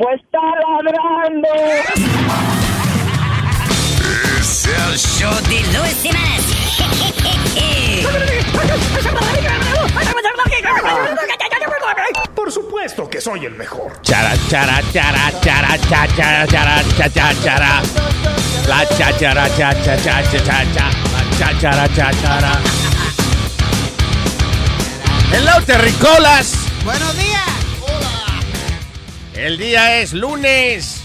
Pues está ladrando. Es el show de Luis Semanas. Por supuesto que soy el mejor. Chara, chara, chara, chara, chara, chara, chara, chara, chara. La cha, chara, cha, cha, cha, cha, cha, cha. La cha, chara, cha, chara. Hello, terricolas. Buenos días. El día es lunes.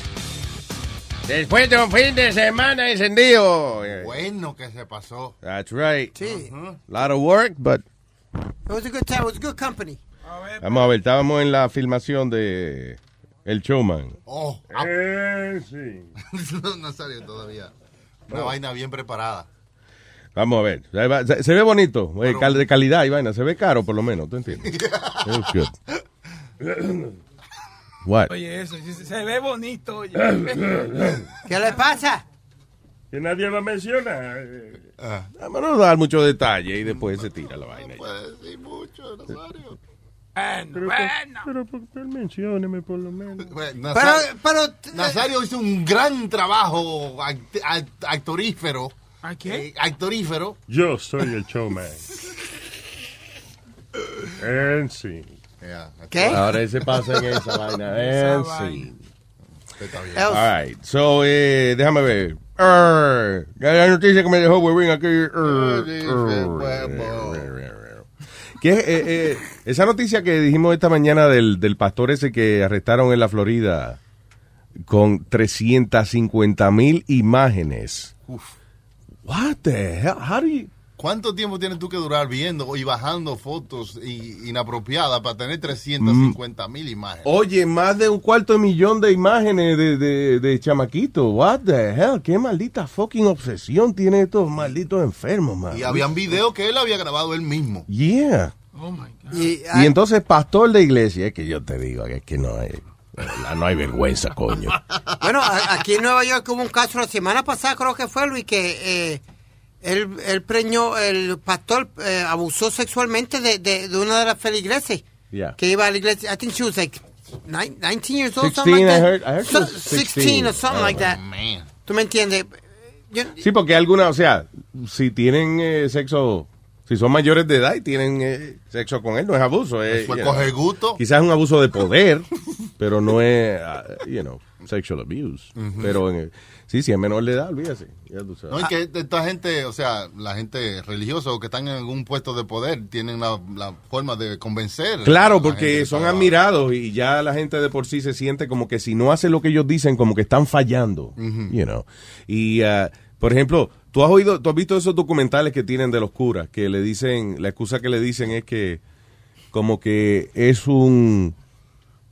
Después de un fin de semana encendido. Bueno que se pasó. That's right. Sí. A lot of work, but It was a good time. It was good company. Vamos a ver, estábamos en la filmación de El Showman. Oh, Eh, sí. no salió todavía. Una vaina bien preparada. Vamos a ver. Se, va- se- se ve bonito, eh, cal- de calidad y vaina. Se ve caro, por lo menos, ¿tú entiendes? It's good. What? Oye, eso, se ve bonito. Oye. ¿Qué le pasa? Que nadie va a mencionar. Vámonos a dar muchos detalles y después se tira la vaina. Puede decir mucho, Nazario. Bueno, bueno. Pero, pero mencióneme por lo menos. Bueno, Pero, Nazario, pero. Nazario hizo un gran trabajo act- act- actorífero. ¿A qué? Eh, actorífero. Yo soy el showman. En sí. Yeah, ¿Qué? Ahora ese pasa en esa vaina. Vaina. sí. Está bien. All right. So, eh, déjame ver. Arr, la noticia que me dejó Webin aquí. Arr, Dice, arr, huevo. arr, arr, arr. Que eh, eh, esa noticia que dijimos esta mañana del, del pastor ese que arrestaron en la Florida con 350 mil imágenes. What the hell? How do you... ¿Cuánto tiempo tienes tú que durar viendo y bajando fotos inapropiadas para tener 350 mil imágenes? Oye, más de un cuarto de millón de imágenes de, de, de chamaquito. What the hell? Qué maldita fucking obsesión tiene estos malditos enfermos, man. Y habían videos que él había grabado él mismo. Yeah. Oh my God. Y, Y entonces, pastor de iglesia, es que yo te digo que es que no hay, no hay vergüenza, coño. bueno, aquí en Nueva York hubo un caso la semana pasada, creo que fue, Luis, que eh, él, él preñó, el pastor eh, abusó sexualmente de, de, de una de las feligreses Yeah. que iba a la iglesia. I think she was like nine- 19 years old, 16, something like I that. heard- I heard she So- was 16. 16 or something like that. Man. ¿Tú me entiendes? Yo- Sí, porque algunas, o sea, si tienen eh, sexo, si son mayores de edad y tienen eh, sexo con él, no es abuso. Es, Fue you know, coger gusto. Quizás es un abuso de poder, pero no es, uh, you know, sexual abuse. Pero en el- sí, si es menor de edad, olvídate. Ya tú sabes. No, y que esta gente, o sea, la gente religiosa o que están en algún puesto de poder tienen la, la forma de convencer. Claro, la porque son para- admirados y ya la gente de por sí se siente como que si no hace lo que ellos dicen, como que están fallando, you know. Y, uh, por ejemplo, tú has oído, tú has visto esos documentales que tienen de los curas, que le dicen, la excusa que le dicen es que como que es un,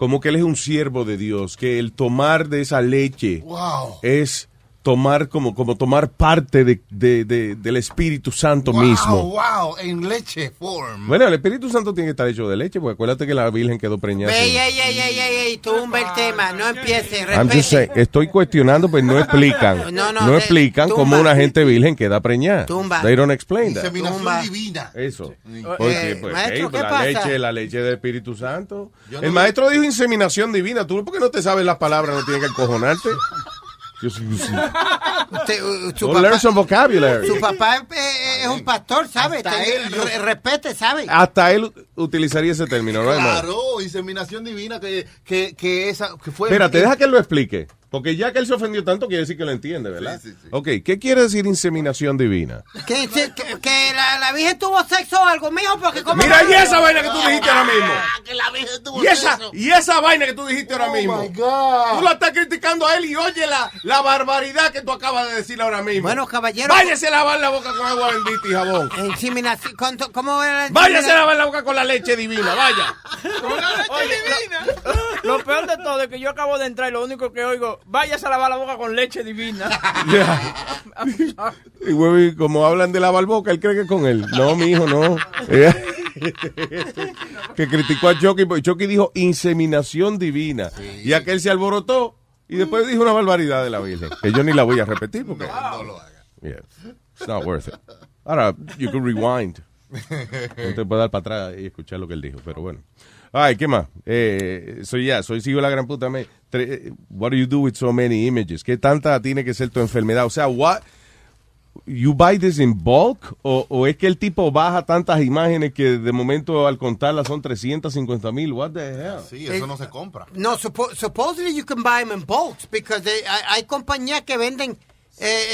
como que él es un siervo de Dios, que el tomar de esa leche Wow. es tomar como, como tomar parte de, de- de- del Espíritu Santo Wow, mismo. wow, en leche form. Bueno, el Espíritu Santo tiene que estar hecho de leche, porque acuérdate que la Virgen quedó preñada. Ey, ey, ey, ey, ey, ey, tumba el tema, no empiece, I'm just saying, respete. estoy cuestionando, pues no explican. No, No, no, eh, explican tumba. cómo una gente virgen queda preñada. Tumba. They don't explain that. Inseminación Tumba. divina. Eso. Eh, Porque, pues, maestro, hey, ¿qué la pasa? leche, la leche del Espíritu Santo. Yo el no- maestro dijo inseminación divina. Tú, ¿por qué no te sabes las palabras? No tienes que encojonarte. Usted, uh, su papá, some vocabulary. su papá eh, es un pastor, ¿sabe? Hasta Te- él, respete, ¿sabe? Hasta él utilizaría ese término, ¿no? Claro, inseminación divina que, que, que esa que fue Espérate, deja que él lo explique. Porque ya que él se ofendió tanto, quiere decir que lo entiende, ¿verdad? Sí, sí, sí. Ok, ¿qué quiere decir inseminación divina? Que, que, que la, la Virgen tuvo sexo o algo, mijo, porque como... Mira, y esa vaina que tú dijiste ahora mismo. que la Virgen tuvo Y esa, sexo. y esa vaina que tú dijiste ahora Oh mismo. my God. Tú la estás criticando a él y oye la, la barbaridad que tú acabas de decir ahora mismo. Bueno, caballero... Váyase a lavar la boca con agua bendita y jabón. Inseminación, ¿con- ¿cómo era la Váyase a lavar la boca con la leche divina, vaya. Oye, lo, lo peor de todo es que yo acabo de entrar y lo único que oigo váyase a lavar la boca con leche divina. Yeah. Y güey, como hablan de la barboca, él cree que es con él. No, mi hijo, no. que criticó a Chucky, porque Chucky dijo inseminación divina. Y aquel se alborotó y después dijo una barbaridad de la Virgen. Que yo ni la voy a repetir porque. No lo haga. Yeah, it's not worth it. Ahora, you can rewind. No te puede dar para atrás y escuchar lo que él dijo, pero bueno. Ay, ¿qué más? Eh, soy ya, soy sigo la gran puta. Me, tre- what do you do with so many images? ¿Qué tanta tiene que ser tu enfermedad? O sea, what, you buy this in bulk? ¿O, o es que el tipo baja tantas imágenes que de momento al contarlas son 350 mil? What the hell? Sí, eso no se compra. No, suppo- supposedly you can buy them in bulks because they- hay, hay compañías que venden eh,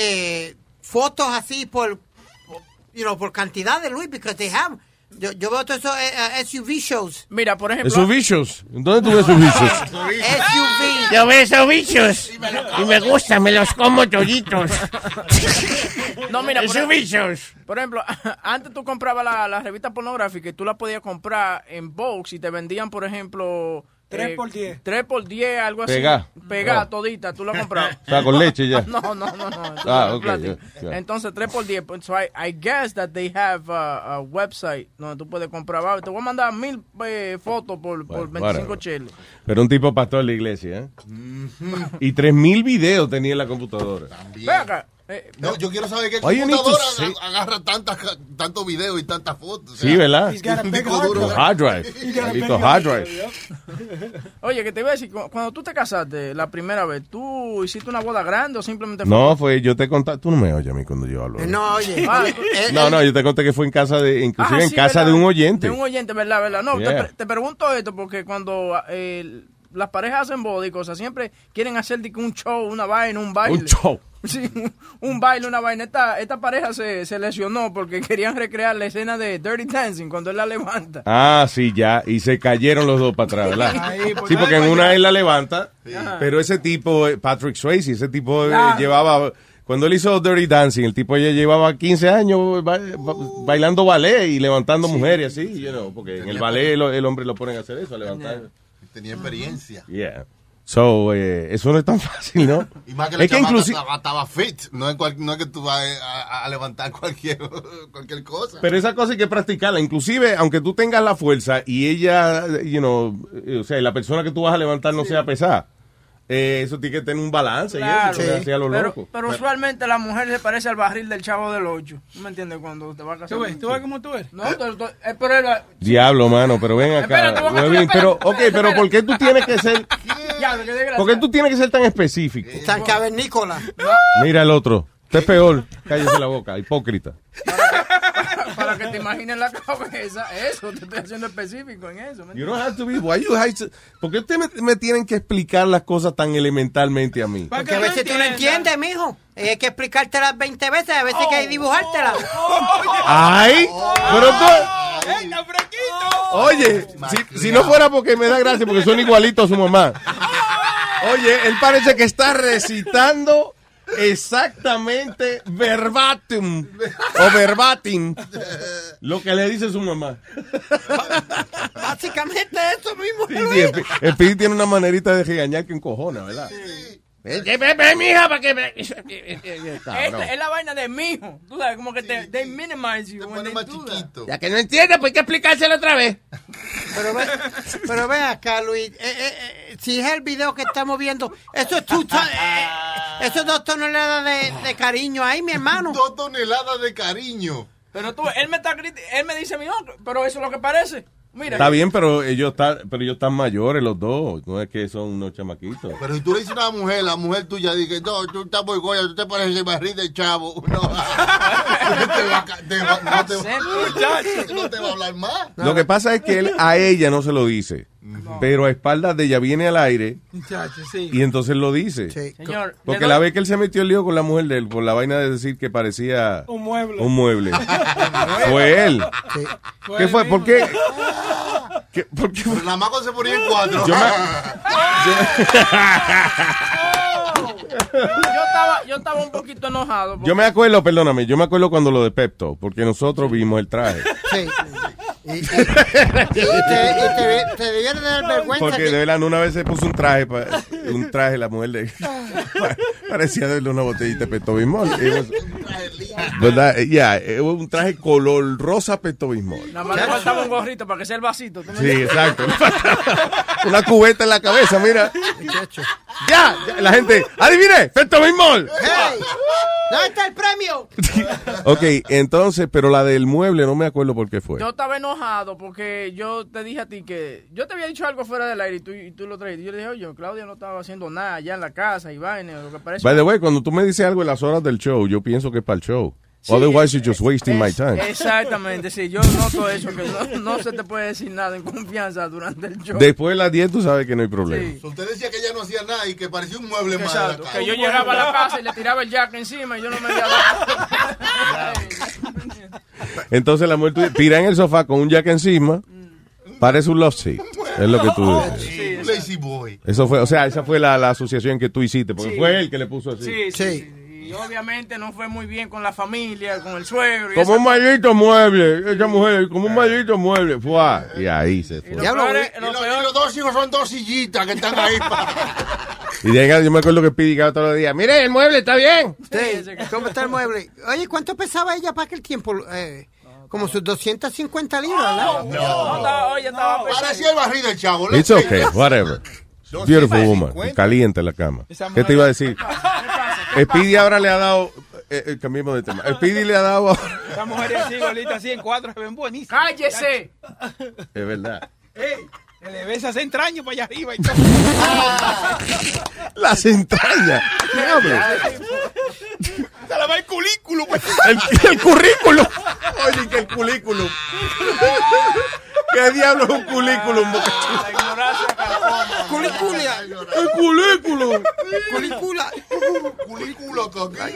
eh, fotos así por, you know, por cantidad de Luis because they have. Yo, yo veo todos esos eh, eh, SUV shows. Mira, por ejemplo. Esos bichos. ¿Dónde tú ves esos bichos? SUV. Yo veo esos bichos y me gustan, me los como toditos. No, mira, por, Esos bichos. por ejemplo, antes tú comprabas la, la revista pornográfica y tú la podías comprar en box y te vendían, por ejemplo. Tres eh, por diez. tres por 10, algo así. Pegá. Pegá, Ah. todita, tú la comprabas. O sea, con leche ya. No, no, no, no. Ah, es ok, plástico. yeah, yeah. Entonces, 3 por 10. pues, So I, I guess that they have a, a website donde tú puedes comprar. Va, Te voy a mandar mil eh, fotos por, por Bueno, 25 whatever. cheles. Pero un tipo pastor de la iglesia, ¿eh? Y 3000 videos tenía en la computadora. Ve acá. Eh, No, yo quiero saber qué to computadora say- ag- agarra tantas, tantos videos y tantas fotos. o Sí, sea, ¿verdad? He's got a Un big disco hard drive. hard drive. Oye, que te iba a decir, cu- cuando tú te casaste la primera vez, ¿tú hiciste una boda grande o simplemente fue- No, fue, yo te conté, tú no me oyes a mí cuando yo hablo. Eh, No, oye. Ah, eh, No, no, yo te conté que fue en casa de, inclusive Ah, en sí, casa ¿verdad? de un oyente. De un oyente, ¿verdad? ¿verdad? No, te Yeah. pre- te, pregunto esto porque cuando eh, las parejas hacen boda y cosas, siempre quieren hacer de que un show, una vaina, un baile. Un show. Sí, un- baile, una vaina. Esta, esta pareja se, se lesionó porque querían recrear la escena de Dirty Dancing cuando él la levanta. Ah, sí, ya. Y se cayeron los dos para atrás, ¿verdad? Ahí, pues, Sí, porque en una él la levanta, pero ese tipo, eh, Patrick Swayze, ese tipo eh, llevaba, cuando él hizo Dirty Dancing, el tipo ya llevaba 15 años ba- ba- bailando ballet y levantando mujeres así, you know, porque en el ballet el, el hombre lo ponen a hacer eso, a levantar. Tenía experiencia. Yeah. So, eh, eso no es tan fácil, ¿no? Y más que la es que inclusive... estaba, estaba fit. No es, cual- no es que tú vas a, a levantar cualquier, cualquier cosa. Pero esa cosa hay que practicarla. Inclusive, aunque tú tengas la fuerza y ella, you know, eh, o sea, la persona que tú vas a levantar no sea pesada, eh, eso tiene que tener un balance Claro, y eso, lo pero, loco. pero usualmente la mujer se parece al barril del chavo del 8. ¿No me entiendes? Cuando te va a casar. ¿Tú ves? ¿Tú ves cómo tú eres? No, tú- tú- eh, pero Diablo, mano, pero ven acá. Espérate, pero, espérate, ok, pero. ¿por qué tú tienes que ser, por qué tú tienes que ser tan específico? San Cavernícola. Mira el otro. Usted es peor. Cállese la boca, hipócrita. Para que te imagines la cabeza, eso, te estoy haciendo específico en eso. ¿me You don't have to be, why you have to- ¿Por qué ustedes me, me tienen que explicar las cosas tan elementalmente a mí? Porque a veces tú no entiendes, mijo. Hay que explicártelas 20 veces, a veces hay que dibujártelas. Ay, pero tú... Oye, si, si no fuera porque me da gracia, porque son igualitos a su mamá. Oye, él parece que está recitando exactamente verbatim o verbatim lo que le dice su mamá. Básicamente eso mismo. Sí, sí, el, Pi- el tiene una manerita de regañar que encojona, ¿verdad? Ven, ven, ven, mija, para que me... Es, es la vaina de mijo. Tú sabes, como que te they minimize you Te when pone they más do that. chiquito. Ya que no entiende, pues hay que explicárselo otra vez. Pero ve, pero ve acá, Luis. eh, eh, eh, si es el video que estamos viendo, eso es tu, eh, eso es dos toneladas de, de cariño ahí, mi hermano. Dos toneladas de cariño. Pero tú, él me está criti- él me dice, mijo, pero eso es lo que parece. Mira. Está bien, pero ellos están, pero ellos están mayores los dos, no es que son unos chamaquitos. Pero si tú le dices a una mujer, la mujer tuya dice, no, tú estás muy goya, tú te pareces barril de chavo. No, no te va, a ca- te va- no te va- no te va a hablar más. Lo que pasa es que él a ella no se lo dice, pero a espaldas de ella viene al aire Muchachos, sí. y entonces lo dice. Sí. Señor, Porque la vez que él se metió el lío con la mujer de él por la vaina de decir que parecía Un mueble. un mueble, fue él. ¿Qué fue? ¿Por qué? ¿Qué- por qué? Pero la maco se ponía en cuatro. Yo me- yo estaba, yo estaba un poquito enojado. porque- Yo me acuerdo, perdóname, yo me acuerdo cuando lo de Pepto, porque nosotros vimos el traje. Sí. Y, y- y te, y te, te debiera dar vergüenza. Porque que- de verdad una vez se puso un traje, pa- un traje la mujer de parecía darle una botellita de was- ¿Verdad? Eh, Yeah, eh, un traje color rosa Pepto-Bismol. Nada más le faltaba un gorrito para que sea el vasito. ¿tú me Sí, exacto. una cubeta en la cabeza, mira. Ya, ya, la gente, adivine, Pepto-Bismol. ¡Hey! ¿Dónde está el premio? Ok, entonces, pero la del mueble no me acuerdo por qué fue. Yo estaba enojado porque yo te dije a ti que yo te había dicho algo fuera del aire y tú, y tú lo traíste. Yo le dije, oye, Claudia no estaba haciendo nada allá en la casa y vaina, lo que parece. By the way, cuando tú me dices algo en las horas del show, yo pienso que es para el show. Sí, Otherwise, you're just wasting my es- time. Exactamente, sí, yo noto eso, que no, no se te puede decir nada en confianza durante el show. Después de las 10 tú sabes que no hay problema. Sí. Usted decía que ella no hacía nada y que parecía un mueble más Exacto, que yo llegaba a la casa y le tiraba el jack encima y yo no me había dado. Entonces la mujer tuya tira en el sofá con un jack encima, parece un love seat. Es lo que tú dices. Un lazy boy. Eso fue, o sea, esa fue la, la asociación que tú hiciste, porque Sí. fue él que le puso así. Sí, sí, Sí. sí. Y obviamente no fue muy bien con la familia, con el suegro. y Como esa- un maldito mueble, esa mujer, como un maldito mueble. Fue, y ahí se y fue. lo Diablo, peor es- Y lo los, peor- y los dos hijos son dos sillitas que están ahí. pa- Y llega, yo me acuerdo que Pidi cada todos los días, mire, el mueble está bien. Sí, ¿Cómo está el mueble? Oye, ¿cuánto pesaba ella para aquel tiempo? Eh, como sus 250 libras, ¿verdad? No, oye, estaba pesado. Parecía el barril del chavo. It's okay, whatever. Beautiful woman, caliente en la cama. ¿Qué te iba a decir? Speedy ahora le ha dado, eh, eh, cambiemos de tema. Speedy le ha dado, Esa mujer así, golita, así en cuatro, se ven buenísimas. ¡Cállese! es verdad. Ey, le ve esas entrañas para allá arriba y todo. Las entrañas. Diablo. Se le va el culículo. pues. El, el currículum. Oye, que el currículum. ¿Qué diablo es un Chula? La ignorancia carcoma. Culiculia. El currículum. Culicula. Culículo, coco. El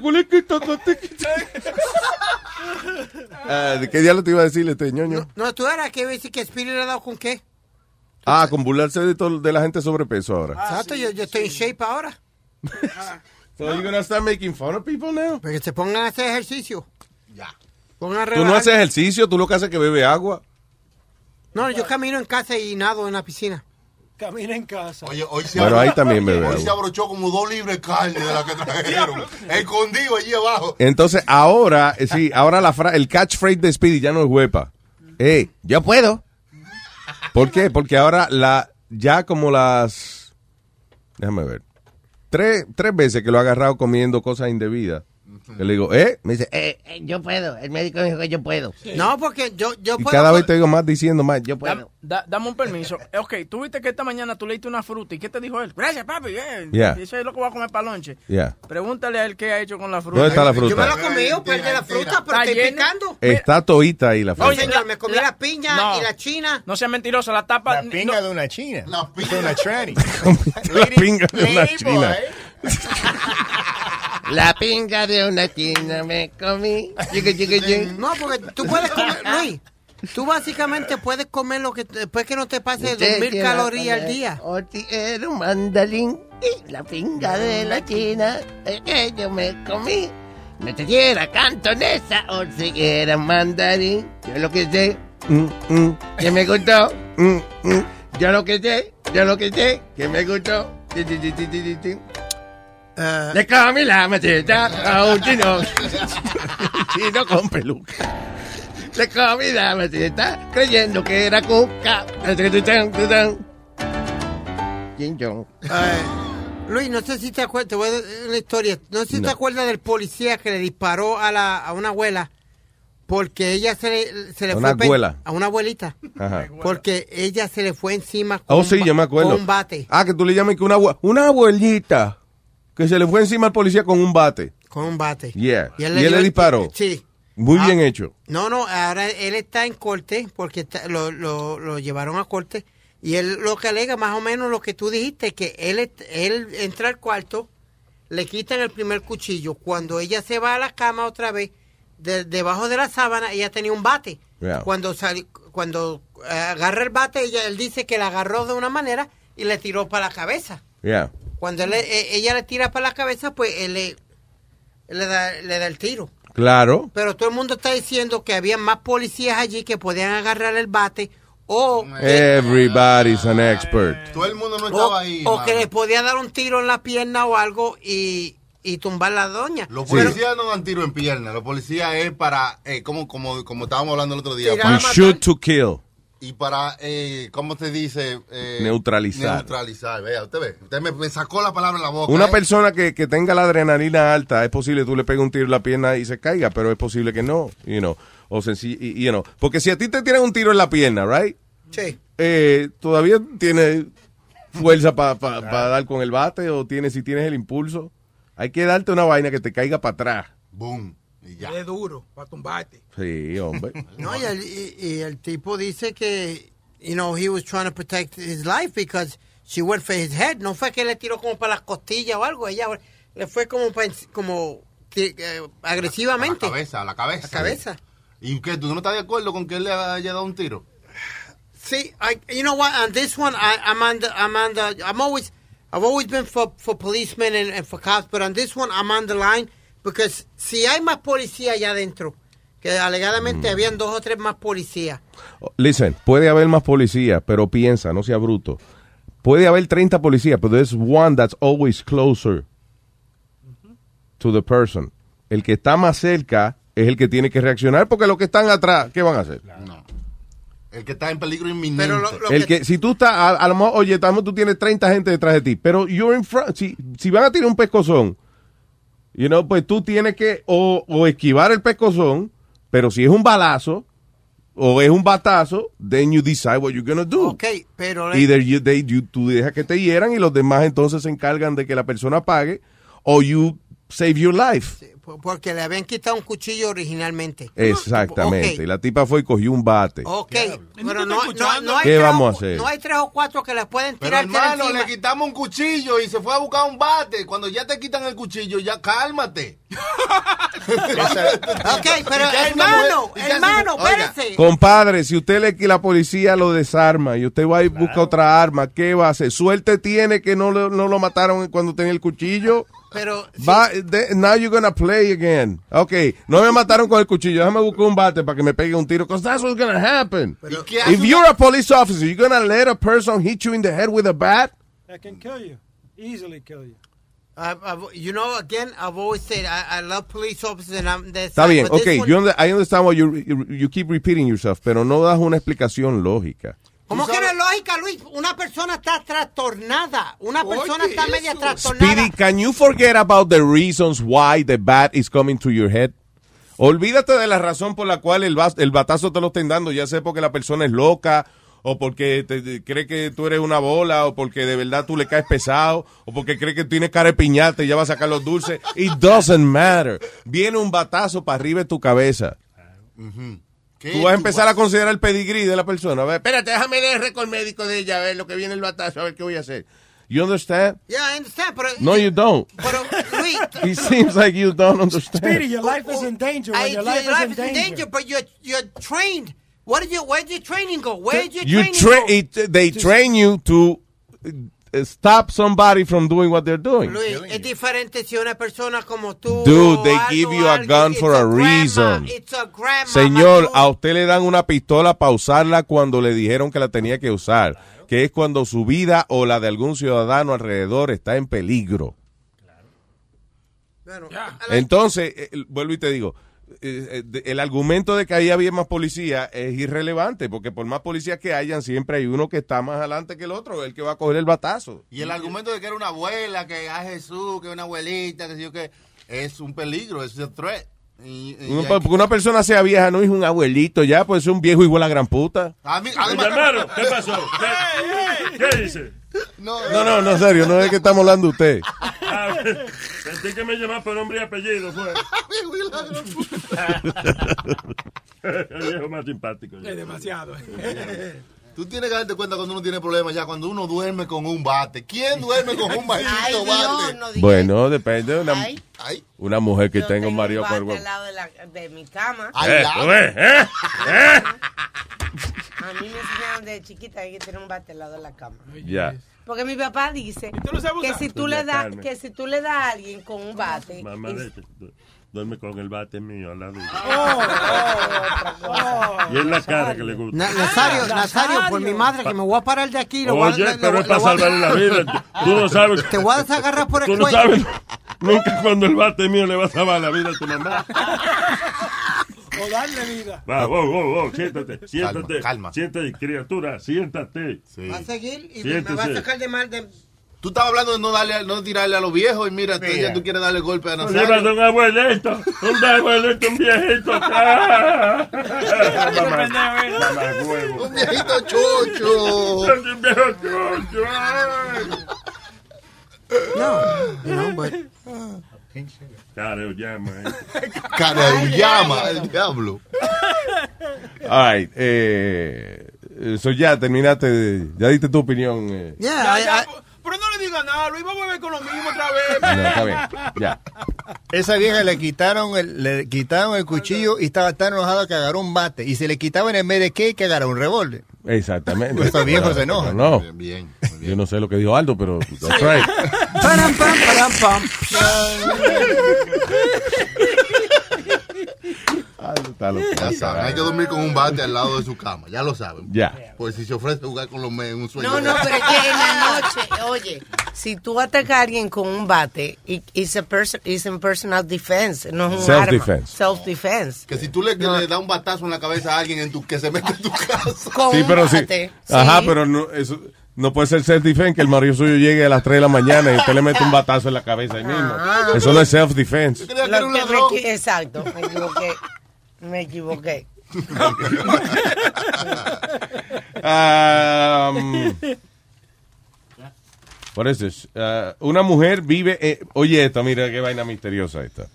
currículum, Ah, ¿De qué diablo te iba a decir este ñoño? No, tú eras que iba a decir que Speedy le ha dado con qué. Ah, con burlarse de, todo, de la gente sobrepeso ahora. Exacto, yo, yo estoy en shape ahora. So you're gonna start making fun of people now? Para que se pongan a hacer ejercicio. Ya. Tú no haces ejercicio, tú lo que haces es que bebe agua. No, yo camino en casa y nado en la piscina. Camina en casa. Oye, hoy se Bueno, abro- ahí también bebe Hoy se abrochó como dos libres de carne de la que trajeron. Escondido allí abajo. Entonces, ahora, eh, sí, ahora la fra- el catchphrase de Speedy ya no es huepa. Hey, yo puedo. ¿Por qué? Porque ahora la, ya como las, déjame ver, tres, tres veces que lo ha agarrado comiendo cosas indebidas. Que le digo, ¿eh? Me dice, eh. Eh, yo puedo. El médico dijo que yo puedo. No, porque yo, yo Y puedo. cada vez te digo más diciendo más, yo puedo. da- dame un permiso. Eh, Ok, tú viste que esta mañana tú leíste una fruta y ¿qué te dijo él? Gracias, papi. eh. Yeah. Eso es lo que voy a comer para lonche. Ya. Pregúntale a él qué ha hecho con la fruta. ¿Dónde está la Yo me fruta? la comí, perdí la fruta, pero Está estoy llena. picando. Está todita ahí la No, fruta. Oye, señor, me comí la- la, piña no. y la china. No seas mentiroso, la tapa. La pinga no- de una china. La pinga. de una tranny. la pinga de una Lady china. La pinga de una china me comí. No, porque tú puedes comer, Luis. Tú básicamente puedes comer lo que después que no te pase de Usted 2000 quiere calorías al día. O si era un mandalín y la pinga de la china es que yo me comí. No te quiera cantonesa o si era mandarín. Yo lo que sé, mm, mm, que me gustó. mm, mm. Yo lo que sé, yo lo que sé, que me gustó. Eh, Le comí la maceta a un chino. Chino con peluca. Le comí la maceta creyendo que era cuca. Eh, Luis, no sé si te acuerdas, te voy a dar una historia. No sé si No. te acuerdas del policía que le disparó a, la, a una abuela porque ella se le, se le ¿A una fue abuela? a una abuelita. Ajá. Porque ella se le fue encima con, Oh, un sí, yo me acuerdo. con un bate. Ah, que tú le llamas que una, abue- una abuelita que se le fue encima al policía con un bate. Con un bate. Yeah. Y él le disparó. Sí. Muy Ah. bien hecho. No, no, ahora él está en corte porque está- lo, lo, lo llevaron a corte y él lo que alega más o menos lo que tú dijiste, que él, él entra al cuarto, le quitan el primer cuchillo, cuando ella se va a la cama otra vez, de- debajo de la sábana, ella tenía un bate. Yeah. Cuando sali- cuando eh, agarra el bate, ella, él dice que la agarró de una manera y le tiró para la cabeza. Yeah. Cuando él le- eh, ella le tira para la cabeza, pues él le, le, da, le da el tiro. Claro. Pero todo el mundo está diciendo que había más policías allí que podían agarrar el bate o, Everybody's an expert. Todo el mundo no o, estaba ahí. o mano. que les podía dar un tiro en la pierna o algo y, y tumbar la doña. Los policías no dan tiro en pierna. Los policías es para, eh, como, como, como estábamos hablando el otro día, shoot to kill. Y para, eh, ¿cómo se dice? Eh, Neutralizar. Neutralizar. Vea, usted ve. Usted me, me sacó la palabra en la boca. Una ¿eh? persona que, que tenga la adrenalina alta, es posible que tú le pegues un tiro en la pierna y se caiga, pero es posible que no, you know. O senci- y- you know. Porque si a ti te tiran un tiro en la pierna, right? Sí. Eh, todavía tienes fuerza para dar con el bate o tienes si tienes el impulso. Hay que darte una vaina que te caiga para atrás. Boom. Y ya. Es duro para tumbarte. Sí, hombre. No, y el, y- y el tipo dice que, you know, he was trying to protect his life because she went for his head. No fue que le tiró como para las costillas o algo. Ella le fue como, como que, eh, agresivamente. A la cabeza, a la cabeza. La cabeza. ¿Y qué? ¿Tú no estás de acuerdo con que él le haya dado un tiro? See, I, you know what? On this one, I, I'm on the, I'm on the, I'm always, I've always been for, for policemen and, and for cops, but on this one, I'm on the line because si hay más policía allá adentro, que alegadamente habían dos o tres más policías. Listen, puede haber más policías, pero piensa, no sea bruto. Puede haber 30 policías, pero there's one that's always closer to the person. El que está más cerca es el que tiene que reaccionar, porque los que están atrás, ¿qué van a hacer? No. El que está en peligro inminente. Pero lo, lo El que, que, si tú estás, a, a lo mejor, oye, estamos, tú tienes 30 gente detrás de ti, pero you're in front, si, si van a tirar un pescozón, you know, pues tú tienes que o, o esquivar el pescozón, pero si es un balazo o es un batazo, then you decide what you're gonna do. ok, pero Either you, they, you- tú dejas que te hieran y los demás entonces se encargan de que la persona pague o you save your life. Porque le habían quitado un cuchillo originalmente. Exactamente. Ok. Y la tipa fue y cogió un bate. Ok, pero ¿No no, no, hay ¿Qué tres o vamos a hacer? No hay tres o cuatro que le pueden Pero tirar hermano, encima. le quitamos un cuchillo y se fue a buscar un bate. Cuando ya te quitan el cuchillo, ya cálmate. Ok, pero ¿Y qué hay una hermano, mujer- hermano, espérese. Compadre, si usted le que la policía lo desarma y usted va y busca otra arma, ¿qué va a hacer? Suerte tiene que no, lo- no lo mataron cuando tenía el cuchillo. Pero Va, de- now you're gonna play again. Ok, no me mataron con el cuchillo, déjame buscar un bate para que me pegue un tiro, because that's what's gonna happen. ¿Y qué hace If una- you're a police officer, you're gonna let a person hit you in the head with a bat? That can kill you. Easily kill you. I've, I've- you know, again, I've always said I, I love police officers and I'm their Está bien, but this ok, one- yo under- I understand what you, you, you keep repeating yourself, pero no das una explicación lógica. ¿Cómo que lógica, Luis? Una persona está trastornada. Una persona Oye, está media eso. trastornada. Speedy, can you forget about the reasons why the bat is coming to your head? Olvídate de la razón por la cual el, bas- el batazo te lo estén dando, ya sea porque la persona es loca, o porque te, te- cree que tú eres una bola, o porque de verdad tú le caes pesado, o porque cree que tienes cara de piñata y ya va a sacar los dulces. It doesn't matter. Viene un batazo para arriba de tu cabeza. ¿Qué Tú vas a empezar a considerar el pedigrí de la persona. A ver, espérate, déjame leer el récord médico de ella, a ver lo que viene el batazo, a ver qué voy a hacer. You understand? Yeah, I understand, pero... No, you don't. Pero, Luis... It seems like you don't understand. Speedy, your life is in danger. I, your your life, life is in danger. but you're, you're trained. What did you, where'd your training go? Where'd your You training tra- go? it, they train you to stop somebody from doing what they're doing. Luis, es diferente si una persona como tú. Dude, they algo, give you a gun for a grandma, reason. it's a grandma, Señor, a usted le dan una pistola para usarla cuando le dijeron que la tenía que usar, que es cuando su vida o la de algún ciudadano alrededor está en peligro. Bueno, Entonces, eh, el- vuelvo y te digo, eh, eh, el argumento de que ahí había más policía es irrelevante, porque por más policías que hayan, siempre hay uno que está más adelante que el otro, el que va a coger el batazo. Y el argumento de que era una abuela, que a Jesús, que una abuelita, que yo qué, es un peligro, es un threat. Y, y Una, porque que- una persona sea vieja no es un abuelito ya, pues es un viejo igual a gran puta. A mí- además-. ¿Qué pasó? ¿Qué, qué dice? No, No, no, no, en serio, no es que estamos hablando de usted. Sentí que me llamaba por nombre y apellido. Fue. El viejo más simpático. Es demasiado. Tú tienes que darte cuenta cuando uno tiene problemas ya, cuando uno duerme con un bate. ¿Quién duerme con un Ay, maldito Dios, bate? no Bueno, depende de una, Ay. Ay, una mujer que Yo tenga un tengo marido el al lado de, la- de mi cama. Eh, ves, ¿eh? ¿Eh? A mí me enseñaron de chiquita que hay que tener un bate al lado de la cama. Ya. Porque mi papá dice que si tú le das que si tú le das a alguien con un bate y- duerme con el bate mío al lado. Oh, Y es la cara que le gusta. Na- Nazario, Nazario, por mi madre, que me voy a parar de aquí. lo voy a- Oye, le- pero le- es para a- salvarle la vida. Tú no sabes. Te voy a desagarrar por el Tú no cuello. sabes nunca cuando el bate mío le va a salvar la vida a tu mamá. O darle vida. Va, wow, wow, wow, siéntate, siéntate. calma. Siéntate, criatura, siéntate. Va a seguir y me- me va a Siéntese. sacar de mal de... Tú estabas hablando de no darle, no tirarle a los viejos y mira, tú, Mira. ya tú quieres darle golpe a Lleva Nazario. de un abuelito, un abuelito, un viejito. Ah. Mamá, mamá, huevo. Un viejito chocho. Un viejo chocho. No, no, but... Careo llama, eh. Cara de un llama, el diablo. All right, eh, eso ya terminaste, ya diste tu opinión. eh. Yeah, Ya, I- I- pero no le diga nada, Luis, vamos a ver con lo mismo otra vez. No, está bien, ya. Esa vieja le quitaron el, le quitaron el cuchillo y estaba tan enojada que agarró un bate. Y se le quitaban en vez de qué, que agarró un revólver. Exactamente. Estos viejos se enojan. No, Bien, bien. yo no sé lo que dijo Aldo, pero that's right. está loco. Ya saben, hay que dormir con un bate al lado de su cama, ya lo saben. Ya. Pues si se ofrece jugar con los men en un sueño. No, no, pero es que en la noche, oye, si tú atacas a alguien con un bate, it- it's, a person, it's in personal defense, no es un Self-defense. arma. Self-defense. Que si tú le, le das un batazo en la cabeza a alguien en tu, que se mete en tu casa. Con Sí, un pero sí. Ajá, pero no, eso, no puede ser self-defense que el marido suyo llegue a las 3 de la mañana y usted le mete un batazo en la cabeza ahí mismo. Ah. Eso no es self-defense. Exacto, me equivoqué. Me equivoqué. Um, what is this? Uh, una mujer vive, eh, oye esta, mira qué vaina misteriosa esta.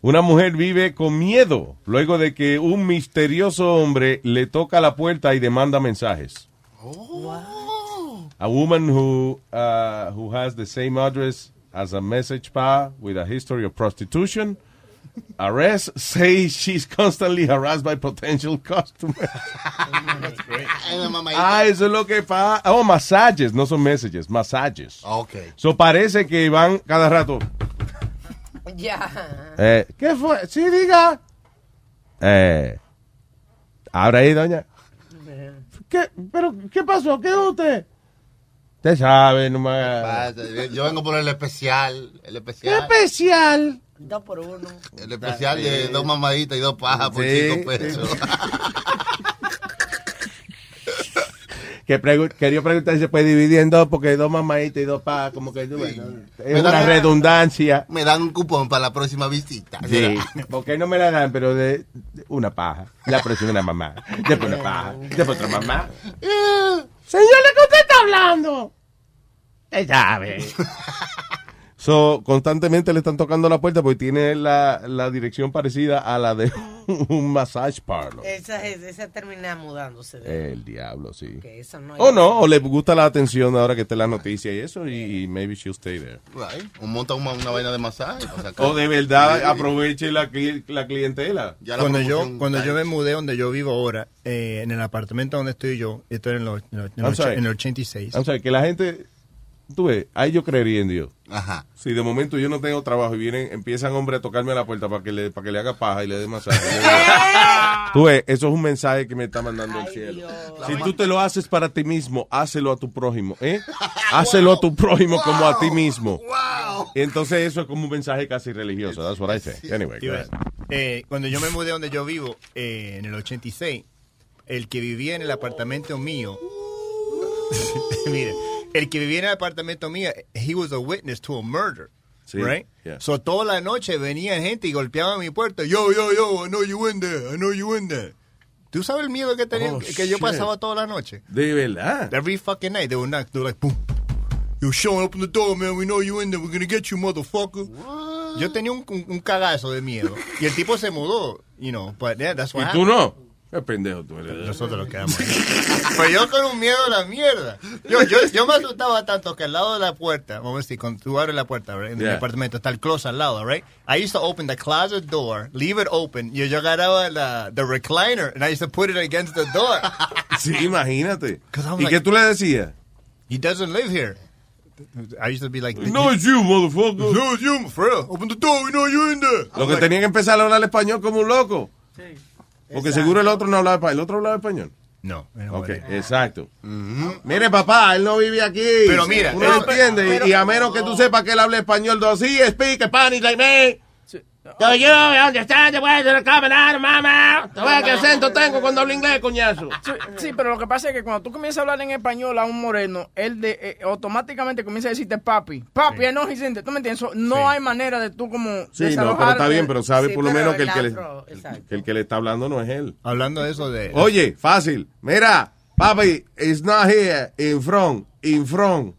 Una mujer vive con miedo luego de que un misterioso hombre le toca la puerta y demanda mensajes. A woman who uh, who has the same address as a message pa with a history of prostitution. Arrest says she's constantly harassed by potential customers. Ah, eso es lo que pasa. Oh, masajes, no son messages, masajes. Ok. So parece que van cada rato. Ya. Eh, ¿Qué fue? Sí, diga. Eh, ahora ahí, doña. ¿Qué? ¿Pero qué pasó? ¿Qué es usted? Usted sabe, no me Yo vengo por el especial. El ¿Qué especial. Dos por uno. El especial de dos mamaditas y dos pajas por Sí. cinco pesos. Que pregu- quería preguntar si se puede dividir en dos, porque dos mamaditas y dos pa, como que bueno, es Me una dan- redundancia. Me dan un cupón para la próxima visita. Sí, porque no me la dan, pero de, de una paja. La próxima una mamá. Después una paja. Después otra mamá. Señor, ¿de qué usted está hablando? Usted sabe. So, constantemente le están tocando la puerta porque tiene la, la dirección parecida a la de un massage parlor. Esa, es- esa termina mudándose. De, El diablo, sí. que eso no O no, o le gusta la atención ahora que está la noticia y eso, y, y maybe she'll stay there. Right. O monta una, una vaina de masaje. O de verdad aproveche la, cli- la clientela. Ya la Cuando yo, cuando yo me mudé donde yo vivo ahora, eh, en el apartamento donde estoy yo, estoy en, los- en, los- en I'm los- sorry. en el 86. O sea, que la gente, tú ves, ahí yo creería en Dios. Ajá. Si de momento yo no tengo trabajo y vienen, empiezan hombres a tocarme a la puerta para que le, para que le haga paja y le dé masaje. tú ves, eso es un mensaje que me está mandando el cielo. Si tú te lo haces para ti mismo, hácelo a tu prójimo, ¿eh? Hácelo a tu prójimo como a ti mismo. Entonces eso es como un mensaje casi religioso. That's what I say. Anyway, ahead. Eh, cuando yo me mudé donde yo vivo, eh, en el 86, el que vivía en el apartamento mío, mire, el que vivía en el apartamento mío, he was a witness to a murder. Sí, right? yeah. So toda la noche venía gente y golpeaban mi puerta. Yo, yo, yo, I know you in there, I know you in there. ¿Tú sabes el miedo que tenía, Oh, que yo shit. pasaba toda la noche? De verdad. Every fucking night they would knock, they were like, boom. You showing open the door, man. We know you in there. We're gonna get you, motherfucker. Yo tenía un, un, un cagazo de miedo. Y el tipo se mudó, you know, but yeah, that's what ¿Y tú happened. no? Qué pendejo tú eres. Nosotros lo quedamos. Pero yo con un miedo a la mierda. Yo, yo, yo me asustaba tanto que al lado de la puerta, vamos a decir, cuando tú abres la puerta, right, en Yeah. mi apartamento, está el closet al lado, right? I used to open the closet door, leave it open, y yo agarraba la, the recliner, and I used to put it against the door. Sí, imagínate. I'm ¿Y like- qué tú le decías? He doesn't live here. I used to be like, No, it's you, motherfucker. No, it's you, for real. Open the door, we know you're in there. Lo que tenían que empezar a hablar español como un loco. Porque seguro el otro no hablaba español. ¿El otro hablaba español? No. Ok, exacto. Mire, papá, él no vive aquí. Pero mira, Uno no pero- entiende. y- pero- y a menos que tú sepas que él hable español, dos sí, speak Spanish like me. Yo, yo, ¿dónde está? Te voy a hacer caminar, mamá. Te voy a qué acento tengo cuando hablo inglés, coñazo. Sí, sí, pero lo que pasa es que cuando tú comienzas a hablar en español a un moreno, él de, eh, automáticamente comienza a decirte papi. Papi, él no es gente. ¿Tú me entiendes? So, no hay manera de tú como. Sí, no, pero está bien, pero sabe Sí, por lo menos que el el que, le, afro, el- que el que le está hablando no es él. Hablando de eso de... Oye, fácil. Mira, papi, it's not here, in front, in front.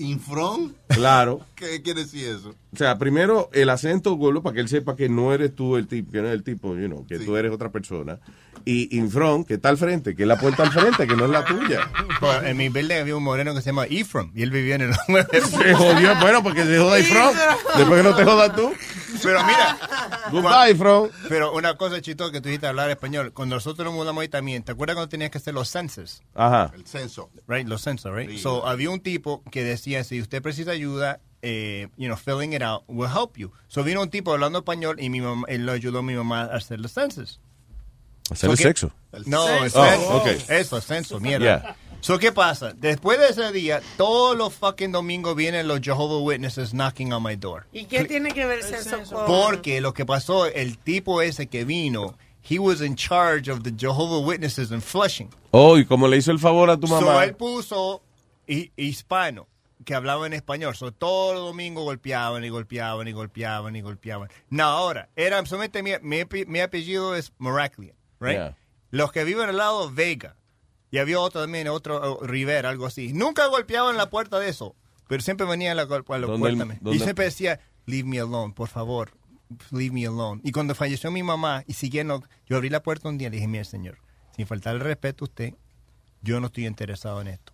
¿In front? Claro. ¿Qué quiere decir eso? O sea, primero el acento, Golo, para que él sepa que no eres tú el tipo, que no es el tipo, you know, que tú eres otra persona. Y in front, que está al frente, que es la puerta al frente, que no es la tuya. Pues, en mi building había un moreno que se llama Ephraim y él vivía en el Se jodió, bueno, porque se joda Ifron. Después que no te jodas tú. Pero mira, Goodbye, Ifron. Pero una cosa chistosa que tú dijiste hablar español. Cuando nosotros nos mudamos ahí también, ¿te acuerdas cuando tenías que hacer los censos? Ajá. El censo. Right, los censos, right? Sí. So, había un tipo que decía, si usted precisa ayuda, eh, you know, filling it out will help you. So, vino un tipo hablando español y mi mamá, él lo ayudó a mi mamá a hacer los censos. Hacer So el que- sexo. No, Censo. el Oh, censo. ok. Eso, censo, mierda. Yeah. So, ¿qué pasa? Después de ese día, todos los fucking domingos vienen los Jehovah Witnesses knocking on my door. ¿Y qué tiene que ver eso con...? Porque lo que pasó, el tipo ese que vino, he was in charge of the Jehovah Witnesses in Flushing. Oh, y como le hizo el favor a tu So, mamá. él puso hi- hispano, que hablaba en español. So, todo el domingo golpeaban y golpeaban y golpeaban y golpeaban. No, ahora, era solamente mi, mi, mi apellido es Maraclian, right? Yeah. Los que viven al lado, Vega. Y había otro también, otro oh, Rivera, algo así. Nunca golpeaban la puerta de eso, pero siempre venían a la, a la ¿Dónde puerta. el- y siempre decía, leave me alone, por favor, leave me alone. Y cuando falleció mi mamá y siguiendo, yo abrí la puerta un día y le dije, mire señor, sin faltar el respeto a usted, yo no estoy interesado en esto.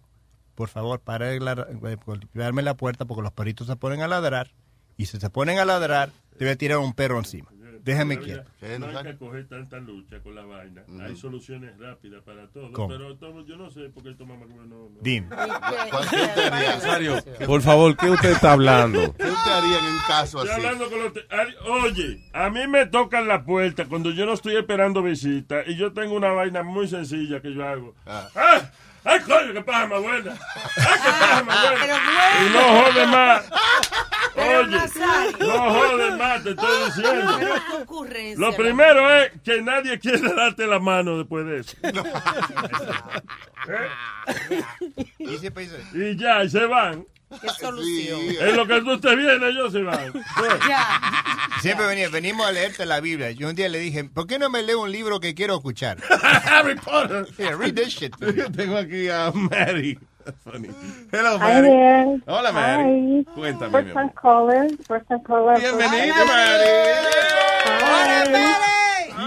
Por favor, para golpearme la puerta porque los perritos se ponen a ladrar y si se ponen a ladrar, te voy a tirar un perro encima. Déjame quieto. No hay que coger tanta lucha con la vaina. Hay soluciones rápidas para todo. ¿Cómo? Pero todo- yo no sé por qué toma no, no. Dime. Nazario, por favor, ¿qué usted está hablando? ¿Qué usted haría en un caso Estoy así? hablando con los Oye, a mí me tocan la puerta cuando yo no estoy esperando visita y yo tengo una vaina muy sencilla que yo hago. ¡Ah! ¡Ay, coño, qué paja más buena! ¡Ay, qué paja más buena! Y no jode más. Oye, no jode más, te estoy diciendo. Lo primero es que nadie quiere darte la mano después de eso. Y siempre dice, Y ya, y se van. ¿Qué solución? En lo que tú te vienes, ellos se van. Siempre venía, venimos a leerte la Biblia. Yo un día le dije, ¿por qué no me leo un libro que quiero escuchar? Harry Potter. Yeah, read this shit. Yo tengo aquí a Mary. Funny. Hello, Hi Mary. there. Hola, Mary. Hi. Cuéntame, First time caller. First time caller. Bienvenida, Mary.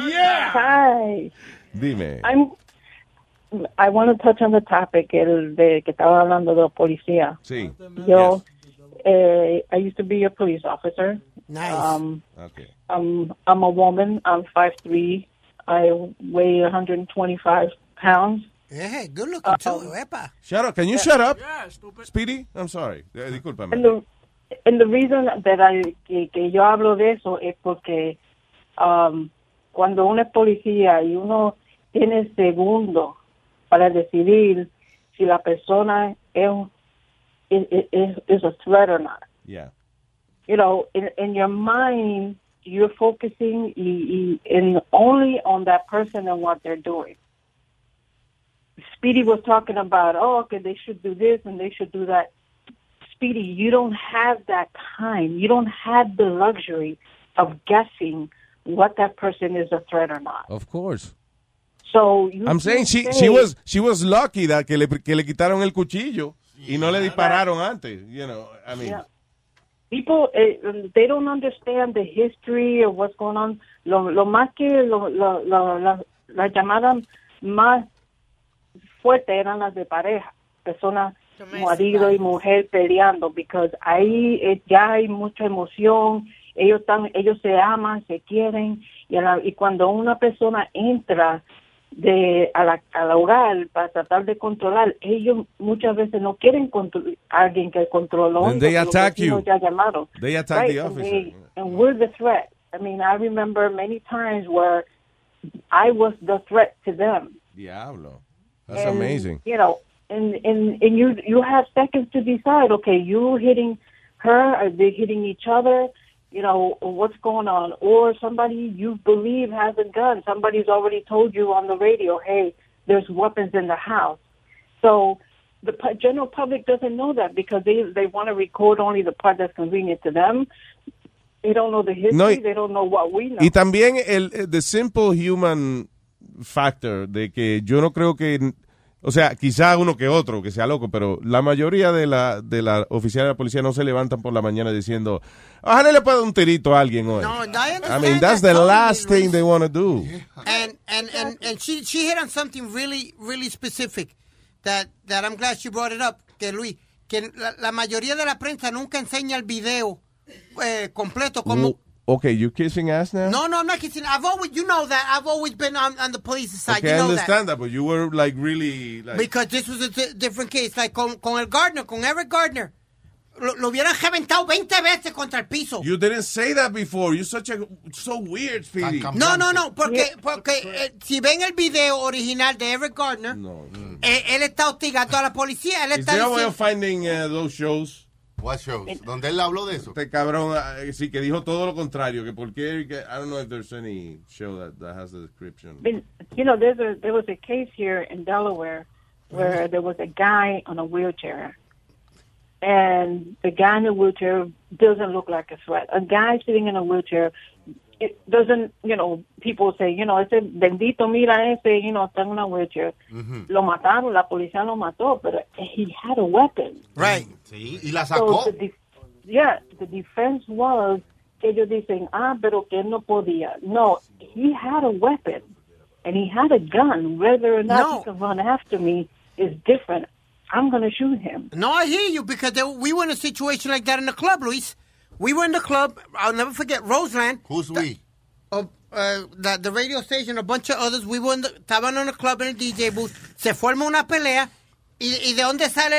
Yeah. Hi. Dime. I'm. I want to touch on the topic el de que estaba hablando de policía. Sí. Yo, eh, I used to be a police officer. Nice. Um, Okay. I'm I'm a woman. I'm five three. I weigh 125 pounds. Yeah, good looking too, epa. Shut up. Can you shut up? Yeah, stupid. Speedy? I'm sorry. Eh, discúlpame. And the, and the reason that I, que, que yo hablo de eso es porque um, cuando uno es policía y uno tiene segundo para decidir si la persona es, is, is, is a threat or not. Yeah. You know, in, in your mind, you're focusing in only on that person and what they're doing. Speedy was talking about, oh, okay, they should do this and they should do that. Speedy, you don't have that time. You don't have the luxury of guessing what that person is a threat or not. Of course. So I'm saying she, say- she was she was lucky that que le, que le quitaron el cuchillo y no le dispararon antes. You know, I mean. Yeah. People, eh, they don't understand the history of what's going on. Lo, lo más que lo, lo, lo- la, las llamadas más fuertes eran las de pareja, personas, marido y mujer peleando, because ahí eh, ya hay mucha emoción, ellos están, ellos se aman, se quieren, y, a la- y cuando una persona entra de a la, al hogar para tratar de controlar. Ellos muchas veces no quieren a alguien que controló. Then they attack you. Ya llamaron. They attack the and officer. they- and we're the threat. I mean, I remember many times where I was the threat to them. Diablo. That's And, amazing. You know, and and and you you have seconds to decide. Okay, you hitting her? Are they hitting each other? You know what's going on, or somebody you believe has a gun. Somebody's already told you on the radio, "Hey, there's weapons in the house." So the general public doesn't know that because they they want to record only the part that's convenient to them. They don't know the history. No, y- they don't know what we know. Y también el eh, the simple human factor de que yo no creo que o sea, quizá uno que otro que sea loco, pero la mayoría de la de la oficiales de la policía no se levantan por la mañana diciendo, "Ojalá le pueda un tirito a alguien hoy." No, I I mean, that's that the last thing they want to do. And and and and she she hit on something really really specific that that I'm glad she brought it up. Que Luis, que la, la mayoría de la prensa nunca enseña el video eh, completo como. Okay, you kissing ass now? No, no, I'm not kissing. I've always, you know that. I've always been on, on the police side. Okay, you I know understand that. but you were like really like Because this was a di- different case. Like con, con el Gardner, con Eric Gardner. Lo, lo hubieran reventado 20 veces contra el piso. You didn't say that before. You're such a so weird, Speedy. No, no, no, porque, porque eh, si ven el video original de Eric Gardner, eh, él está hostigando a la policía. Él Is está there a way diciendo, of finding uh, those shows? What shows? Donde él habló de eso. Este cabrón, eh, sí, que dijo todo lo contrario, que por qué, que- I don't know if there's any show that, that has the description. been, you know, there's a there was a case here in Delaware where there was a guy on a wheelchair, and the guy in the wheelchair doesn't look like a threat. A guy sitting in a wheelchair, it doesn't, you know, people say, you know, ese bendito mira ese, you know, está en una wheelchair. Lo mataron, la policía lo mató, but he had a weapon. Right. Sí, y la So the def- yeah, the defense was que ellos dicen, ah, pero que él no podía. No, he had a weapon and he had a gun. Whether or not No. he can run after me is different. I'm going to shoot him. No, I hear you because there, we were in a situation like that in the club, Luis. We were in the club. I'll never forget Roseland. Who's we? Uh, uh, the, the radio station, a bunch of others. We were in the, estaban en el club en el DJ booth. Se forma una pelea. ¿Y, y de dónde sale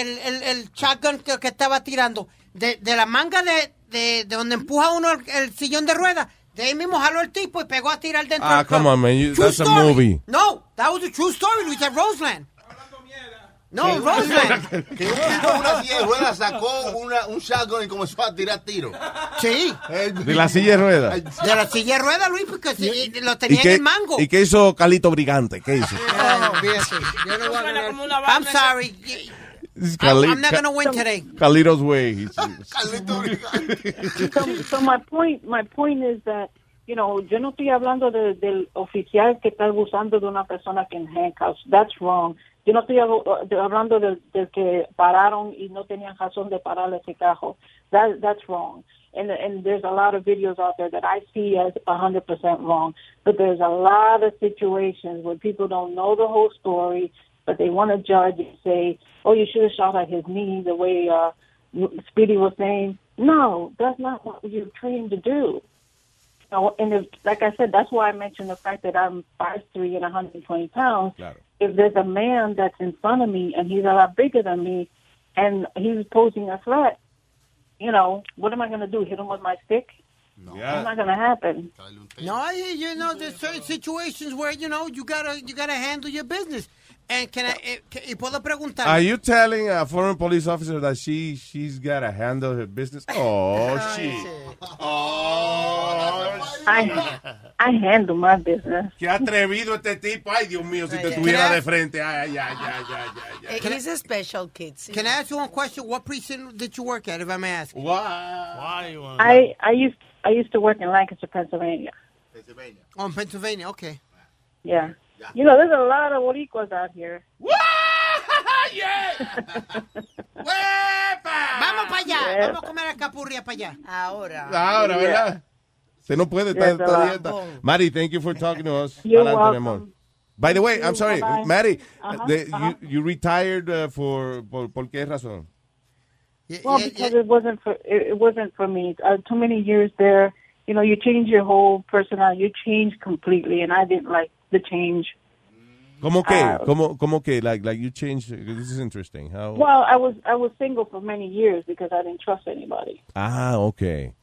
el, el, el, el shotgun que, que estaba tirando? De, de la manga de, de, de donde empuja uno el, el sillón de ruedas. De ahí mismo jaló el tipo y pegó a tirar dentro Ah, del club. come on, man. You- that's a movie. No, that was a true story, Luis, at Roseland. No, Roseland. Que un una silla de ruedas sacó una, un shotgun y comenzó a tirar tiros. Sí. De la silla de ruedas. De la silla de ruedas, Luis, porque si- lo ¿Y tenía en el mango. ¿Y qué hizo Calito Brigante? ¿Qué hizo? Olvídate. Yo no voy a. I'm sorry. I'm, Cali- I'm not going to win today. Calito's way. He's- so, so my point, my point is that, you know, yo no estoy hablando de- del oficial que está abusando de una persona que en handcuffs. That's wrong. Yo no estoy de- hablando del, del que pararon y no tenían razón de parar ese carro. That, that's wrong. And, and there's a lot of videos out there that I see as 100% wrong. But there's a lot of situations where people don't know the whole story, but they want to judge and say, oh, you should have shot at his knee the way uh, Speedy was saying. No, that's not what you're trained to do. You know, and if, like I said, that's why I mentioned the fact that I'm five three and 120 pounds. If there's a man that's in front of me and he's a lot bigger than me and he's posing a threat, you know, what am I going to do? Hit him with my stick? No. That's not going to happen. No, I hear you know there's certain situations where you know you gotta you gotta handle your business. And can I eh, y puedo preguntar? Are you telling a former police officer that she she's got to handle her business? Oh, shit. I I handle my business. Qué atrevido este tipo. Ay, Dios mío, si te tuviera de frente. Ay, ay, ay, ay, ay, ay. He's a special kid. sí. Can I ask you one question? What precinct did you work at, if I may ask? Why? Why? I I used I used to work in Lancaster, Pennsylvania. Pennsylvania. Oh, Pennsylvania, okay. Yeah. You know, there's a lot of boricuas out here. Vamos para allá, Yeah. vamos a comer alcapurria para allá. Ahora. Ahora, ¿verdad? Se no puede estar esta uh, dieta. Mari, thank you for talking to us. You're Adelante, mi welcome. amor. By the way, I'm sorry, Bye-bye. Mary, Uh-huh, the- uh-huh. you, you retired uh, for, por, ¿por qué razón? Well, because it wasn't for it, it wasn't for me. Uh, too many years there. You know, you change your whole personality. You change completely, and I didn't like the change. ¿Cómo que? Ah. ¿Cómo, cómo que? Like, like you changed. This is interesting. How? Well, I was I was single for many years because I didn't trust anybody. Ah, okay.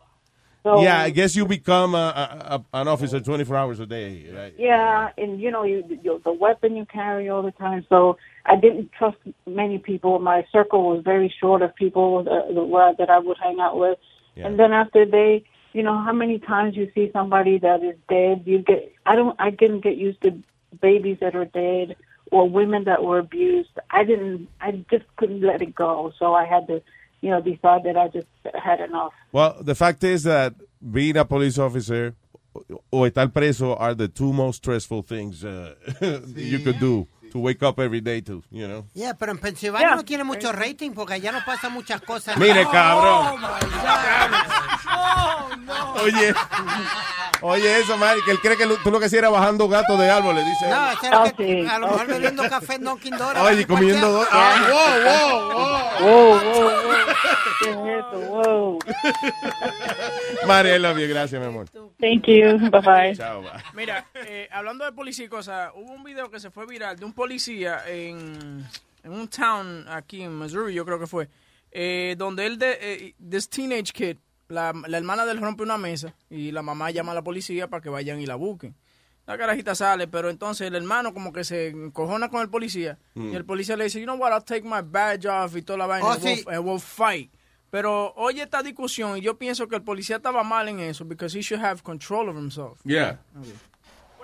So yeah, I guess you become a, a, a, an officer 24 hours a day, right? Yeah, and you know, you, you the weapon you carry all the time. So I didn't trust many people. My circle was very short of people that, that that I would hang out with. And then after they, you know, how many times you see somebody that is dead? You get. I don't. I didn't get used to babies that are dead or women that were abused. I didn't. I just couldn't let it go. So I had to, you know, decide that I just had enough. Well, the fact is that being a police officer o estar preso are the two most stressful things uh, you could do to wake up every day to, you know. Yeah, pero en Pensilvania no tiene mucho rating porque allá no pasan muchas cosas. Mire, Oh, cabrón. my God. Oh, no. Oye, oye eso, Mari, que él cree que lo- tú lo que hacías era bajando gatos de árboles, dice. No, era que, a lo mejor bebiendo café en Dunkin' Donuts. Oye, comiendo dos. Ah, wow, wow, Whoa, whoa, whoa. ¿Qué es? Whoa. Mari, I love you. Gracias, mi amor. Thank you. Bye bye. Chao, bye. Mira, eh, hablando de policía y cosas, hubo un video que se fue viral de un policía en, en un town aquí en Missouri, yo creo que fue, eh, donde él, de, eh, this teenage kid, la, la hermana de él rompe una mesa y la mamá llama a la policía para que vayan y la busquen. La carajita sale, pero entonces el hermano como que se encojona con el policía Mm. y el policía le dice, you know what, I'll take my badge off y toda la vaina, Oh, and we'll- sí. and we'll fight. Pero oye esta discusión y yo pienso que el policía estaba mal en eso because he should have control of himself. Yeah.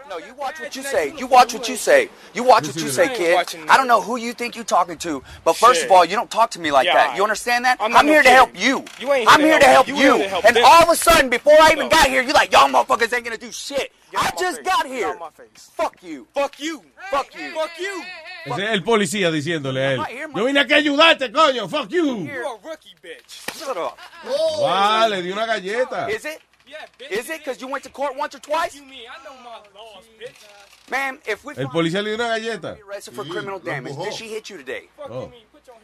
No, you watch what you say. You watch what you say. You watch what you say, kid. I don't know who you think you're talking to, but first of all, you don't talk to me like that. You understand that? I'm here to help you. You ain't I'm here to help you. You here to help and all of a sudden, before I even got here, you're like, y'all motherfuckers ain't gonna do shit. I just got here. out my. Fuck you. Fuck you. Fuck you. Fuck you. Ese es el policía diciéndole a él. I'm here, Yo vine aquí a ayudarte, coño. Fuck you. You're a rookie, bitch. Shut up. Vale, di una galleta. Is it? Yeah, bitch. Is it? Because you went to court once or twice? You mean I know my laws, bitch. Man, if we El policía le dio una galleta. arrested for criminal damage, did she hit you today? Oh.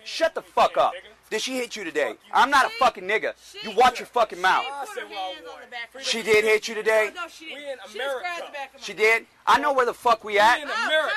Shut the fuck up. Did she hit you today? I'm not a fucking nigga. You watch your fucking mouth. I said what I want. She did hit you today? We in America. She did? I know where the fuck we at. We in America.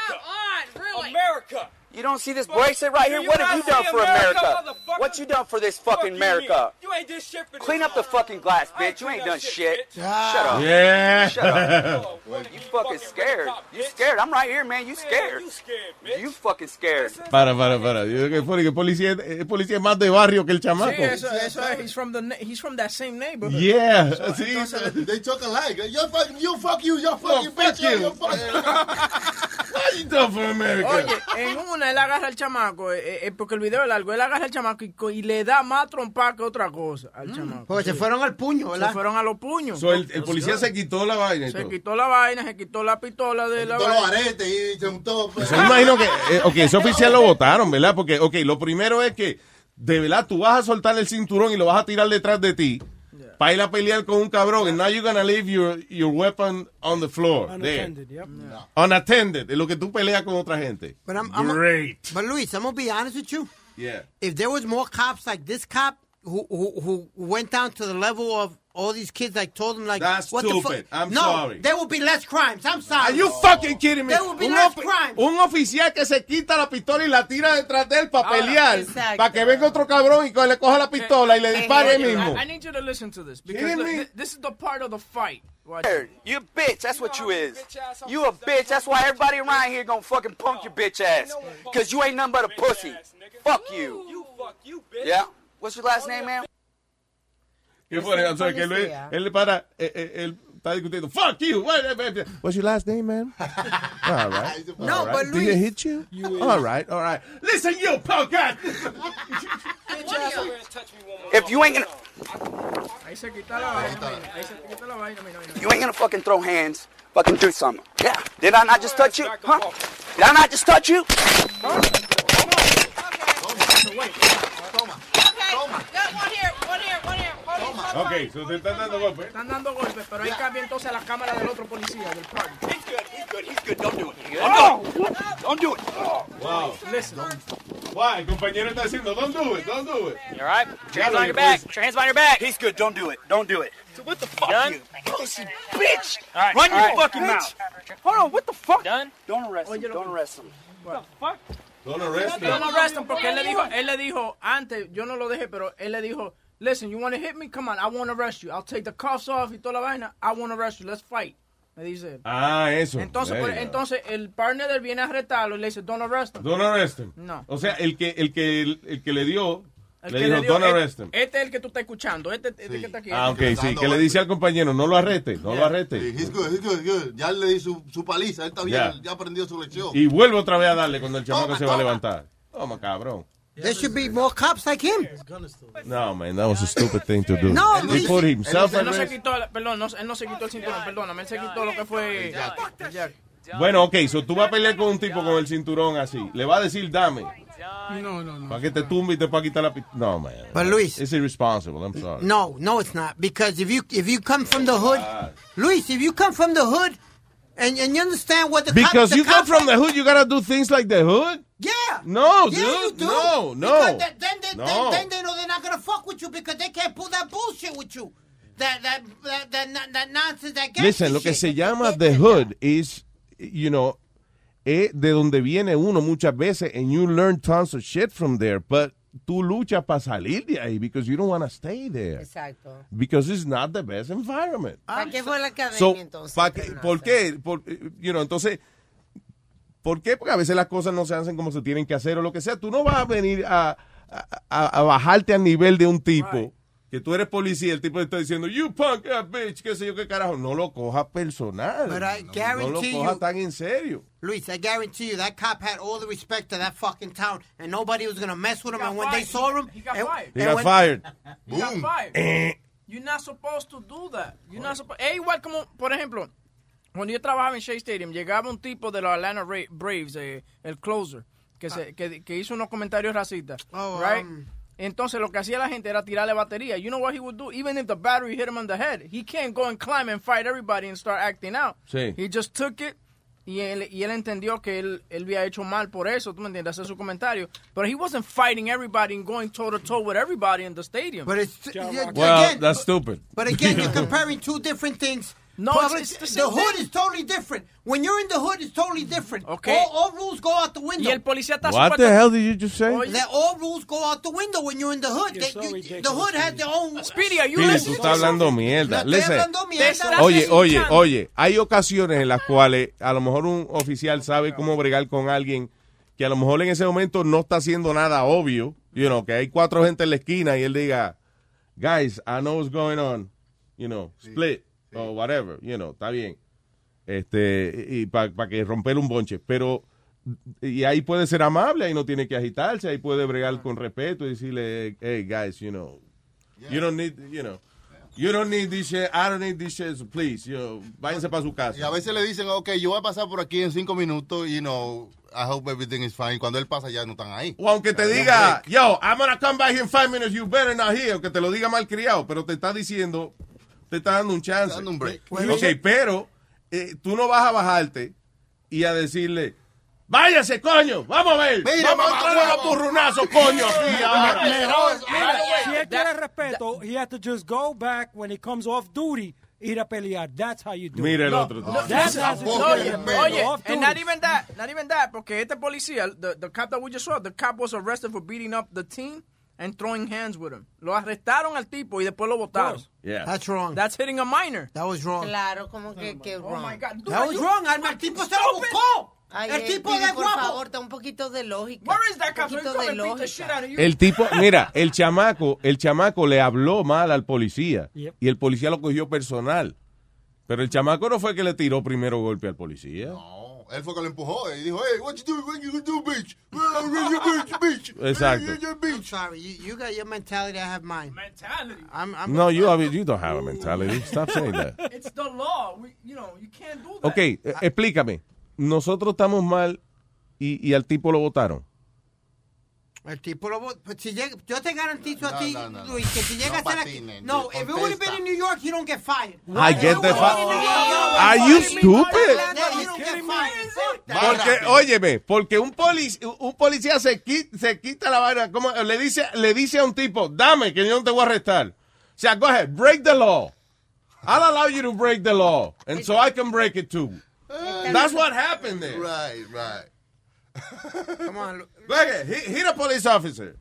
America. You don't see this bracelet right here? What have you done for America, America? What you done for this fucking you mean. America? You ain't did shit for this Clean up the fucking glass, bitch. You ain't done shit. Shut up. Yeah. Shut up. You fucking scared. You scared. I'm right here, man. You scared. You scared, bitch. You fucking scared. Para, para, para. Yo creo que el policía, el policía es más de barrio que el chamaco. Sí, eso, eso es. He's from the he's from that same neighborhood. Yeah, So, sí. entonces- They talk alike. Yo fuck you, fuck you, yo fuck Oh, you, fuck bitch, yo, you. yo fuck you. What you done for America? Oye, en una él agarra al chamaco, eh, eh, porque el video es largo, él agarra al chamaco y, le da más trompa que otra cosa al chamaco. Porque se fueron al puño, ¿verdad? Se fueron a los puños. So, el, el policía se quitó la vaina y Se todo. quitó la vaina, se quitó la pistola de la Todos los vaina. aretes y se untó. pues. Yo me imagino que, eh, ok, ese oficial lo votaron, ¿verdad? Porque, ok, lo primero es que, de verdad, tú vas a soltar el cinturón y lo vas a tirar detrás de ti para ir a pelear con un cabrón. And now you're gonna leave your, your weapon on the floor. there. Unattended, yep. Unattended. Es lo que tú peleas con otra gente. But I'm, I'm Great. but Luis, I'm gonna be honest with you. Yeah. If there was more cops like this cop who who, who went down to the level of all these kids, like told them like, That's what the stupid. fuck? I'm no, sorry. there would be less crimes. I'm sorry. Are you fucking kidding me? There will be un, less ofi- crime. un oficial que se quita la pistola y la tira detrás de él para pelear, exacto. para que venga otro cabrón y le coja la pistola y le dispare él Oye, mismo. I, I need you to listen to this because the- th- this is the part of the fight. Watch. You a bitch. That's what you is. You a bitch. That's why everybody around here gonna fucking punk your bitch ass. Cause you ain't nothing but a pussy. Fuck you. You fuck you, bitch. Yeah? What's your last name, man? ¿Qué fue? I'm sorry, que Luis, él para, eh, eh, él está discutiendo. Fuck you. Eh, What's your last name, man? All right. No, all right. but Did Luis- he hit you? all right, all right. Listen, you punk ass. If you ain't gonna, Ahí se quita la vaina. Ahí se quita la vaina, mira, mira. you ain't gonna fucking throw hands, fucking do something. Yeah. Did I not just touch you? Huh? Did I not just touch you? Ok, so te están dando golpes. Están dando golpes, pero ahí cambia entonces la cámara del otro policía, del party. He's good. He's good. He's good. Don't do it. Don't do it. Don't do it. Wow. Listen. Why? El compañero está diciendo, don't do it, don't do it. You all right? Put your hands on your back. pues- Put your hands on your back. He's good. Don't do it. Don't do it. What the fuck? You pussy bitch. All right. Run all your right. fucking mouth. Hold on, what the fuck? Done? Don't arrest him. Don't arrest him. What the fuck? Don't arrest him. Don't arrest him porque él le dijo, él le dijo antes, yo no lo dejé, pero él le dijo, listen, you want to hit me? Come on, I want to arrest you. I'll take the cuffs off y toda la vaina. I want to arrest you. Let's fight. Me dice él. Ah, eso. Entonces, por- go. entonces el partner de él viene a retarlo y le dice, don't arrest him. Don't arrest him. No. O sea, el que, el que, el, que le dio, El le que dijo, dio- don't este- arrest him. Este es el que tú estás escuchando. Este, este que está aquí. Ah, ok, Este sí, que le dice al compañero, no lo arreste, no lo arreste. Sí, he's good, he's good, good. Ya le di su, su paliza, él está bien, Ya. ya aprendió su lección. Y vuelve otra vez a darle cuando el chamaco se va a levantar. Toma, cabrón. There should be more cops like him. No, man, that was a stupid thing to do. No, He Luis. put himself Él at no se risk. quitó, el- perdón, no, él no se quitó el cinturón, perdóname, él se quitó lo que fue el jack. Bueno, ok, so tú vas a pelear con un tipo con el cinturón así. Le va a decir, dame. No, no, no. Para que te tumbe y te pueda quitar la pi- No, man. But Luis- It's irresponsible, I'm sorry. No, no, it's not. Because if you if you come from the hood, ah. Luis, if you come from the hood, and, and you understand what the Because cops, the you come cops- from the hood, you gotta do things like the hood? Yeah. No, yeah, dude. You do. No, no. Because then, then, they, No. then, then they know they're not gonna fuck with you because they can't pull that bullshit with you. That that that that, that nonsense. That gangster Listen, lo que shit. se llama the hood is, you know, es de donde viene uno muchas veces and you learn tons of shit from there, but tú luchas para salir de ahí because you don't want to stay there. Exacto. Because it's not the best environment. ¿Para qué fue la academia So, entonces? ¿Por qué? Por- you know, entonces, ¿por qué? Porque a veces las cosas no se hacen como se tienen que hacer o lo que sea. Tú no vas a venir a, a- a- bajarte al nivel de un tipo que tú eres policía, el tipo te está diciendo, you punk ass bitch, qué sé yo qué carajo. No lo cojas personal. But I no, no lo guarantee cojas you- tan en serio. Luis, I guarantee you that cop had all the respect to that fucking town, and nobody was gonna mess with him. And when they saw him, He got and- fired. He got when- fired. You got Boom. fired. Eh. You're not supposed to do that. You're not supposed. Es igual como, por ejemplo, cuando yo trabajaba en Shea Stadium, llegaba un tipo de los Atlanta Ra- Braves, eh, el closer, que, se, que, que hizo unos comentarios racistas, Oh, right? um, Entonces lo que hacía la gente era tirarle batería. You know what he would do? Even if the battery hit him on the head, he can't go and climb and fight everybody and start acting out. Sí. He just took it y él, y él entendió que él, él había hecho mal por eso, tú me entiendes, hacer su comentario. But he wasn't fighting everybody and going toe to toe with everybody in the stadium. But it's yeah, Well, again, that's stupid. But again, you're comparing two different things. No, it's- it's the hood thing. is totally different. When you're in the hood, it's totally different. Okay. All, all rules go out the window. Y el policía está What the hell did you just say? That all rules go out the window when you're in the hood. They- you- the hood has their own. Speedy, are you Speedy, listening tú to estás hablando mierda. Listen. hablando mierda. Oye, oye, oye, hay ocasiones en las cuales a lo mejor un oficial sabe cómo bregar con alguien que a lo mejor en ese momento no está haciendo nada obvio, you know, que hay cuatro gente en la esquina y él diga, guys, I know what's going on, you know, split o whatever, you know, está bien. Este, y para que romper un bonche, pero y ahí puede ser amable, ahí no tiene que agitarse, ahí puede bregar con respeto y decirle, hey, guys, you know, you don't need, you know, you don't need this shit, I don't need this shit, so please, you know, váyanse para su casa. Y a veces le dicen, ok, yo voy a pasar por aquí en cinco minutos, you know, I hope everything is fine. Cuando él pasa ya no están ahí. O aunque te diga, yo, I'm gonna come back in five minutes, you better not here, aunque te lo diga mal criado, pero te está diciendo, te está dando un chance. dando un break. Ok, pero eh, tú no vas a bajarte y a decirle, váyase, coño, vamos a ver, Mira, vamos a entrar a burrunazos, coño, aquí ahora. Mejor, si él quiere respeto, he has to just go back when he comes off duty, ir a pelear. That's how you do Mira it. el otro. No, That's no, how you no, do oye, it. oye, Off and not duty. even that, not even that, porque este policía, the, the cop that we just saw, the cop was arrested for beating up the team and throwing hands with him. Lo arrestaron al tipo y después lo votaron. Yeah. That's wrong. That's hitting a minor. That was wrong. Claro, como que, que Oh wrong. my God. Dude, That was you- wrong, Alma. El tipo se lo buscó. Ay, el eh, tipo de por guapo. favor, da un poquito de lógica. Where is that? Un poquito de lógica. El tipo, mira, el chamaco, el chamaco le habló mal al policía Yep. y el policía lo cogió personal. Pero el chamaco no fue que le tiró primero golpe al policía. No, él fue que lo empujó y dijo, hey, what you do, what you do, bitch? bitch, bitch. Exacto. I'm sorry. You, you got your mentality. I have mine. Mentality. I'm, I'm No, you, have- you don't have a mentality. Stop saying that. It's the law. We, you know, you can't do that. Ok, eh, explícame. Nosotros estamos mal y, y al tipo lo votaron. El tipo lo pues si llega- yo te garantizo a No, ti, no, no, no. Luis, que si llega No a ser aquí. No, if it would have been in New York, he don't get fired. I get the Are you stupid? Porque, óyeme, porque un, polic- un policía se quita, se quita la vaina, como le dice, le dice a un tipo, dame, que yo no te voy a arrestar. O sea, go ahead, break the law. I'll allow you to break the law, and so I can break it too. That's what happened there. Right, right. Come on. Look at hit, hit a police officer.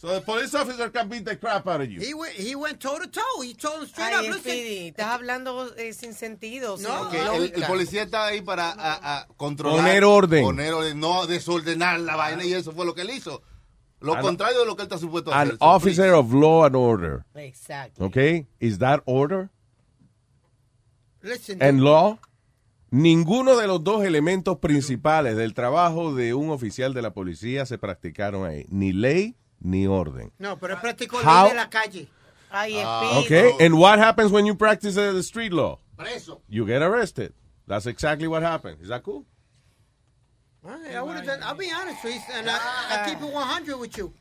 So the police officer can beat the crap out of you. He went, he went toe to toe. He told him straight Ay, up, listen. Speedy, estás hablando eh, sin sentido. sin No, Que el, lógica. el policía está ahí para a- a controlar. Poner orden. Poner orden, no desordenar la vaina y eso fue lo que él hizo. Lo An- contrario de lo que él está supuesto a An hacer. officer of law and order. Exacto. Okay? Is that order? Listen, And law? Ninguno de los dos elementos principales del trabajo de un oficial de la policía se practicaron ahí. Ni ley ni orden. No, pero él practicó How- ley de la calle. Ay, Ah, Okay? And what happens when you practice the street law? Preso. You get arrested. That's exactly what happened. Is that cool? I would have done, I'll be honest with you, and I, I keep it 100 with you.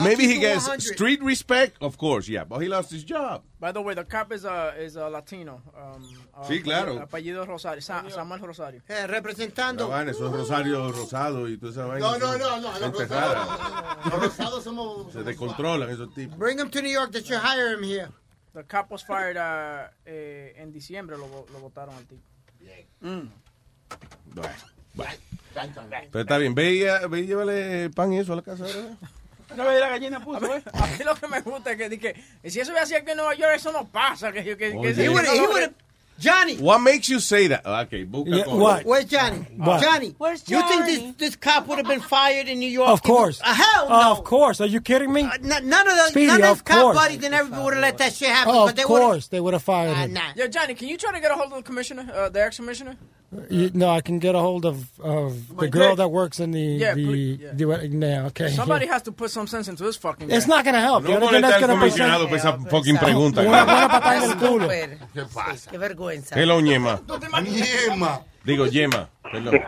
Maybe he gets 100. street respect, of course, yeah, but he lost his job. By the way, the cop is a, is a Latino. Um, uh, Sí, claro. Apellido Rosario, Sa- Samuel Rosario. Eh, representando. La vaina, eso es Rosario Rosado y toda esa vaina. No, no, no, no, los rosados- los rosados somos- Se descontrolan esos tipos. Bring him to New York. That you hire him here. The cop was fired uh, eh, en diciembre, lo, vo- lo votaron al tipo. Mm. Bueno, bueno. Pero está bien, ve y, ve y llévale pan y eso a la casa. ¿verdad? Una vez la gallina puso, ¿eh? A mí lo que me gusta es que, di que si eso hubiera sido aquí en Nueva York, eso no pasa. Que, que, que, Oye. que- He would've- que- he would've- Johnny. What makes you say that? Okay, busca Yeah, what? Where's Johnny? What? Johnny. Where's Johnny? You think this, this cop would have been fired in New York? Of course. Uh, hell no. Of course. Are you kidding me? N- none of those, Speedy, none of of cop course. buddies and everybody would have let that shit happen. Oh, but of they would've- course, they would have fired Ah, him. nah. Yeah, Johnny, can you try to get a hold of the commissioner, uh, the ex-commissioner? You, no, I can get a hold of, of the girl yeah. that works in the Yeah, the, please, yeah. the yeah, okay. Somebody has to put some sense into this fucking It's guy. not gonna help. No Yo creo que molesta no es al gonna comisionado pasar. por esa fucking pregunta. Una buena patada en el culo. Súper. ¿Qué pasa? Qué vergüenza. Hello, Ñema. Yema. Digo, Yema. Perdón.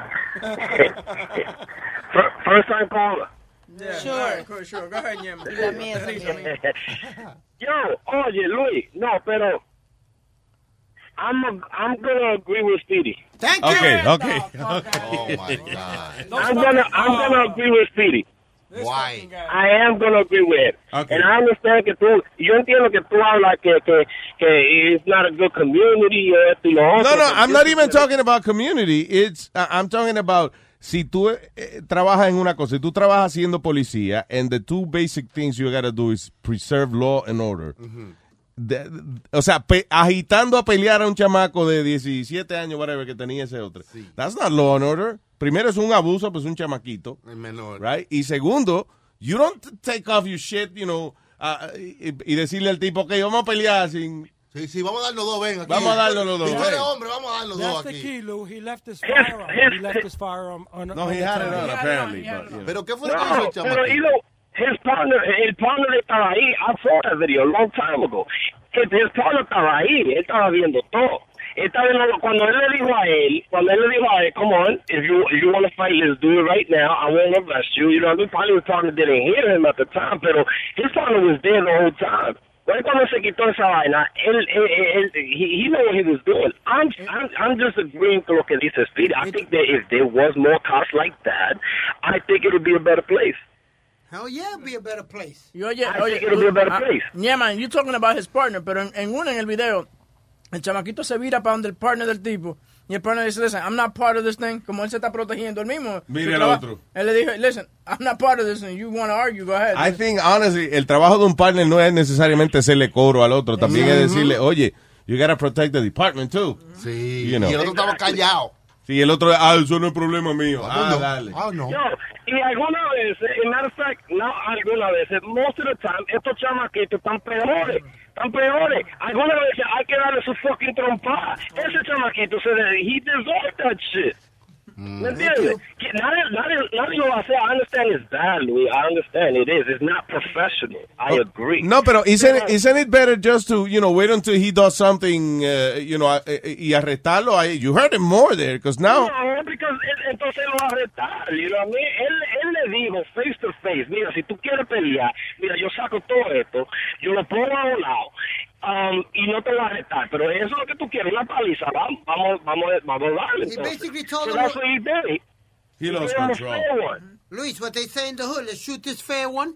First time caller. Yeah, Sure. all right, cool, sure. Go ahead, Ñema. Y la mía también. Yo, oye, Luis, no, pero I'm a, I'm gonna agree with Speedy. Thank Okay, you. okay. Oh my God. I'm gonna I'm gonna agree with Speedy. Why? I am gonna agree with it. Okay. And I understand que tú, yo entiendo que tú hablas que, que, que it's not a good community o esto y lo otro. No, no, I'm not even talking about community. It's I- I'm talking about si tú eh, trabajas en una cosa, si tú trabajas siendo policía, and the two basic things you gotta do is preserve law and order. De- de- o sea, pe- agitando a pelear a un chamaco de 17 años, whatever, que tenía ese otro. That's not law and order. Primero es un abuso, pues un chamaquito. El menor. Right? Y segundo, you don't take off your shit, you know, ah, y, y decirle al tipo que vamos a pelear sin... Sí, sí, vamos a darnos dos, ven. Aquí. Vamos a darnos los dos, Si tú eres hombre, vamos a darnos That's dos the aquí. key, Lou. He left his firearm. He left his firearm on. No, on he had it on, apparently. but, you know. Pero ¿qué fue lo que hizo el chamaquito? His partner, el partner estaba ahí. I saw that video a long time ago. His, his partner estaba ahí. Él estaba viendo todo. Estaba viendo, cuando él le dijo a él, cuando él le dijo a él, come on, if you, if you want to fight, let's do it right now. I won't arrest you. You know, he probably his partner didn't hear him at the time, pero his partner was there the whole time. Bueno, cuando se quitó esa vaina, él, él, él, he, he knew what he was doing. I'm, I'm, I'm just agreeing to lo que dice Speedy. I think that if there was more cops like that, I think it would be a better place. Hell yeah, it'd be a better place. Y oye, I oye, think it'll be a better ah, place. yeah, man, you talking about his partner, pero en, en uno en el video, el chamaquito se vira para donde el partner del tipo, y el partner dice, listen, I'm not part of this thing, como él se está protegiendo el mismo. Mire al otro. Él le dijo, listen, I'm not part of this thing, you want to argue, go ahead. I think, honestly, el trabajo de un partner no es necesariamente hacerle coro al otro. También es decirle, oye, you gotta protect the department too. Sí. You know. Y el otro estaba callado. Si el otro, ah, eso no es problema mío. Ah, no. dale. Ah, no. Yo, y algunas veces, en matter of fact, no algunas veces, most of the time, estos chamaquitos están peores, están peores. Algunas veces hay que darle su fucking trompada. Ese chamaquito, se de- he deserved that shit. ¿Me entiendes? Que Nadie, nadie, nadie lo. I understand it's bad, Louis. I understand it is. It's not professional. I agree. No, pero isn't it, isn't it better just to, you know, wait until he does something, uh, you know, uh, y arrestarlo? I, you heard him more there, because now... No, because él- entonces lo va a retar, you know what I mean? Él, él le dijo face to face, mira, si tú quieres pelear, mira, yo saco todo esto, yo lo pongo a un lado, um, y no te voy a retar, pero eso es lo que tú quieres, una paliza, vamos, vamos, vamos, vamos a darle. He basically told So that's what- he did. He lost control. one. Luis, what they say in the hood, let's shoot this fair one.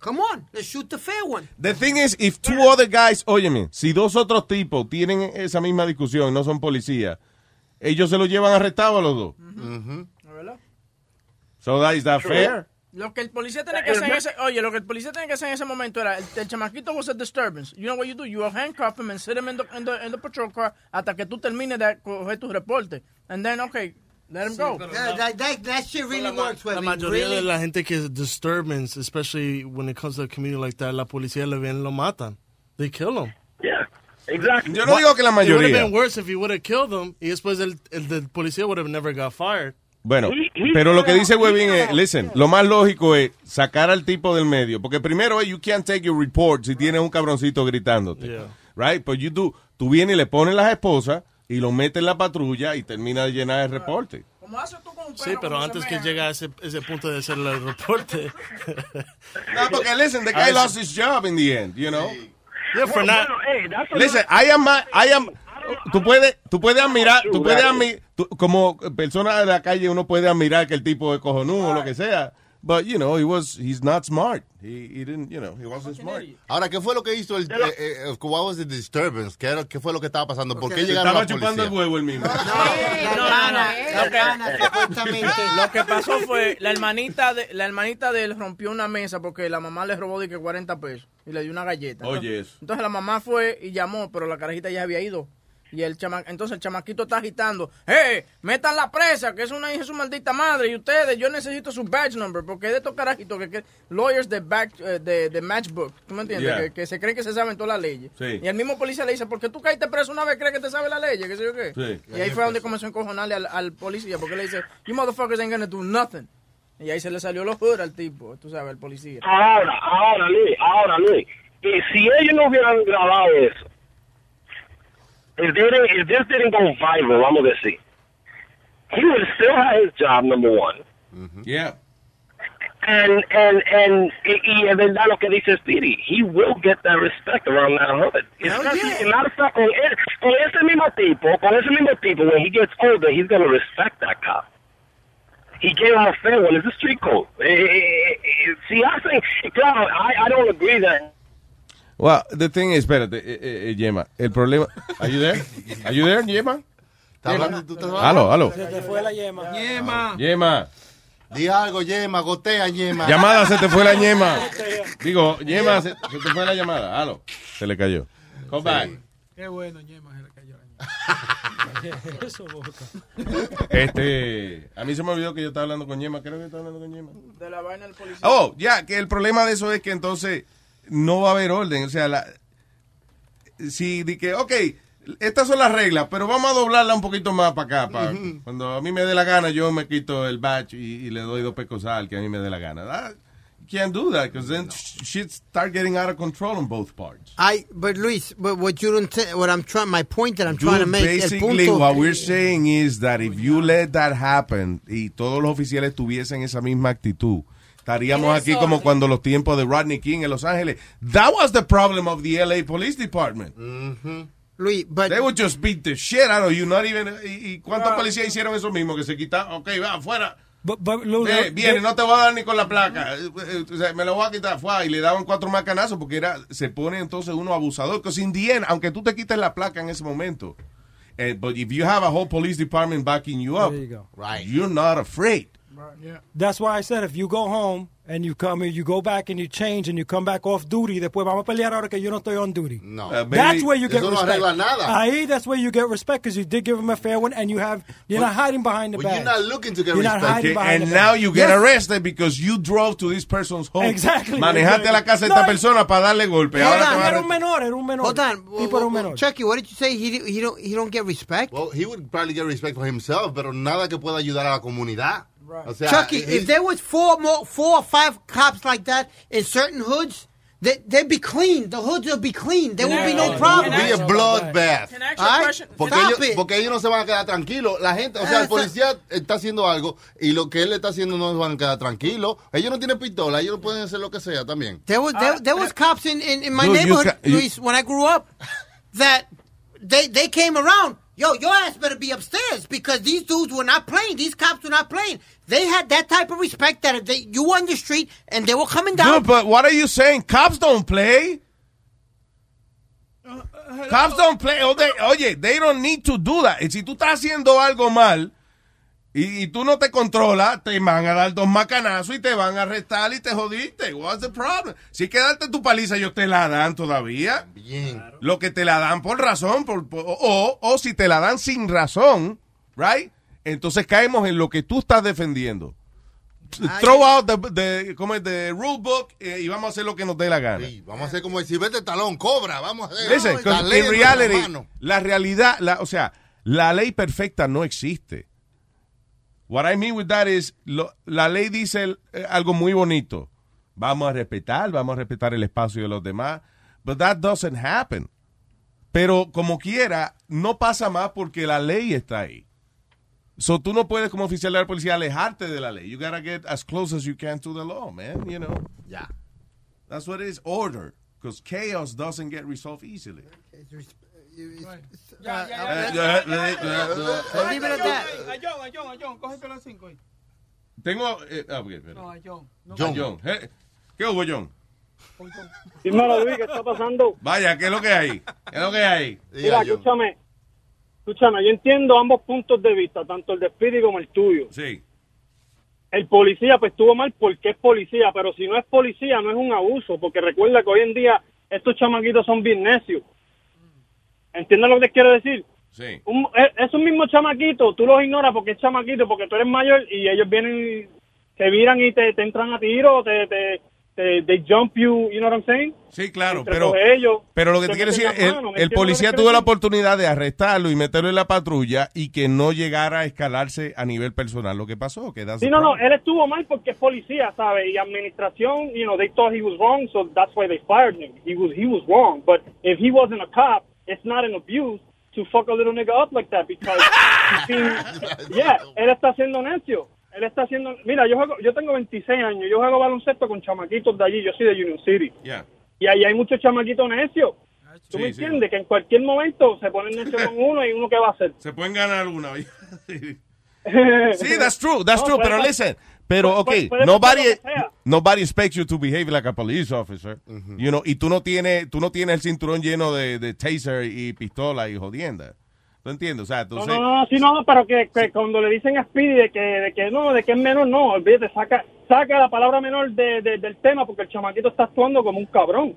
Come on, let's shoot the fair one. The thing is, if two other guys, óyeme, si dos otros tipos tienen esa misma discusión, no son policías, ellos se lo llevan arrestado a los dos. ¿No verdad? So that is that fair? Lo que el policía tiene que hacer en ese, oye, lo que el policía tiene que hacer en ese momento era, el, el chamaquito was a disturbance. You know what you do? You handcuff him and sit him in the, in the, in the patrol car hasta que tú termines de coger tu reporte. And then, okay, let him go. Yeah, that, that, that shit really works, La Webby. mayoría Really? de la gente que es disturbance, especially when it comes to a community like that, la policía le ven lo matan. They kill them. Yeah, exactly. Yo no digo que la It would mayoría. have been worse if he would have killed them y después el, el, del policía would have never got fired. Bueno, pero lo que dice Webin es, listen, lo más lógico es sacar al tipo del medio, porque primero, you can't take your report si tienes un cabroncito gritándote, Yeah. right? But you do, tú vienes y le pones las esposas y lo metes en la patrulla y termina de llenar el reporte. Sí, pero antes que llegue a ese, ese punto de hacer el reporte. No, porque listen, the guy lost his job in the end, you know? Yeah, for not. Listen, I am, I am, tú puedes, tú puedes admirar, tú puedes admirar, como persona de la calle uno puede admirar que el tipo es cojonudo o lo que sea, but you know, he was, he's not smart. He, he didn't, you know, he wasn't smart. Ahora, ¿qué fue lo que hizo el... Eh, eh, what was the disturbance? ¿Qué, era- qué fue lo que estaba pasando? ¿Por qué llegaron estaba la chupando el huevo el mismo. Lo que, lo que pasó fue la hermanita de la hermanita de él rompió una mesa porque la mamá le robó de que 40 pesos y le dio una galleta. Oye, eso. entonces la mamá fue y llamó, pero la carajita ya había ido. Y el chama, entonces el chamaquito está agitando. ¡Eh! Metan la presa, que es una hija de su maldita madre. Y ustedes, yo necesito su badge number. Porque es de estos carajitos que, que lawyers de, back, eh, de, de matchbook. ¿Tú me entiendes? Yeah. Que, que se creen que se saben todas las leyes. Sí. Y el mismo policía le dice, ¿por qué tú caíste preso una vez crees que te sabe la ley? ¿Qué sé yo qué? Sí. Y ahí fue donde comenzó a encojonarle al, al policía. Porque le dice, you motherfuckers ain't gonna do nothing. Y ahí se le salió los hood al tipo, tú sabes, el policía. Ahora, ahora, Luis, ahora, Luis. Y si ellos no hubieran grabado eso, if, they didn't, if this didn't go viral, vamos a decir, he would still have his job, number one. Yeah. And, and, and, y, y es verdad lo que dice Speedy, he will get that respect around that hood. Especially, matter of fact, con, él- con ese mismo tipo, con ese mismo tipo, when he gets older, he's going to respect that cop. He gave him a fair one. It's a street code. Eh, eh, eh, eh, Si hacen, claro, I, I don't agree that Well, the thing is, espérate, eh, eh, eh, Yema, el problema, are you there? Are you there, Yema? Aló, aló. Se te fue la yema. Yema. Yema, Di algo, Yema, gotea, Yema. llamada, se te fue la Yema. Digo, Yema, se, se te fue la llamada. Aló, se le cayó. Come back. Qué bueno, yema, se le cayó. Eso, boca. Este, a mí se me olvidó que yo estaba hablando con Yema. Creo que estaba hablando con Yema. De la vaina del policía. Oh, ya, que el problema de eso es que entonces no va a haber orden. O sea, la, si di que, ok, estas son las reglas, pero vamos a doblarla un poquito más para acá. pa- Cuando a mí me dé la gana, yo me quito el batch y, y le doy dos pecos al que a mí me dé la gana. That- you can't do that, because then shit start getting out of control on both parts. I, but Luis, but what you don't, what I'm trying, my point that I'm trying to Dude, make, basically, punto, what we're saying is that if you let that happen y todos los oficiales tuviesen esa misma actitud, estaríamos aquí como cuando los tiempos de Rodney King en Los Ángeles. That was the problem of the LA Police Department. Luis, but They would just beat the shit out of you, not even. ¿Y, y cuántos policías hicieron eso mismo? Que se quitaron, ok, va, afuera. Ve, viene, no te voy a dar ni con la placa. Eh, eh, o sea, me lo voy a quitar. Fue, y le daban cuatro macanazos porque era, se pone entonces uno abusador. Because in the end, aunque tú te quites la placa en ese momento, eh, but if you have a whole police department backing you up, you. Right. you're not afraid. That's why I said if you go home and you come and you go back and you change and you come back off duty, después vamos a pelear ahora que yo no estoy on duty. No. Uh, baby, That's where you get eso no respect. Ahí, that's where you get respect because you did give him a fair one and you have you're not hiding behind the Well, you're not looking to get You're not respect. hiding Okay, behind and the now you get Yes. arrested because you drove to this person's home. Exactly. Manejaste a la casa de esta No, persona para darle golpe. Hold Ahora on, Era un menor, era un menor. hold on, era un menor. Chucky, what did you say? He, he don't, he don't get respect. Well, he would probably get respect for himself, pero nada que pueda ayudar a la comunidad. O sea, Chucky, he- if there was four more, four or five cops like that in certain hoods, they, they'd be clean. The hoods would be clean. There would be no problem. be a bloodbath. Can I ask you a Ay, question? Porque Stop ellos, it. porque ellos no se van a quedar tranquilos. La gente, o sea, Ah, el policía está haciendo algo y lo que él está haciendo no se van a quedar tranquilos. Ellos no tienen pistola, ellos pueden hacer lo que sea también. There was there, there was cops in, in, in my Dude, you neighborhood, you- Luis, when I grew up, that they they came around. Yo, your ass better be upstairs because these dudes were not playing. These cops were not playing. They had that type of respect that if they, you were on the street and they were coming down. Dude, but what are you saying? Cops don't play. Cops don't play. oh, they- Oye, they don't need to do that. Y si tú estás haciendo algo mal y, y tú no te controlas, te van a dar dos macanazos y te van a arrestar y te jodiste. What's the problem? Si hay que darte tu paliza, ellos te la dan todavía. Bien. Lo que te la dan por razón, por, por- o, o si te la dan sin razón, right? Entonces caemos en lo que tú estás defendiendo. Throw out the, the- ¿cómo es? the rule book eh, y vamos a hacer lo que nos dé la gana. Vamos a hacer como el Silvestre Talón, cobra, vamos a hacer. Listen, la ley en reality, la realidad, la, o sea, la ley perfecta no existe. What I mean with that is, lo- la ley dice eh, algo muy bonito. Vamos a respetar, vamos a respetar el espacio de los demás. But that doesn't happen. Pero como quiera, no pasa más porque la ley está ahí. So tú no puedes como oficial de la policía alejarte de la ley. You gotta get as close as you can to the law, man. You know. Yeah. That's what it is. Order. Because chaos doesn't get resolved easily. Ya, ya, ya. So leave it at that. A John, a John, a John, cógete las cinco ahí. Tengo. eh, ah, John. No, John. John. ¿Qué hubo, John? Dímelo, Luis, ¿qué está pasando? Vaya, ¿qué es lo que hay? ¿Qué es lo que hay? Mira, escúchame. Escúchame, yo entiendo ambos puntos de vista, tanto el de Speedy como el tuyo. Sí. El policía, pues estuvo mal porque es policía, pero si no es policía, no es un abuso, porque recuerda que hoy en día estos chamaquitos son bien necios. ¿Entiendes lo que te quiero decir? Sí. Un, e- esos mismos chamaquitos, tú los ignoras porque es chamaquito, porque tú eres mayor y ellos vienen y te viran y te, te entran a tiro, te, te, te they jump you, you know what I'm saying? Sí, claro, Entre pero, ellos, pero lo que te quiero decir, el, manos, ¿me el policía tuvo la oportunidad de arrestarlo y meterlo en la patrulla y que no llegara a escalarse a nivel personal lo que pasó. Que Sí, no, no, él estuvo mal porque es policía, ¿sabes? Y administración, you know, they thought he was wrong, so that's why they fired him. He was, he was wrong, but if he wasn't a cop, it's not an abuse to fuck a little nigga up like that because, seen- yeah, él está haciendo necio. Él está haciendo, mira, yo juego, yo tengo 26 años, yo juego baloncesto con chamaquitos de allí, yo soy de Union City. Yeah. Y ahí hay muchos chamaquitos necios. ¿Tú Sí, me sí. entiendes? Que en cualquier momento se ponen necios con uno y uno qué va a hacer. Se pueden ganar alguna. sí, that's true, that's No, true, pero listen, pero ok, puede- puede nobody, que nobody expects you to behave like a police officer, you know, y tú no tienes, tú no tienes el cinturón lleno de, de taser y pistola y jodienda. ¿Tú entiendes? O sea, tú No, sé- no, no, sí, no, pero que, que cuando le dicen a Speedy de que, de que no, de que es menor, no, olvídate, saca, saca la palabra menor de, de- del tema porque el chamaquito está actuando como un cabrón.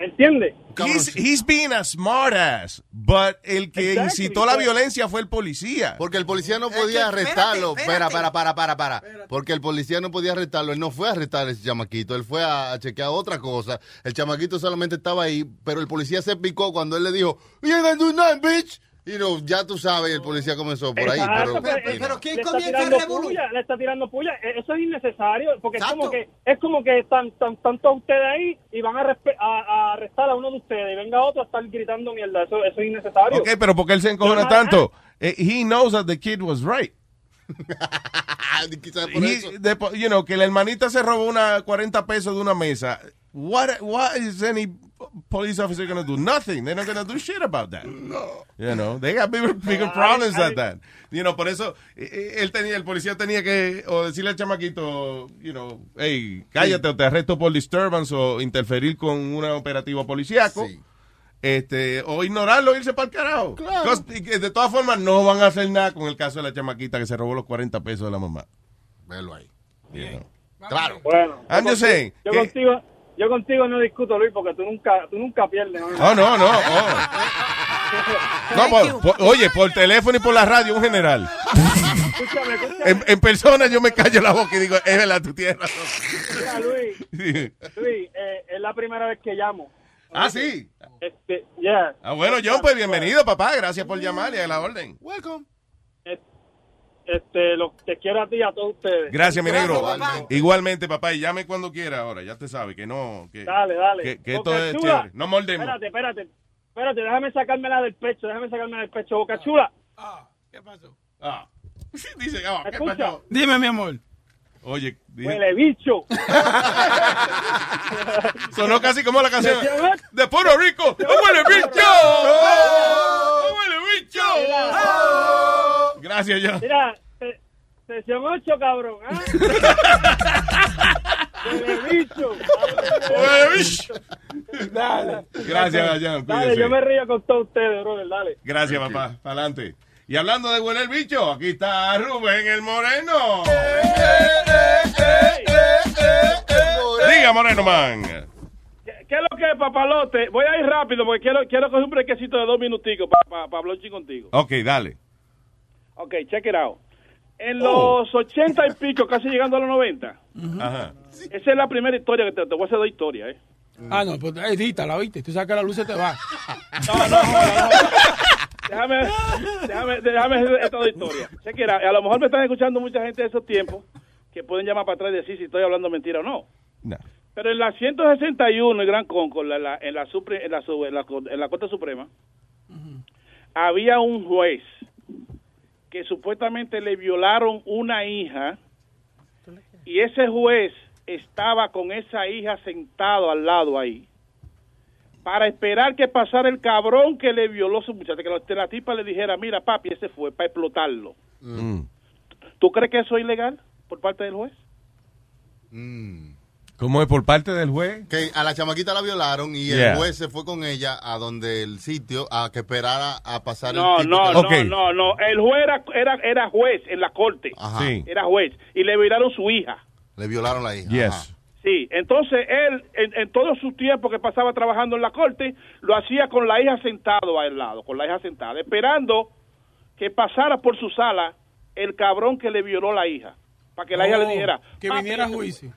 ¿Entiendes? He's, he's being a smart ass, but el que Exactly, incitó la violencia fue el policía. Porque el policía no podía arrestarlo. Espera, para, para, para, para. Porque el policía no podía arrestarlo. Él no fue a arrestar a ese chamaquito. Él fue a, a chequear otra cosa. El chamaquito solamente estaba ahí, pero el policía se picó cuando él le dijo, You ain't gonna do nothing, bitch. Y no, ya tú sabes, el policía comenzó por ahí. Exacto, Pero, pero- you know. le está tirando puya, le está tirando puya. E- Eso es innecesario, porque es como que es como que están, tan, están todos ustedes ahí y van a, a, a arrestar a uno de ustedes y venga otro a estar gritando mierda. Eso, eso es innecesario. Ok, pero porque él se encojona Pero, tanto. Eh, he knows that the kid was right. Quizás por He- eso. de- you know, que la hermanita se robó una 40 pesos de una mesa. What, what is any police officer going to do? Nothing. They're not going to do shit about that. No. You know, they got bigger, bigger No, problems I- than that. You know, por eso eh, eh, él tenía, el policía tenía que o decirle al chamaquito, you know, hey, cállate o te arresto por disturbance o interferir con un operativo policíaco. Este, o ignorarlo e irse para el carajo. Claro. Cos- y que de todas formas no van a hacer nada con el caso de la chamaquita que se robó los 40 pesos de la mamá. Velo ahí. You know. Claro. Bueno, I'm yo just contigo- saying Yo que- contigo, yo contigo no discuto, Luis, porque tú nunca, tú nunca pierdes. Oh, no, no. oh. No, por- por- oye, por teléfono y por la radio, un general. Escúchame, escúchame. En, en persona yo me callo la boca y digo, es verdad, tú tienes razón. Mira, Luis, Luis, eh, es la primera vez que llamo. Ah, sí. Este, yeah. Ah, bueno, John, pues bienvenido, papá. Gracias por llamar y a la orden. Welcome. Este, lo, te quiero a ti y a todos ustedes. Gracias, mi negro. papá. Igualmente, papá, y llame cuando quiera ahora. Ya te sabe que no. Que, Dale, dale. Que, que esto es chévere. No mordemos. Espérate, espérate. Espérate, déjame sacármela del pecho, déjame sacármela del pecho. Boca chula. ¿Qué pasó? Ah. Dice, ah, ¿qué Escucha. pasó? Dime, mi amor. Oye, dije- Huele bicho. sonó casi como la canción de Puerto Rico. ¡Huele bicho! ¡Huele bicho! Gracias, John. Mira, se- sesión 8, cabrón. ¿ah? bicho. Dale. Gracias, Dayan. Dale, yo me río con todos ustedes, brother, dale. Gracias, papá. Para adelante. Y hablando de huele el bicho, aquí está Rubén el Moreno. Diga, Moreno Man. ¿Qué es lo que es, papalote? Voy a ir rápido porque quiero, quiero coger un brequecito de dos minuticos para hablar un chin contigo. Ok, dale. Ok, check it out. En Oh. los ochenta y pico, casi llegando a los 90, Ajá. esa es la primera historia que te, te voy a hacer dos historias, ¿eh? Ah, no, pues edítala, ¿viste? Tú sabes que la luz se te va. Déjame, déjame, déjame esta. Check it out. A lo mejor me están escuchando mucha gente de esos tiempos que pueden llamar para atrás y decir si estoy hablando mentira o no. No. Pero en la 161, el Gran Concord, la- la- en, la, supre- en, la, su- en, la, en la Corte Suprema, había un juez que supuestamente le violaron una hija y ese juez estaba con esa hija sentado al lado ahí para esperar que pasara el cabrón que le violó a su muchacha, que la, tipa le dijera, mira papi, ese fue para explotarlo. Mm. ¿Tú crees que eso es ilegal por parte del juez? ¿Cómo es por parte del juez? Que a la chamaquita la violaron y Yeah. el juez se fue con ella a donde el sitio a que esperara a pasar No, el no, que- no, no, no. El juez era, era, era juez en la corte. Ajá. Sí. Era juez. Y le violaron su hija. Le violaron la hija. Yes. Sí, entonces él, en, en todo su tiempo que pasaba trabajando en la corte, lo hacía con la hija sentado al lado, con la hija sentada, esperando que pasara por su sala el cabrón que le violó la hija, para que la hija le Oh, dijera Que "Papi, viniera a juicio.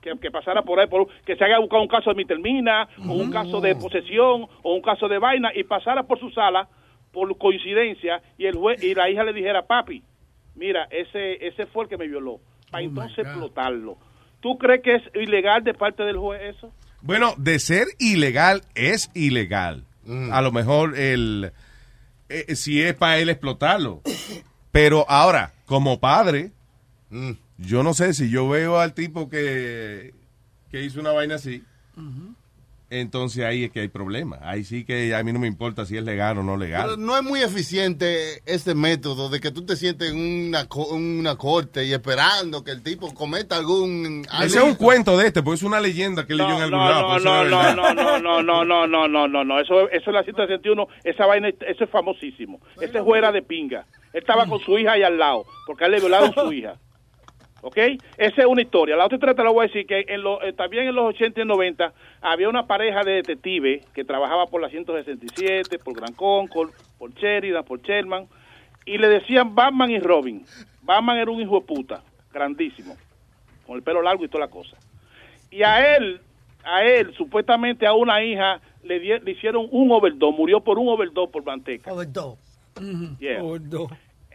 que, que pasara por ahí, por, que se haya buscado un caso de mitermina, o un caso de posesión, o un caso de vaina, y pasara por su sala, por coincidencia, y el juez, y la hija le dijera, papi, mira, ese, ese fue el que me violó, para entonces explotarlo. ¿Tú crees que es ilegal de parte del juez eso? Bueno, de ser ilegal es ilegal. A lo mejor el eh, si es para él explotarlo. Pero ahora, como padre, yo no sé si yo veo al tipo que, que hizo una vaina así, entonces ahí es que hay problema. Ahí sí que a mí no me importa si es legal o no Pero legal. no es muy eficiente este método de que tú te sientes en una, co- una corte y esperando que el tipo cometa algún... Ese es un cuento de este, porque es una leyenda que leyó en algún no, lado. no, pero eso no, no, no, no, no, no, no, no, no, no, no, eso, eso es la 161, esa vaina, eso es famosísimo. Ese juez era de pinga. Él estaba con su hija ahí al lado, porque a él le violaron su hija. ¿Ok? Esa es una historia. La otra historia te la voy a decir que en lo- eh, también en los 80 y 90 había una pareja de detectives que trabajaba por la 167, por Gran Concord, por Sheridan, por Sherman, y le decían Batman y Robin. Batman era un hijo de puta, grandísimo, con el pelo largo y toda la cosa. Y a él, a él, supuestamente a una hija, le, die- le hicieron un overdose, murió por un overdose por manteca. Overdose. Yeah.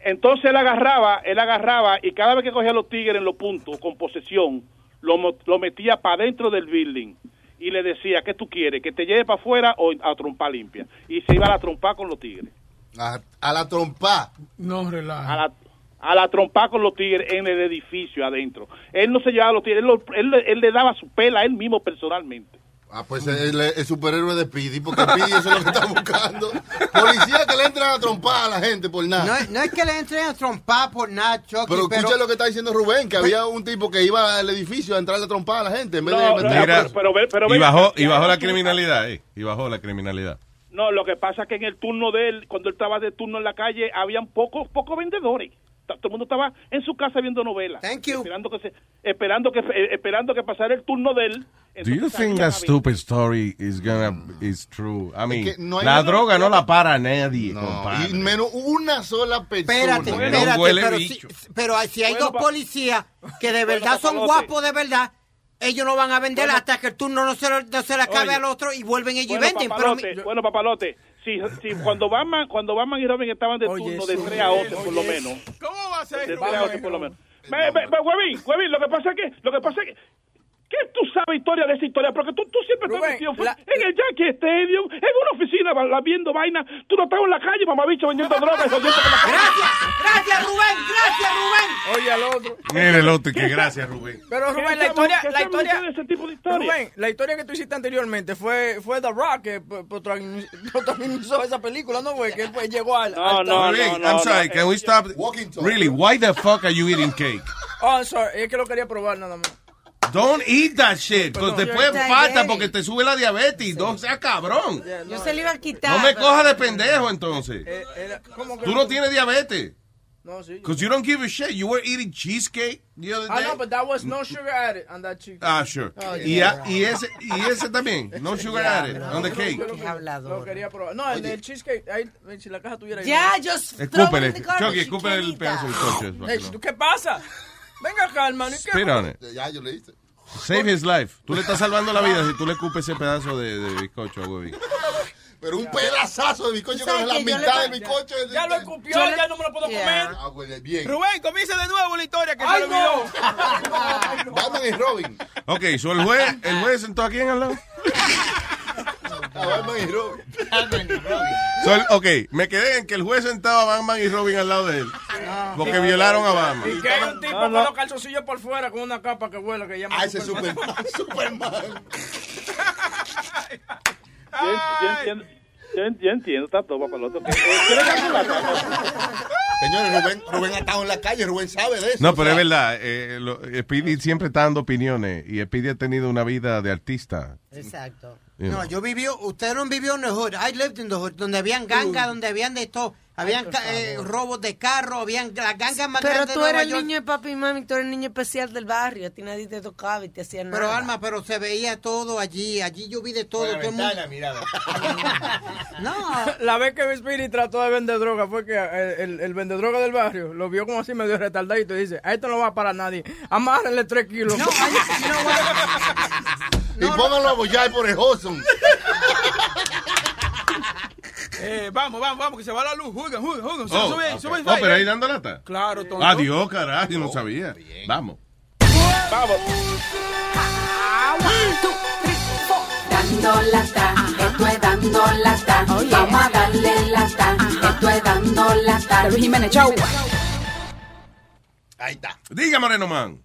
Entonces él agarraba, él agarraba y cada vez que cogía los tigres en los puntos con posesión, lo, mo- lo metía para dentro del building y le decía, ¿qué tú quieres? ¿Que te lleve para afuera o a trompa limpia? Y se iba a la trompa con los tigres. A, a la trompa. No, relaja. A la, a la trompa con los tigres en el edificio adentro. Él no se llevaba a los tigres, él, lo- él le daba su pela a él mismo personalmente. Ah, pues el, el superhéroe de Speedy, porque Speedy eso es lo que está buscando. Policía que le entran a trompar a la gente por nada. No, es- no es que le entren a trompar por nada, Chucky, Pero pero... escucha lo que está diciendo Rubén, que había un tipo que iba al edificio a entrarle a trompar a la gente en vez No, de meter- pero- pero ve- pero y ve- bajó, y bajó la criminalidad, eh, y bajó la criminalidad. No, lo que pasa es que en el turno de él, cuando él estaba de turno en la calle, habían pocos pocos vendedores. Todo el mundo estaba en su casa viendo novelas. Esperando que se, esperando que eh, esperando que pasara el turno de él. Do you think that stupid story is gonna is true? I mean, que no la droga no la para nadie, compadre. Y menos una sola persona. Espérate, espérate, no huele pero, bicho. si, pero si hay Bueno, dos policías que de Bueno, verdad son papalote. guapos de verdad, ellos no van a vender Bueno. hasta que el turno no se, lo- no se le acabe Oye. al otro y vuelven ellos Bueno, y venden. Pero papalote, mi- bueno, papalote, si, si cuando Batman, cuando Batman y Robin estaban de turno de 3 a 11 por lo menos. ¿Cómo va a ser? De 3 a 11 por lo menos. Huevín, Huevín, lo que pasa es que, lo que pasa es que, ¿qué tú sabes historia de esa historia? Porque tú, tú siempre estás Rubén, metido la- en el Yankee Stadium, en una oficina viendo vaina. Tú no estás en la calle, mamabicho, vendiendo drogas. Gracias, gracias Rubén, gracias Rubén. Oye al otro. Mire el otro, que gracias, Rubén. Pero ¿Qué Rubén, la historia, la historia, de ese tipo de historia? Rubén, la historia que tú hiciste anteriormente fue, fue The Rock que protagonizó esa película, ¿no? Fue que él pues, llegó al. No, al- no, Rubén, no, I'm no, sorry, no, can we stop? Really, why the fuck are you eating cake? Oh, I'm sorry, es que lo quería probar nada más. Don't eat that shit. Because después falta porque te sube la diabetes. No sea cabrón. Yo se le iba a quitar. No me pero- coja de pendejo entonces. Eh, ¿Cómo que Tú no tienes diabetes. No, sí. Because you don't give a shit. You were eating cheesecake the other Ah, day. no, but that was no sugar added on that chicken. Ah, sure. Oh, y, yeah. a- y ese y ese también. No sugar added on the cake. Yo lo, lo quería probar. No, el, el cheesecake, ahí, si la caja tuviera ahí. Ya, no. just Escúpele. Chucky, escúpele el pedazo del coche. Ey, ¿tú ¿Qué pasa? Venga acá, hermano. it. Ya, yo le hice. Save his life. Tú le estás salvando la vida si tú le escupes ese pedazo de, de bizcocho a Webby. Pero un pedazazo de bizcocho, Tú que es sabes la mitad del bizcocho. Ya- ya lo escupió, ya no me lo puedo comer. Ah, bien. Rubén, comienza de nuevo la historia que Ay, se no. olvidó. Batman y Robin. Ok, so el juez, el juez sentó a quién al lado. A Batman y Robin. So, el- ok, me quedé en que el juez sentaba a Batman y Robin al lado de él. Porque violaron a Batman. Y que hay un tipo con los calzoncillos por fuera con una capa que vuela que llama Ah, ese es Superman. Superman. Yo, yo entiendo, yo, yo entiendo, está todo eh, ¿Quieres calcular? Señores, Rubén, Rubén ha estado en la calle, Rubén sabe de eso. No, o pero sea, es verdad. Eh, lo- Speedy siempre está dando opiniones. Y Speedy ha tenido una vida de artista. Exacto. You No, know. yo viví, usted no vivió en the hood. I lived in the hood, donde habían gangas, donde habían de todo. Habían eh, robos de carro, habían las gangas más Pero grandes tú Nueva el York. niño de papi y mami, tú eres el niño especial del barrio. A ti nadie te tocaba y te hacía nada. Pero Alma, pero se veía todo allí. Allí yo vi de todo. todo el mundo. No. La vez que Speedy trató de vender droga fue que el, el, el vendedroga del barrio lo vio como así medio retardadito y dice, a esto no va a parar nadie. Amárrenle tres kilos. No, Y pónganlo a bollar por el Hudson. Eh, vamos, vamos, vamos, que se va la luz. Juegan, juegan, juegan. Oh, sube, ok. sube Oh, pero ahí dando lata. Claro, tonto. Adiós, carajo, yo no sabía. Vamos. Vamos. Dando lata, esto es dando lata. Vamos a darle lata, esto es dando lata. Luis Jiménez, chau. Ahí está. Diga, Moreno Man.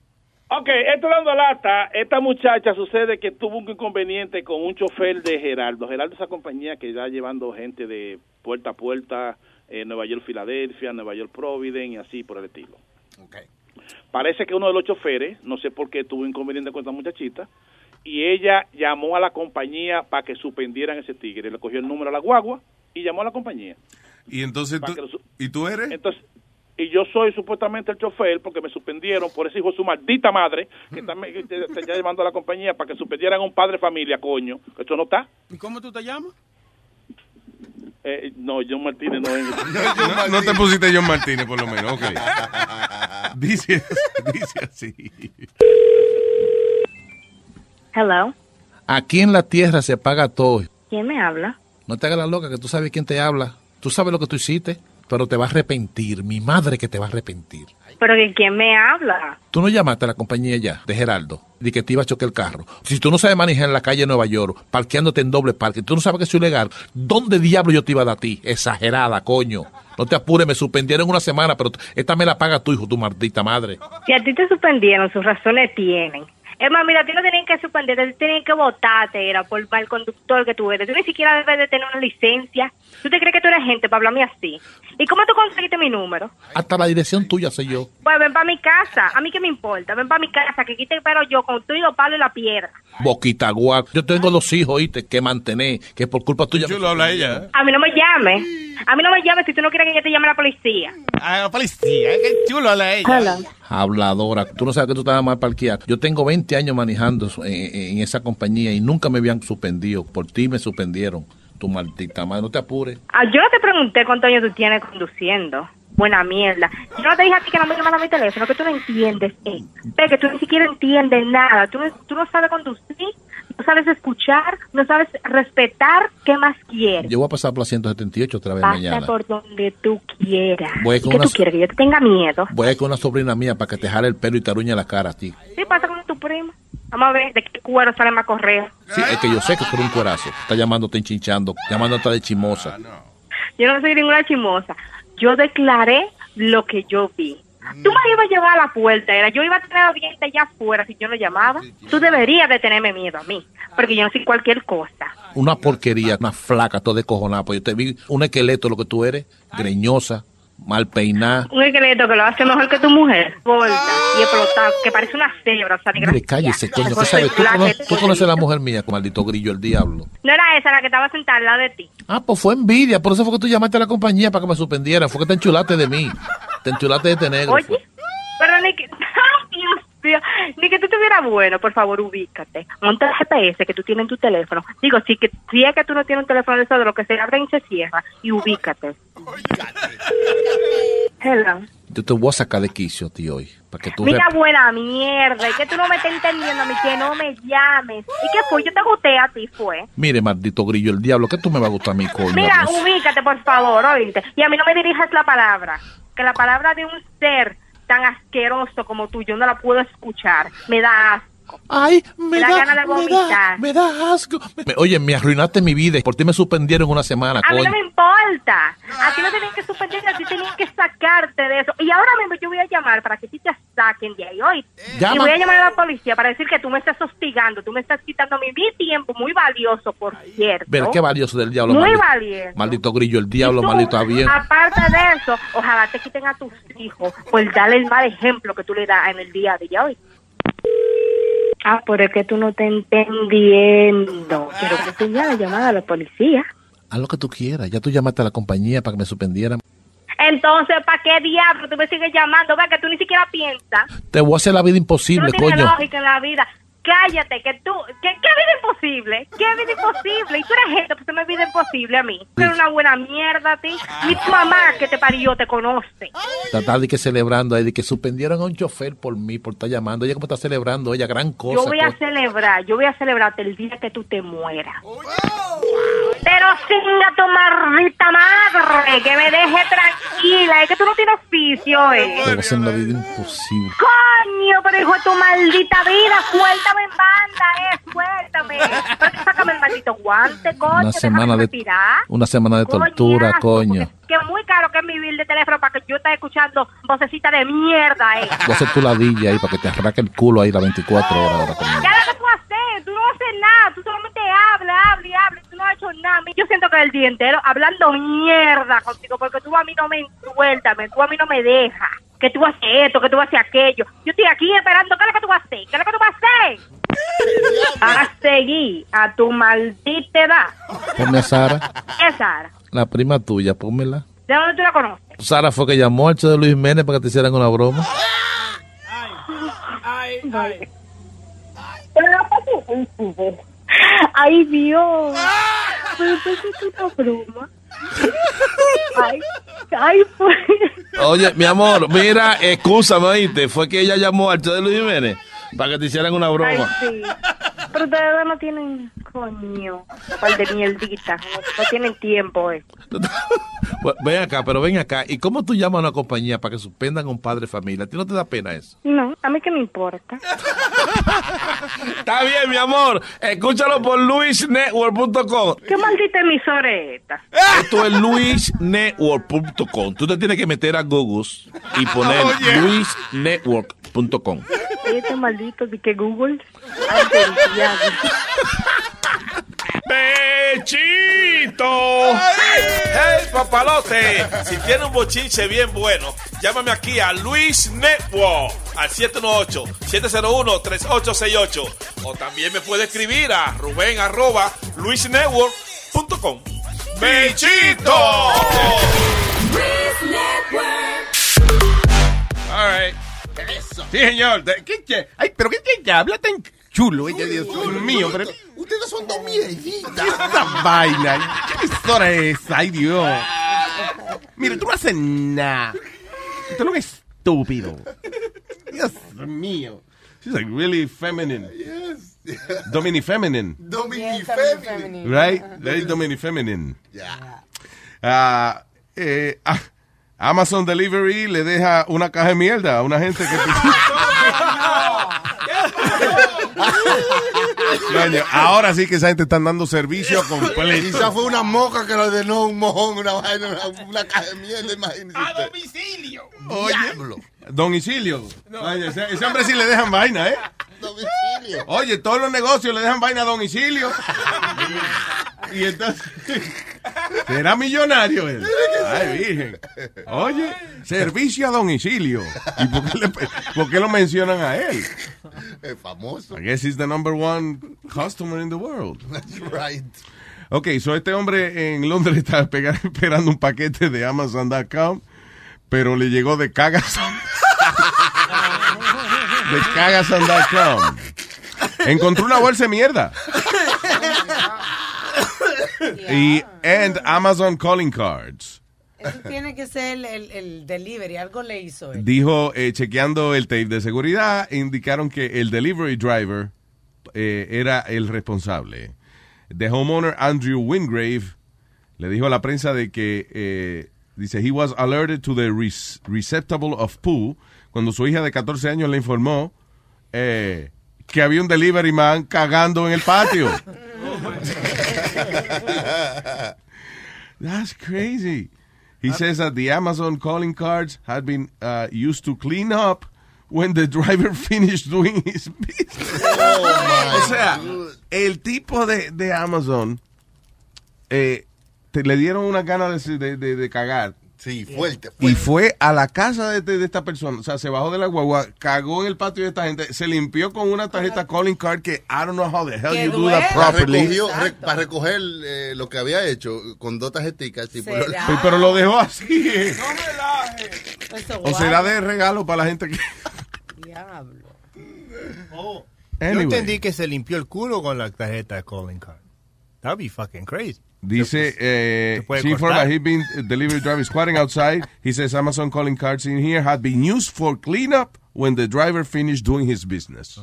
Ok, esto dando lata, esta muchacha sucede que tuvo un inconveniente con un chofer de Geraldo. Geraldo es esa compañía que está llevando gente de puerta a puerta, eh, Nueva York, Filadelfia, Nueva York, Providence y así por el estilo. Parece que uno de los choferes, no sé por qué, tuvo inconveniente con esta muchachita y ella llamó a la compañía para que suspendieran ese tigre. Le cogió el número a la guagua y llamó a la compañía. Y entonces tú, lo ¿y tú eres? Entonces, y yo soy supuestamente el chofer porque me suspendieron por ese hijo de su maldita madre que está, que está- llamando a la compañía para que suspendieran a un padre de familia, coño. Esto no está. ¿Y cómo tú te llamas? Eh, no, John Martínez no es. No, no te pusiste John Martínez, por lo menos. Ok. dice, dice así. Hello. Aquí en la tierra se paga todo. ¿Quién me habla? No te hagas la loca, que tú sabes quién te habla. Tú sabes lo que tú hiciste, pero te vas a arrepentir. Mi madre que te va a arrepentir. ¿Pero que quién me habla? Tú no llamaste a la compañía ya, de Geraldo, de que te iba a chocar el carro. Si tú no sabes manejar en la calle de Nueva York, parqueándote en doble parque, tú no sabes que es ilegal, ¿dónde diablo yo te iba a dar a ti? Exagerada, coño. No te apures, me suspendieron una semana, pero esta me la paga tu hijo, tu maldita madre. Si a ti te suspendieron, sus razones tienen. Es más, mira, a ti no tienen que suspender, a ti tienen que votarte, era por el conductor que tú eres. Tú ni siquiera debes de tener una licencia. ¿Tú te crees que tú eres gente para hablarme así? ¿Y cómo tú conseguiste mi número? Hasta la dirección tuya sé yo. Pues ven para mi casa. A mí qué me importa. Ven para mi casa, que aquí te espero yo con tu y los palos y la piedra. Boquita guac. Yo tengo dos hijos, oíste, que mantener, que por culpa tuya... Chulo habla ella. A mí no me llames. A mí no me llames si tú no quieres que yo te llame a la policía. A la policía, qué chulo habla ella. Habladora. Tú no sabes que tú estabas mal parqueado. Yo tengo 20 años manejando en, en esa compañía y nunca me habían suspendido. Por ti me suspendieron. Tu maldita madre, no te apures. Ah, yo no te pregunté cuántos años tú tienes conduciendo. Buena mierda. Yo no te dije a ti que no me llamas a mi teléfono, que tú no entiendes. Eh. Que tú ni siquiera entiendes nada. Tú tú no sabes conducir, no sabes escuchar, no sabes respetar. ¿Qué más quieres? Yo voy a pasar por la 178 otra vez Pasa mañana. por donde tú quieras. Voy ¿Y con ¿Qué una- tú quieres? ¿Que yo te tenga miedo? Voy a ir con una sobrina mía para que te jale el pelo y te aruñe la cara a ti. Sí, pasa con tu primo. Vamos a ver de qué cuero sale más correo. Sí, es que yo sé que tú eres un cuerazo. Está llamándote enchinchando, llamándote de chimosa. Yo no soy ninguna chimosa. Yo declaré lo que yo vi. Tú me ibas a llevar a la puerta, era yo iba a tener a dientes allá afuera si yo no llamaba. Tú deberías de tenerme miedo a mí, porque yo no soy cualquier cosa. Una porquería, una flaca, toda de cojonada. Pues yo te vi un esqueleto, lo que tú eres, greñosa. mal peinada. Un esqueleto que lo hace mejor que tu mujer. Gorda y explotado, que parece una cebra, o sea, ni Hombre, cállese, coño. ¿Qué sabes? ¿Tú, tu cono- clase, tú conoces a la mujer mía con maldito grillo, el diablo. No era esa la que estaba sentada al lado de ti. Ah, pues fue envidia. Por eso fue que tú llamaste a la compañía para que me suspendieran. Fue que te enchulaste de mí. Te enchulaste de este negro. Oye, pero ni que... ¡Ay, Dios mío! Ni que tú estuvieras bueno, por favor, ubícate. Monta el GPS que tú tienes en tu teléfono. Digo, si, que, si es que tú no tienes un teléfono de eso, de lo que se abre y se cierra, y ubícate. Hello. Yo te voy a sacar de quicio, tío, hoy. Para que tú Mira, buena mierda, y que tú no me estás entendiendo mí, que no me llames. ¿Y qué fue? Yo te gusté a ti, fue. Mire, maldito grillo, el diablo, que tú me vas a gustar a mí, coño. Mira, ubícate, por favor, oíste. Y a mí no me dirijas la palabra. Que la palabra de un ser tan asqueroso como tú, yo no la puedo escuchar. Me da asco. Ay, me, da, ganas de vomitar. me da asco. Me- Oye, me arruinaste mi vida. y Por ti me suspendieron una semana, A mí no coño. me importa. A ti no tenían que suspender, a ti tenían que sacarte de eso. Y ahora mismo yo voy a llamar para que sí te saquen de ahí hoy. Llama. Y voy a llamar a la policía para decir que tú me estás hostigando, tú me estás quitando mi, mi tiempo, muy valioso, por cierto. Ver qué valioso del diablo. Muy maldito, valioso. maldito grillo, el diablo, Tú, maldito avión. Aparte de eso, ojalá te quiten a tus hijos por darle el mal ejemplo que tú le das en el día de hoy. Ah, pero es que tú no estás entendiendo. Quiero que tú ya la llamada a la policía. Haz lo que tú quieras. Ya tú llamaste a la compañía para que me suspendieran. Entonces, ¿para qué diablo tú me sigues llamando? Ve que tú ni siquiera piensas. Te voy a hacer la vida Tú imposible, no tienes coño. lógica en la vida. Cállate, que tú... ¿Qué, qué vida imposible? ¿Qué vida imposible? Y tú eres gente, pues tú me vida imposible a mí. Tú eres una buena mierda a ti. Ni tu mamá que te parió te conoce. Tratar de que celebrando ahí, de que suspendieron a un chofer por mí, por estar llamando. Ella como está celebrando, ella, gran cosa. Yo voy a celebrar, yo voy a celebrarte el día que tú te mueras. Pero singa tu maldita madre, que me deje tranquila, es que tú no tienes oficio, eh. Te a hacer la vida imposible. Coño, pero hijo de tu maldita vida, suéltame en banda, eh, suéltame. Sácame el maldito guante, coño, Una semana de respirar. una semana de tortura, coño. Que es muy caro que es mi bill de teléfono para que yo esté escuchando vocecita de mierda, eh. Voy a hacer tu ladilla ahí para que te arraque el culo ahí las 24 horas ahora conmigo. ¿Qué es lo que tú haces? Tú no haces nada, tú solamente hablas, hablas y hablas, tú no has hecho nada. Yo siento que el día entero hablando mierda contigo, porque tú a mí no me suéltame, tú a mí no me dejas. Que tú haces esto, que tú haces aquello. Yo estoy aquí esperando, ¿qué es lo que tú vas a hacer? ¿Qué es lo que tú vas a hacer? A seguir a tu maldita edad. Ponme a Sara, ¿Qué es Sara? la prima tuya, pónmela. ¿De dónde tú la conoces? Sara fue que llamó al show de Luis Jiménez para que te hicieran una broma. Ay, Dios. Pero eso es una broma. Ay, ay, pues. Oye, mi amor, mira, excúsame, oíste. Fue que ella llamó al show de Luis Jiménez para que te hicieran una Ay, broma. sí. Pero ustedes no tienen coño. Par de mierdita. No, no tienen tiempo, eh. Ven acá, pero ven acá. ¿Y cómo tú llamas a una compañía para que suspendan a un padre de familia? ¿A ti no te da pena eso? No, a mí que me importa. Está bien, mi amor. Escúchalo por luisnetwork.com. ¿Qué maldita emisora es esta? Esto es luisnetwork.com. Tú te tienes que meter a Google y poner luisnetwork.com. Este maldito de que Google. ¡Bechito! ¡Hey, papalote! Si tiene un bochinche bien bueno, llámame aquí a Luis Network al 718-701-3868. O también me puede escribir a Rubén arroba luisnetwork.com. ¡Bechito! All right. Sí, señor. ¿Qué, qué? Ay, pero qué, qué, qué habla tan chulo, ella, Dios mío. Pero, Ustedes son dos mierditas. esta vaina. ¿Qué emisora es esa? Ay, Dios. Mira, tú no haces nada. Tú no es estúpido. Dios mío. She's like really feminine. Yes. Domini feminine. Dominic feminine. Right? Very Domini feminine. Yeah. Ah, eh, ah, Amazon Delivery le deja una caja de mierda a una gente que... Coño, ahora sí que esa gente está dando servicio completo. Quizá fue una moca que le ordenó un mojón, una vaina, una, una caja de mierda, imagínese. A domicilio. Oye, Don Isilio. Oye, ese, ese hombre sí le dejan vaina, ¿eh? Domicilio. Oye, todos los negocios le dejan vaina a Don Isilio. y entonces... Era millonario él. Ay, virgen. Oye, servicio a domicilio. ¿Y por qué, le- por qué lo mencionan a él? Es famoso. I guess he's the number one customer in the world. That's right. Ok, so este hombre en Londres estaba esperando un paquete de Amazon.com, pero le llegó de Cagason. de Cagason.com. Encontró una bolsa de mierda. Y and Amazon calling cards. Eso tiene que ser el, el- el delivery, algo le hizo él. Dijo, eh, chequeando el tape de seguridad, indicaron que el delivery driver eh, era el responsable. The homeowner Andrew Wingrave le dijo a la prensa de que, eh, dice, he was alerted to the receptacle of poo cuando su hija de 14 años le informó eh, que había un delivery man cagando en el patio. That's crazy. He says that the Amazon calling cards had been uh, used to clean up when the driver finished doing his business. o sea, el tipo de, de Amazon eh, te, le dieron una gana de, de, de- de cagar. Sí, fuerte, Y fue a la casa de, de- de esta persona, o sea, se bajó de la guagua, cagó en el patio de esta gente, se limpió con una tarjeta calling card que I don't know how the hell you do that properly. Recogió, re- para recoger eh, lo que había hecho con dos tarjeticas. Pues, pero lo dejó así. eh. Eso, O será de regalo para la gente que... Diablo. Yo Anyway. entendí que se limpió el culo con la tarjeta calling card. That'd be fucking crazy. Dice, eh, Se puede she informed that he'd been uh, delivery driver squatting outside. He says Amazon calling cards in here had been used for cleanup when the driver finished doing his business.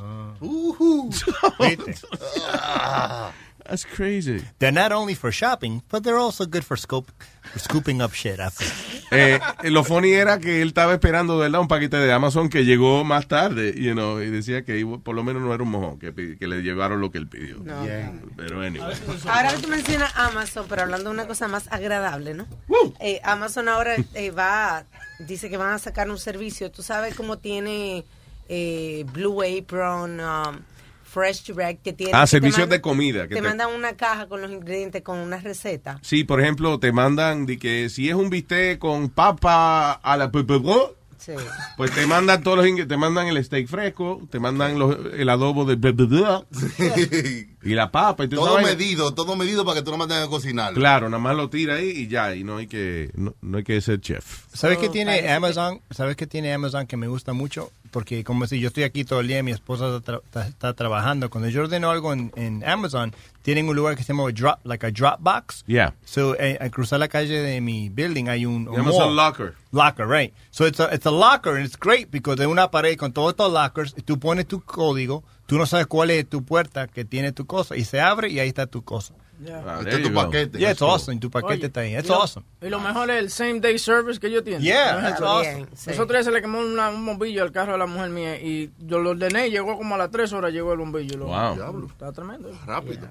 That's crazy. They're not only for shopping, but they're also good for, scope, for scooping up shit after. Eh, lo funny era que él estaba esperando, ¿verdad? Un paquete de Amazon que llegó más tarde, you know, y decía que por lo menos no era un mojón, que, que le llevaron lo que él pidió. No. Pero anyway. Ahora que tú mencionas Amazon, pero hablando de una cosa más agradable, ¿no? Eh, Amazon ahora eh, va, dice que van a sacar un servicio. Tú sabes cómo tiene eh, Blue Apron, um, Fresh Direct, que tiene. Ah, servicios manda- de comida. que Te, te- mandan una caja con los ingredientes, con una receta. Sí, por ejemplo, te mandan de que si es un bistec con papa a la Sí. pues te mandan todos los ingredientes, te mandan el steak fresco, te mandan los- el adobo de y la papa y todo medido, todo medido para que tú no mandes a cocinar. Claro, nada más lo tira ahí y ya, y no hay que no, no hay que ser chef. ¿Sabes Oh, qué tiene Amazon? ¿Sabes qué tiene Amazon que me gusta mucho? Porque como si yo estoy aquí todo el día, mi esposa está, tra- está trabajando. Cuando yo ordeno algo en, en Amazon, tienen un lugar que se llama drop, like a drop box. Yeah. So, eh, al cruzar la calle de mi building hay un, un Amazon locker. Locker, right. So it's a, it's a locker and it's great because de una pared con todos estos lockers, tú pones tu código, tú no sabes cuál es tu puerta que tiene tu cosa y se abre y ahí está tu cosa. Ah, Este es tu paquete. Yeah, it's awesome. Tu paquete Oye, está ahí. It's y lo- awesome. Y lo mejor es el same day service que ellos tienen. Yeah, No otro. awesome. sí. Nosotros se le quemó una- un bombillo al carro de la mujer mía y yo lo ordené y llegó como a las 3 horas llegó el bombillo. Lo- Wow. Diablo. Está tremendo. Rápido.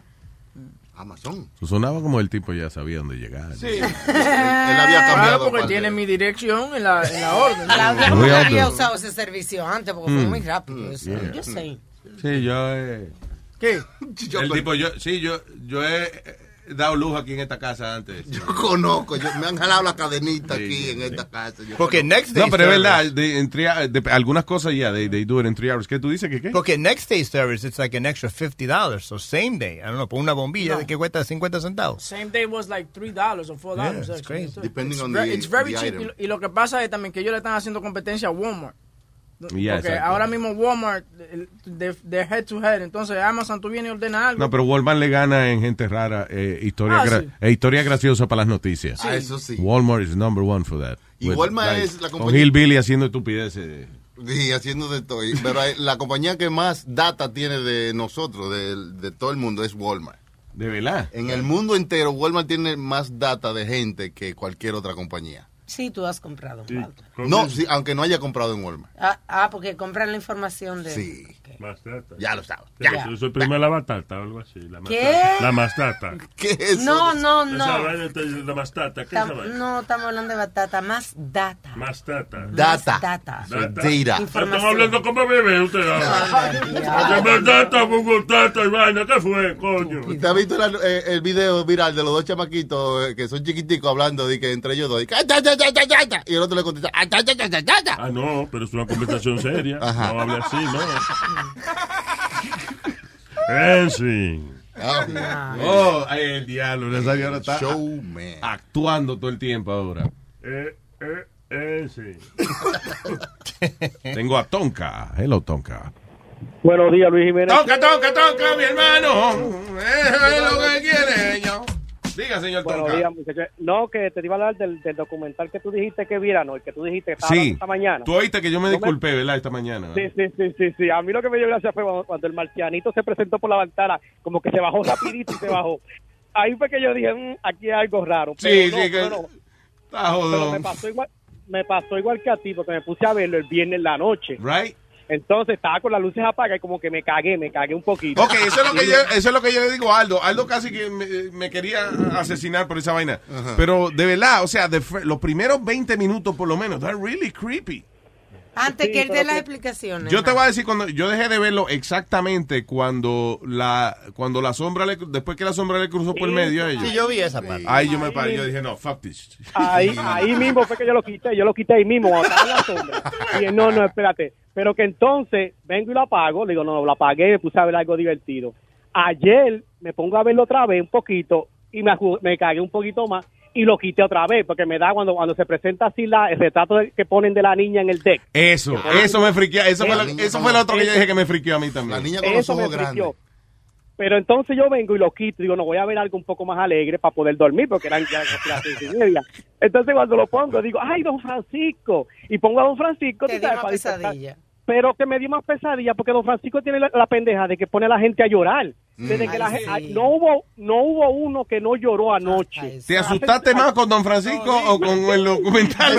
Amazon. Eso sonaba como el tipo ya sabía dónde llegar. Sí. Él había Claro, cambiado. porque parte. tiene mi dirección en la, en la orden. La había usado ese servicio antes porque fue Mm. muy rápido. eso. Yeah. Yo sé. Sí, yo eh, ¿Qué? el tipo yo sí, yo yo he dado luz aquí en esta casa antes. Yo conozco, yo- me han jalado la cadenita Sí, aquí sí, en sí. esta casa. yo Porque conozco. next day No, pero es verdad, de, en three- de- algunas cosas ya, they, they do it in three hours. ¿Qué tú dices que qué? Porque next day service, it's like an extra $50. So same day. I don't know, por una bombilla No. de que cuesta 50 centavos. Same day was like $3 or $4. Yeah, it's crazy. Depending it's on the- It's very the cheap. item. Y lo- Y lo que pasa es también que ellos le están haciendo competencia a Walmart. Yeah, Porque exacto. ahora mismo Walmart, de, de head to head. Entonces Amazon, tú vienes y ordenas algo. No, pero Walmart le gana en gente rara, eh, historia, Ah, gra- sí. eh, historia graciosa para las noticias. Ah, eso sí. Walmart is number one for that. Y With, Walmart es la Con compañía- Hillbilly haciendo estupideces. Sí, haciendo de todo. Pero la compañía que más data tiene de nosotros, de, de todo el mundo, es Walmart. De verdad. En el mundo entero, Walmart tiene más data de gente que cualquier otra compañía. Sí, tú has comprado. No, sí, aunque no haya comprado en Walmart. Ah, ah, porque compran la información de... Sí. Mastata. Ya lo sabes. Ya. Ya. Eso es primero la batata o algo así. La ¿Qué? mastata. La mastata. ¿Qué es No, no, Esa no. vaina de la mastata. ¿Qué es esa no, estamos hablando de batata, más data. Mastata. Data. Data. So, data. Estamos hablando como bebé usted batata, bugotata y vaina. ¿Qué fue, coño? ¿Usted ha visto la- eh, el video viral de los dos chamaquitos eh, que son chiquiticos hablando de que entre ellos dos? y "Ah, ta, ta, ta, ta, ta, ta", Y el otro le contesta. "Ah, ta, ta, ta, ta, ta, ta". Ah, no, pero es una conversación seria. Ajá. No hable así, ¿no? Ensing. Oh, ay, el diablo. Nazario ahora está Showman. actuando todo el tiempo ahora. Eh, eh, Ensing. Tengo a Tonka. Hello, Tonka. Buenos días, Luis Jiménez. Tonka, Tonka, Tonka, mi hermano. Eso es lo que quiere yo. Diga, señor Buenos Tonka. No, que te iba a hablar del, del documental que tú dijiste que viera, ¿no? El que tú dijiste que estaba Sí. esta mañana. Tú oíste que yo me disculpé, ¿verdad? Esta mañana. Sí, sí, sí, sí, sí. A mí lo que me dio gracia fue cuando, el marcianito se presentó por la ventana, como que se bajó rapidito y se bajó. Ahí fue que yo dije, "Mm, aquí hay algo raro. Sí, Pero no, sí, que- pero no. Está Pero jodón. me pasó igual, me pasó igual que a ti, porque me puse a verlo el viernes en la noche. Right? Entonces estaba con las luces apagadas y como que me cagué, me cagué un poquito. Ok, eso es, lo que yo, eso es lo que yo le digo a Aldo. Aldo casi que me, me quería asesinar por esa vaina. Pero de verdad, o sea, de fr- los primeros 20 minutos por lo menos, they're really creepy. Antes Sí, que él dé las explicaciones. Yo te voy a decir cuando yo dejé de verlo exactamente cuando la cuando la sombra le, después que la sombra le cruzó por el medio a ellos. Sí, yo vi esa parte. Ahí yo me paré, yo dije, no, fuck this. Ahí, ahí mismo fue que yo lo quité, yo lo quité ahí mismo, cuando estaba en la sombra. Y él, no, no, espérate. Pero que entonces vengo y lo apago, le digo, no, lo apagué, me puse a ver algo divertido. Ayer me pongo a verlo otra vez un poquito y me, me cagué un poquito más y lo quité otra vez porque me da cuando cuando se presenta así la, el retrato de- que ponen de la niña en el deck. Eso, eso me friquea, eso fue, lo, eso fue lo otro que yo dije que me friqueó a mí también. La niña Eso me friqueó. Pero entonces yo vengo y lo quito. Digo, no voy a ver algo un poco más alegre para poder dormir, porque eran ya casi las seis y media. Entonces cuando lo pongo, digo, ay, don Francisco. Y pongo a don Francisco. Te tú dio sabes, más para despertar. pesadilla. Pero que me dio más pesadilla porque don Francisco tiene la, la pendeja de que pone a la gente a llorar. Desde Mm. que la sí. ay, no hubo no hubo uno que no lloró anoche. ¿Te asustaste más con Don Francisco o con el documental?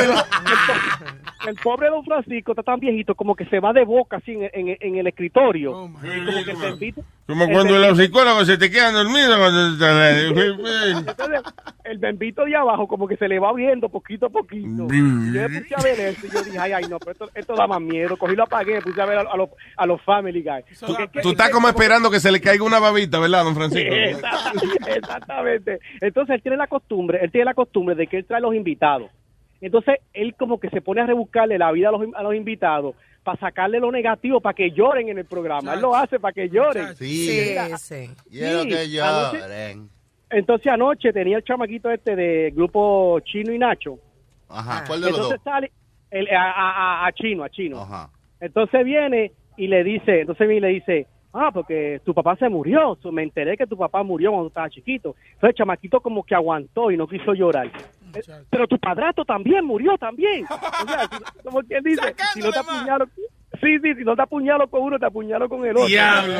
El pobre don Francisco está tan viejito como que se va de boca así en, en- en el escritorio. Y como que se invita- Como el cuando los psicólogos se te quedan dormidos. Entonces, el bembito de abajo como que se le va viendo poquito a poquito. Yo me puse a ver eso y yo dije, ay, ay, no, pero esto, esto da más miedo. Cogí lo apagué, puse a ver a, a los, a los Family Guy. Porque- Tú estás como esperando que se le caiga una babita, ¿verdad, Don Francisco? Sí, exactamente, exactamente. Entonces él tiene la costumbre, él tiene la costumbre de que él trae los invitados. Entonces él como que se pone a rebuscarle la vida a los, a los invitados para sacarle lo negativo, para que lloren en el programa. Él lo hace para que lloren. Sí. Mira, sí. Quiero Sí, que anoche- lloren. Entonces anoche tenía el chamaquito este de grupo Chino y Nacho. Ajá, ¿cuál de los Entonces dos? sale el- a- a Chino, a Chino. Ajá. Entonces viene y le dice, entonces viene y le dice, ah, porque tu papá se murió, me enteré que tu papá murió cuando estaba chiquito. Entonces el chamaquito como que aguantó y no quiso llorar. Pero tu padrastro también murió también. O sea, como quien dice, si no te apuñalo, sí, sí, si no te apuñalo con uno, te apuñalo con el otro. Diablo,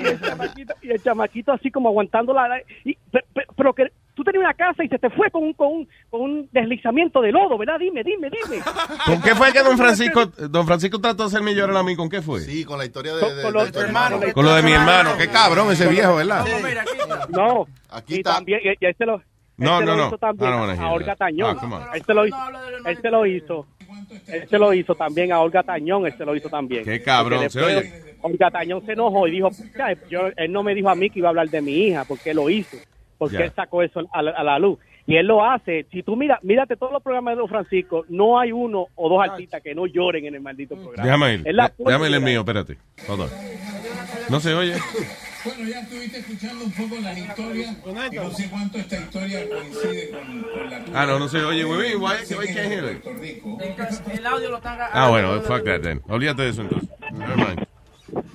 y, el chamaquito, y el chamaquito así como aguantando la... Y, pe- pe- pero, que tú tenías una casa y se te fue con un, con un, con un deslizamiento de lodo, ¿verdad? Dime, dime, dime. ¿Con qué fue que Don Francisco, Don Francisco trató de hacerme llorar a mí? ¿Con qué fue? Sí, con la historia de, de- con de tu hermanos. Con lo de mi hermano. Qué cabrón ese viejo, ¿verdad? No, Aquí y está. también, y, y este lo, No, este no, lo no. hizo también I don't wanna hear a Olga that. Tañón. Ah, come on. Este lo hizo, hizo, este lo hizo también a Olga Tañón, este lo hizo también. Qué cabrón, se oye. Olga Tañón se enojó y dijo, "Ya, yo, él no me dijo a mí que iba a hablar de mi hija, porque él lo hizo, porque Ya. él sacó eso a la, a la luz. Y él lo hace. Si tú miras, mírate todos los programas de Don Francisco, no hay uno o dos artistas que no lloren en el maldito programa. Déjame ir. Déjame ir el mío, espérate. Hold on. No se oye. Bueno, ya estuviste escuchando un poco las historias y no sé cuánto esta historia coincide con, con la tuya. Ah, no, no se oye. Wait, why, why can't hear it? El audio lo están Ah, bueno, fuck that then. Olvídate de eso entonces. Never mind.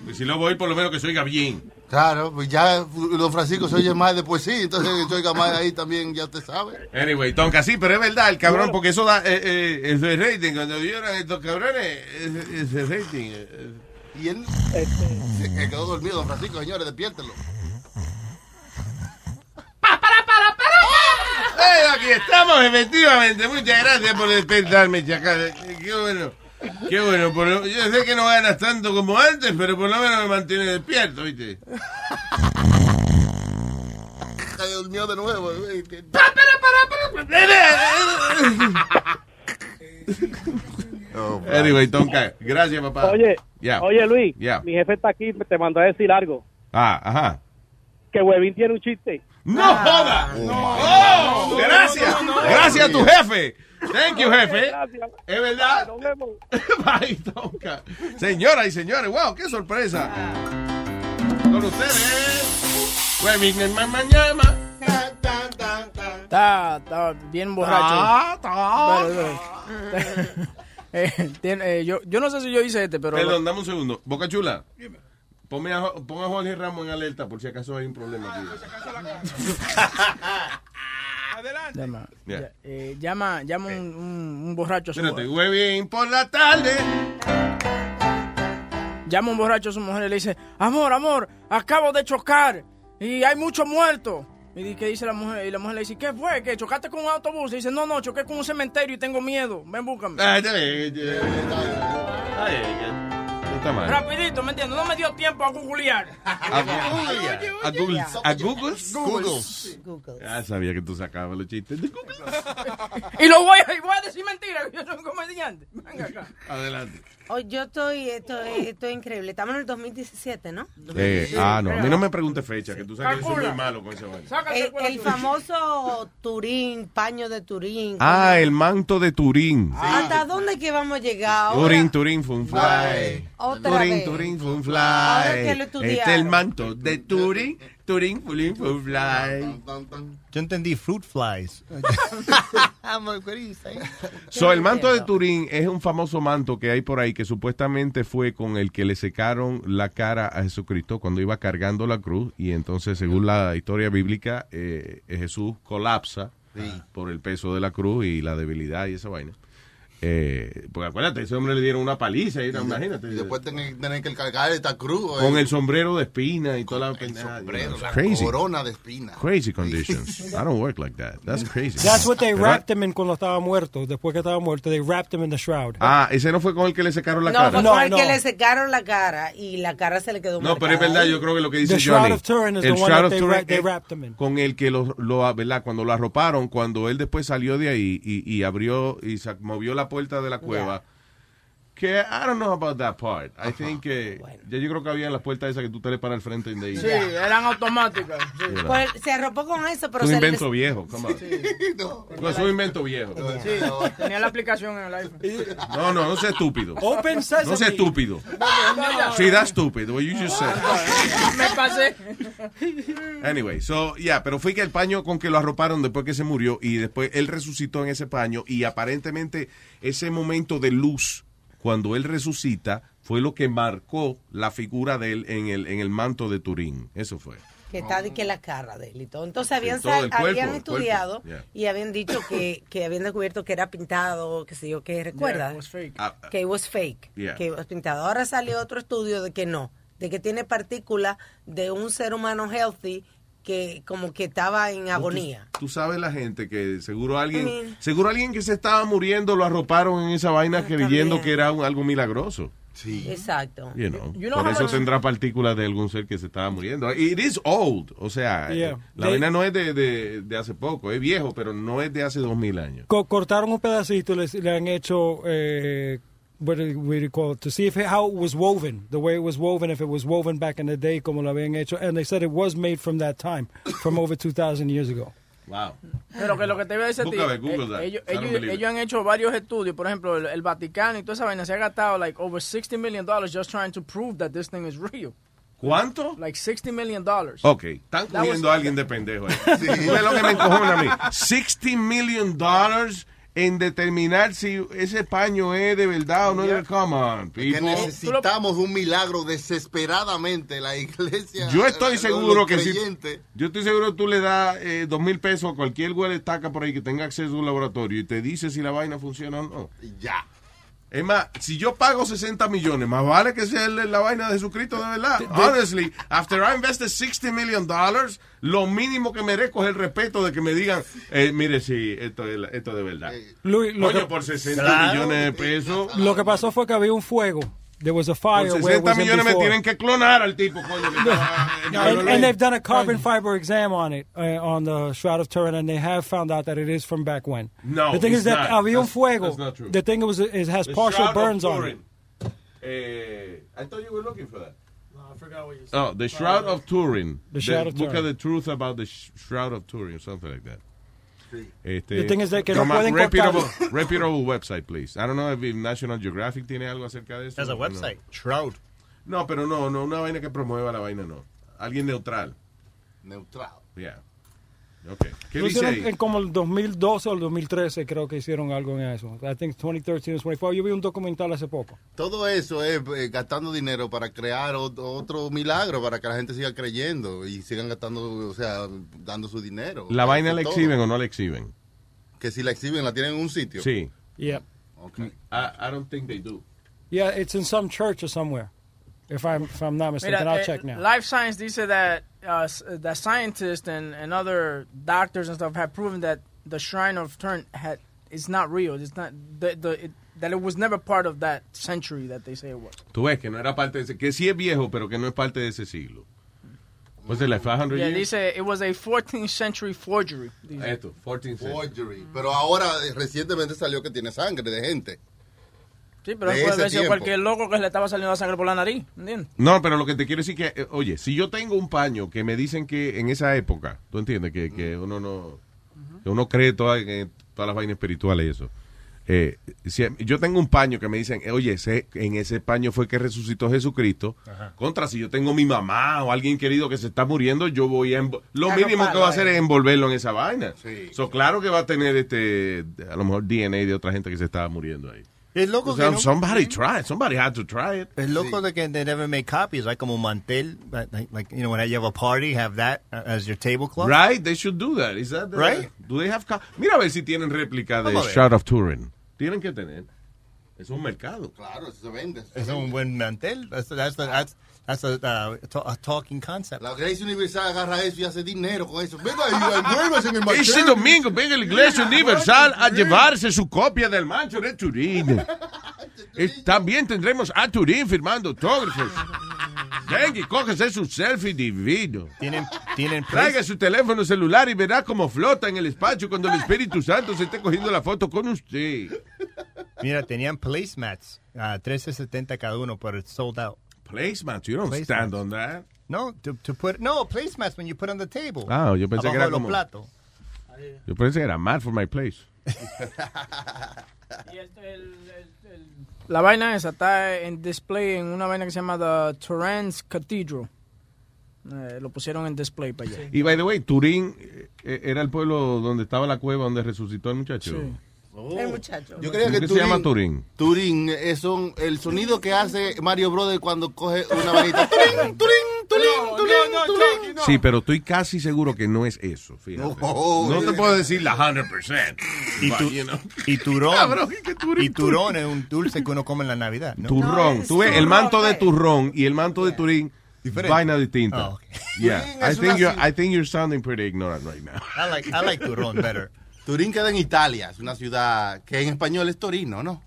Y si lo voy, por lo menos que se oiga bien. Claro, pues ya Don Francisco se oye más después sí, entonces que se oiga más ahí también, ya usted sabe. Anyway, Tonka, sí, pero es verdad, el cabrón, porque eso da eh, eh, ese rating. Cuando vieron estos cabrones, ese, ese rating. eh, Y él se que quedó dormido, Don Francisco, señores, despiértelo. ¡Eh, aquí estamos, efectivamente. Muchas gracias por despertarme, chacal. Qué bueno. Qué bueno. por lo- yo sé que no ganas tanto como antes, pero por lo menos me mantiene despierto, ¿viste? Se durmió de nuevo. güey. Oh, Anyway, Tonka, gracias, papá. Oye, Ya. oye Luis, Ya. mi jefe está aquí, te mandó a decir algo. Ah, ajá. Que Huevín tiene un chiste. ¡No joda! ¡Oh! ¡Gracias! ¡Gracias a tu jefe! Thank you, jefe. Es verdad. Bye, Tonka. Señoras y señores, wow, qué sorpresa. Con ustedes, Huevín en ma- mañana. Está, está bien borracho. Ah, está. Dale, dale. Eh, tiene- eh, yo, yo no sé si yo hice este, pero... Perdón, dame un segundo. Boca Chula. Ponme a, pon a Jorge Ramos en alerta por si acaso hay un problema aquí. Llama, Ya. ya- eh, llama, llama un, un- un borracho a su Espérate, Huevín por la tarde. Llama un borracho a su mujer y le dice, amor, amor, acabo de chocar y hay muchos muertos. Y ¿qué dice la mujer? Y la mujer le dice, ¿qué fue? ¿Que chocaste con un autobús? Y dice, no, no, choqué con un cementerio y tengo miedo. Ven, búscame. Ah, está bien, ya, ya. Ay, ya. No está mal. Rapidito, ¿me entiendes? No me dio tiempo a googlear. A Google. A Google. Google. Ah, sabía que tú sacabas los chistes de Google. Y lo voy a, y voy a decir mentira, que yo soy un comediante. Venga acá. Adelante. Oh, yo estoy, estoy, estoy increíble. Estamos en el 2017, ¿no? Eh, ah, no, a mí no me preguntes fecha, que tú sabes que yo soy muy malo con esa vaina. El, el famoso Turín, paño de Turín. Ah, el manto de Turín. ¿Hasta dónde que vamos a llegar ahora? Turín, Turín, fue un fly. Otra Turín, vez. Turín, fue un Ahora que fly. lo Este es el manto de Turín, Turín, Turín, fue un fly. Yo entendí fruit flies. So, el manto de Turín es un famoso manto que hay por ahí que supuestamente fue con el que le secaron la cara a Jesucristo cuando iba cargando la cruz y entonces según la historia bíblica eh, Jesús colapsa Sí. por el peso de la cruz y la debilidad y esa vaina. Eh, porque acuérdate, ese hombre le dieron una paliza, y, imagínate. Y después tener, tener que cargar esta cruz. con eh, el sombrero de espina y toda la pendejada. sombrero, la crazy. corona de espina. Crazy conditions. I don't work like that. That's crazy. That's what they wrapped him in cuando estaba muerto. Después que estaba muerto, they wrapped him in the shroud. Ah, ese no fue con el que le secaron la No, cara. fue con el que le secaron la cara y la cara se le quedó No, pero es marcada. verdad, yo creo que lo que dice The Shroud Johnny. of Turin is el the one Shroud of they Turin they es wrapped him in. con el que lo, lo- ¿verdad? Cuando lo arroparon, cuando él después salió de ahí y, y abrió y movió la puerta de la cueva. Que I don't know about that part. I think que ya yo creo que había en las puertas esas que tú te le paras al frente de ahí. Sí, eran automáticas. sí. Pues, se arropó con eso, pero un se le- invento viejo, come on. Pues es un invento viejo. Sí, tenía la aplicación en el iPhone. No, no, no sea estúpido. Open No Sesame. sea estúpido. No, Sí, that's stupid. What you just said. Me pasé. Anyway, so, yeah, pero fue que el paño con que lo arroparon después que se murió y después él resucitó en ese paño y aparentemente ese momento de luz cuando él resucita fue lo que marcó la figura de él en el, en el manto de Turín. Eso fue. que está de que la cara de él y todo. Entonces habían, todo cuerpo, habían estudiado yeah. y habían dicho que, que habían descubierto que era pintado, que sé yo, que recuerda. it was fake. Ah, que it was fake, Yeah. que it was pintado. Ahora salió otro estudio de que no, de que tiene partículas de un ser humano healthy que como que estaba en agonía. Tú sabes la gente que seguro alguien, I mean- seguro alguien que se estaba muriendo lo arroparon en esa vaina creyendo también. que era un- algo milagroso. Sí. Exacto. You know, You know por eso much- tendrá partículas de algún ser que se estaba muriendo. It is old, o sea, Yeah. la vaina no es de, de, de hace poco, es viejo, pero no es de hace dos mil años. Co- cortaron un pedacito y les- le han hecho eh, what do what do you call it? to see if it- how it was woven, the way it was woven, if it was woven back in the day como lo habían hecho, and they said it was made from that time, from over 2,000 years ago. Wow. Pero que lo que te voy a decir a ti, Busca, Google eh, ellos, ellos, it. ellos han hecho varios estudios, por ejemplo, el, el Vaticano y toda esa vaina se ha gastado like over 60 million dollars just trying to prove that this thing is real. ¿Cuánto? Like 60 million dollars. Ok, están That cogiendo a alguien de pendejo ahí. ¿Tú ves lo que me encojona a mí? 60 million dollars en determinar si ese paño es de verdad o no es de Come on, people. necesitamos un milagro desesperadamente. La iglesia. Yo estoy seguro que si. Yo estoy seguro que tú le das eh, dos mil pesos a cualquier güey de estaca por ahí que tenga acceso a un laboratorio y te dice si la vaina funciona o no. Ya. Es más, si yo pago 60 millones, más vale que sea la vaina de Jesucristo de verdad. Honestly, after I invested 60 million dollars, lo mínimo que merezco es el respeto de que me digan, eh, mire, sí, esto es, esto de verdad. Luis, lo Coño, que- por 60 Claro. millones de pesos. Lo que pasó fue que había un fuego. There was a fire. where it 60 wasn't millones me before. tienen que clonar al tipo, coño. que estaba en And, and they've done a carbon fiber exam on it, uh, on the Shroud of Turin, and they have found out that it is from back when. No, the thing it's is that not. había un That's- fuego. that's not true. The thing was, it has The partial Shroud burns on it. Turin. Eh, I thought you were looking for that. No, I forgot what you said. Oh, the Shroud of Turin. The Shroud of Book Turin. of the Truth about the Shroud of Turin, something like that. Este, The thing is that que no from a pueden reputable, reputable website, please. I don't know if National Geographic tiene algo acerca de eso. There's a no. website, Shroud. No, pero no, no, una vaina que promueva la vaina, no. Alguien neutral. Neutral. Yeah. Ok. ¿Qué Lo dice hicieron ahí? en como el 2012 o el 2013 creo que hicieron algo en eso. I think 2013 or 24. Yo vi un documental hace poco. Todo eso es eh, gastando dinero para crear ot- otro milagro, para que la gente siga creyendo y sigan gastando, o sea, dando su dinero. ¿La vaina la todo. exhiben o no la exhiben? Que si la exhiben, la tienen en un sitio. Sí. Yeah. I, I don't think they do. Yeah, it's in some church or somewhere. If I'm, if I'm not mistaken, Mira, I'll eh, check now. Life Science dice that uh, that scientists and, and other doctors and stuff have proven that the Shrine of Turin had is not real. It's not the, the it, that it was never part of that century that they say it was. Tú ves que no era parte de ese, que sí es viejo, pero que no es parte de ese siglo. Was it like 500 Yeah, years? dice it was a 14th century forgery. dice. Esto, 14 Forgery. Pero ahora, eh, recientemente salió que tiene sangre de gente. Sí, pero de puede haber sido cualquier loco que le estaba saliendo la sangre por la nariz, ¿entiendes? No, pero lo que te quiero decir que, eh, oye, si yo tengo un paño que me dicen que en esa época, tú entiendes, que, que uno no, que uno cree toda- que todas las vainas espirituales y eso. Eh, si yo tengo un paño que me dicen, eh, oye, ese- en ese paño fue que resucitó Jesucristo. Contra, si yo tengo mi mamá o alguien querido que se está muriendo, yo voy a... Lo Claro, mínimo que va a hacer es envolverlo en esa vaina. Sí. So, claro que va a tener este, a lo mejor DNA de otra gente que se estaba muriendo ahí. Es loco O sea, que no- somebody try it. Somebody had to try it. Es loco de que they never make copies, like como mantel, like, like, you know, when you have a party, have that uh, as your tablecloth. Right, they should do that. Is that the- Right? Do they have Mira a ver si tienen réplica de. Shroud of Turin. Tienen que tener. Es un mercado. Claro, eso se vende. Es un buen mantel. That's that's that's, that's a, uh, a talking concept. La Iglesia Universal agarra eso y hace dinero con eso. Venga envuélvase en el. Ese domingo venga la Iglesia Universal a llevarse su copia del mancho de Turín. También tendremos a Turín firmando autógrafos. Venga y cógese su selfie divino. Tienen, tienen Traiga su teléfono celular y verá cómo flota en el espacio cuando el Espíritu Santo se esté cogiendo la foto con usted. Mira, tenían placemats, uh, 13.70 cada uno, pero it's sold out. Placemats, you don't Placemats. stand on that. No, to, to put no placemats when you put on the table. Ah, yo pensé que era como- platos. Yo pensé que era mad for my place. Y el- el- el- el- la vaina esa está en display en una vaina que se llama The Torrance Cathedral. Eh, lo pusieron en display para allá. Y by the way, Turín eh, era el pueblo donde estaba la cueva donde resucitó el muchacho. Sí. El muchacho. Yo creía ¿Por que qué se Turín, llama Turín? Turín es son el sonido que hace Mario Brothers cuando coge una varita. Turín, Turín, Turín, Turín, Turín. Sí, pero estoy casi seguro que no es eso, fíjate. Oh, no te puedo decir la 100%. Y, tu- you know. y turón. Cabrón, ¿qué turón? y turón es un dulce que uno come en la Navidad, ¿no? Turrón. Tú ves, el manto de turrón y el manto de Turín, Diferente. vaina distinta. Oh, ok. Yeah, I think, you're, I think you're sounding pretty ignorant right now. I like, I like turón better. Turín queda en Italia, es una ciudad que en español es Torino, ¿no?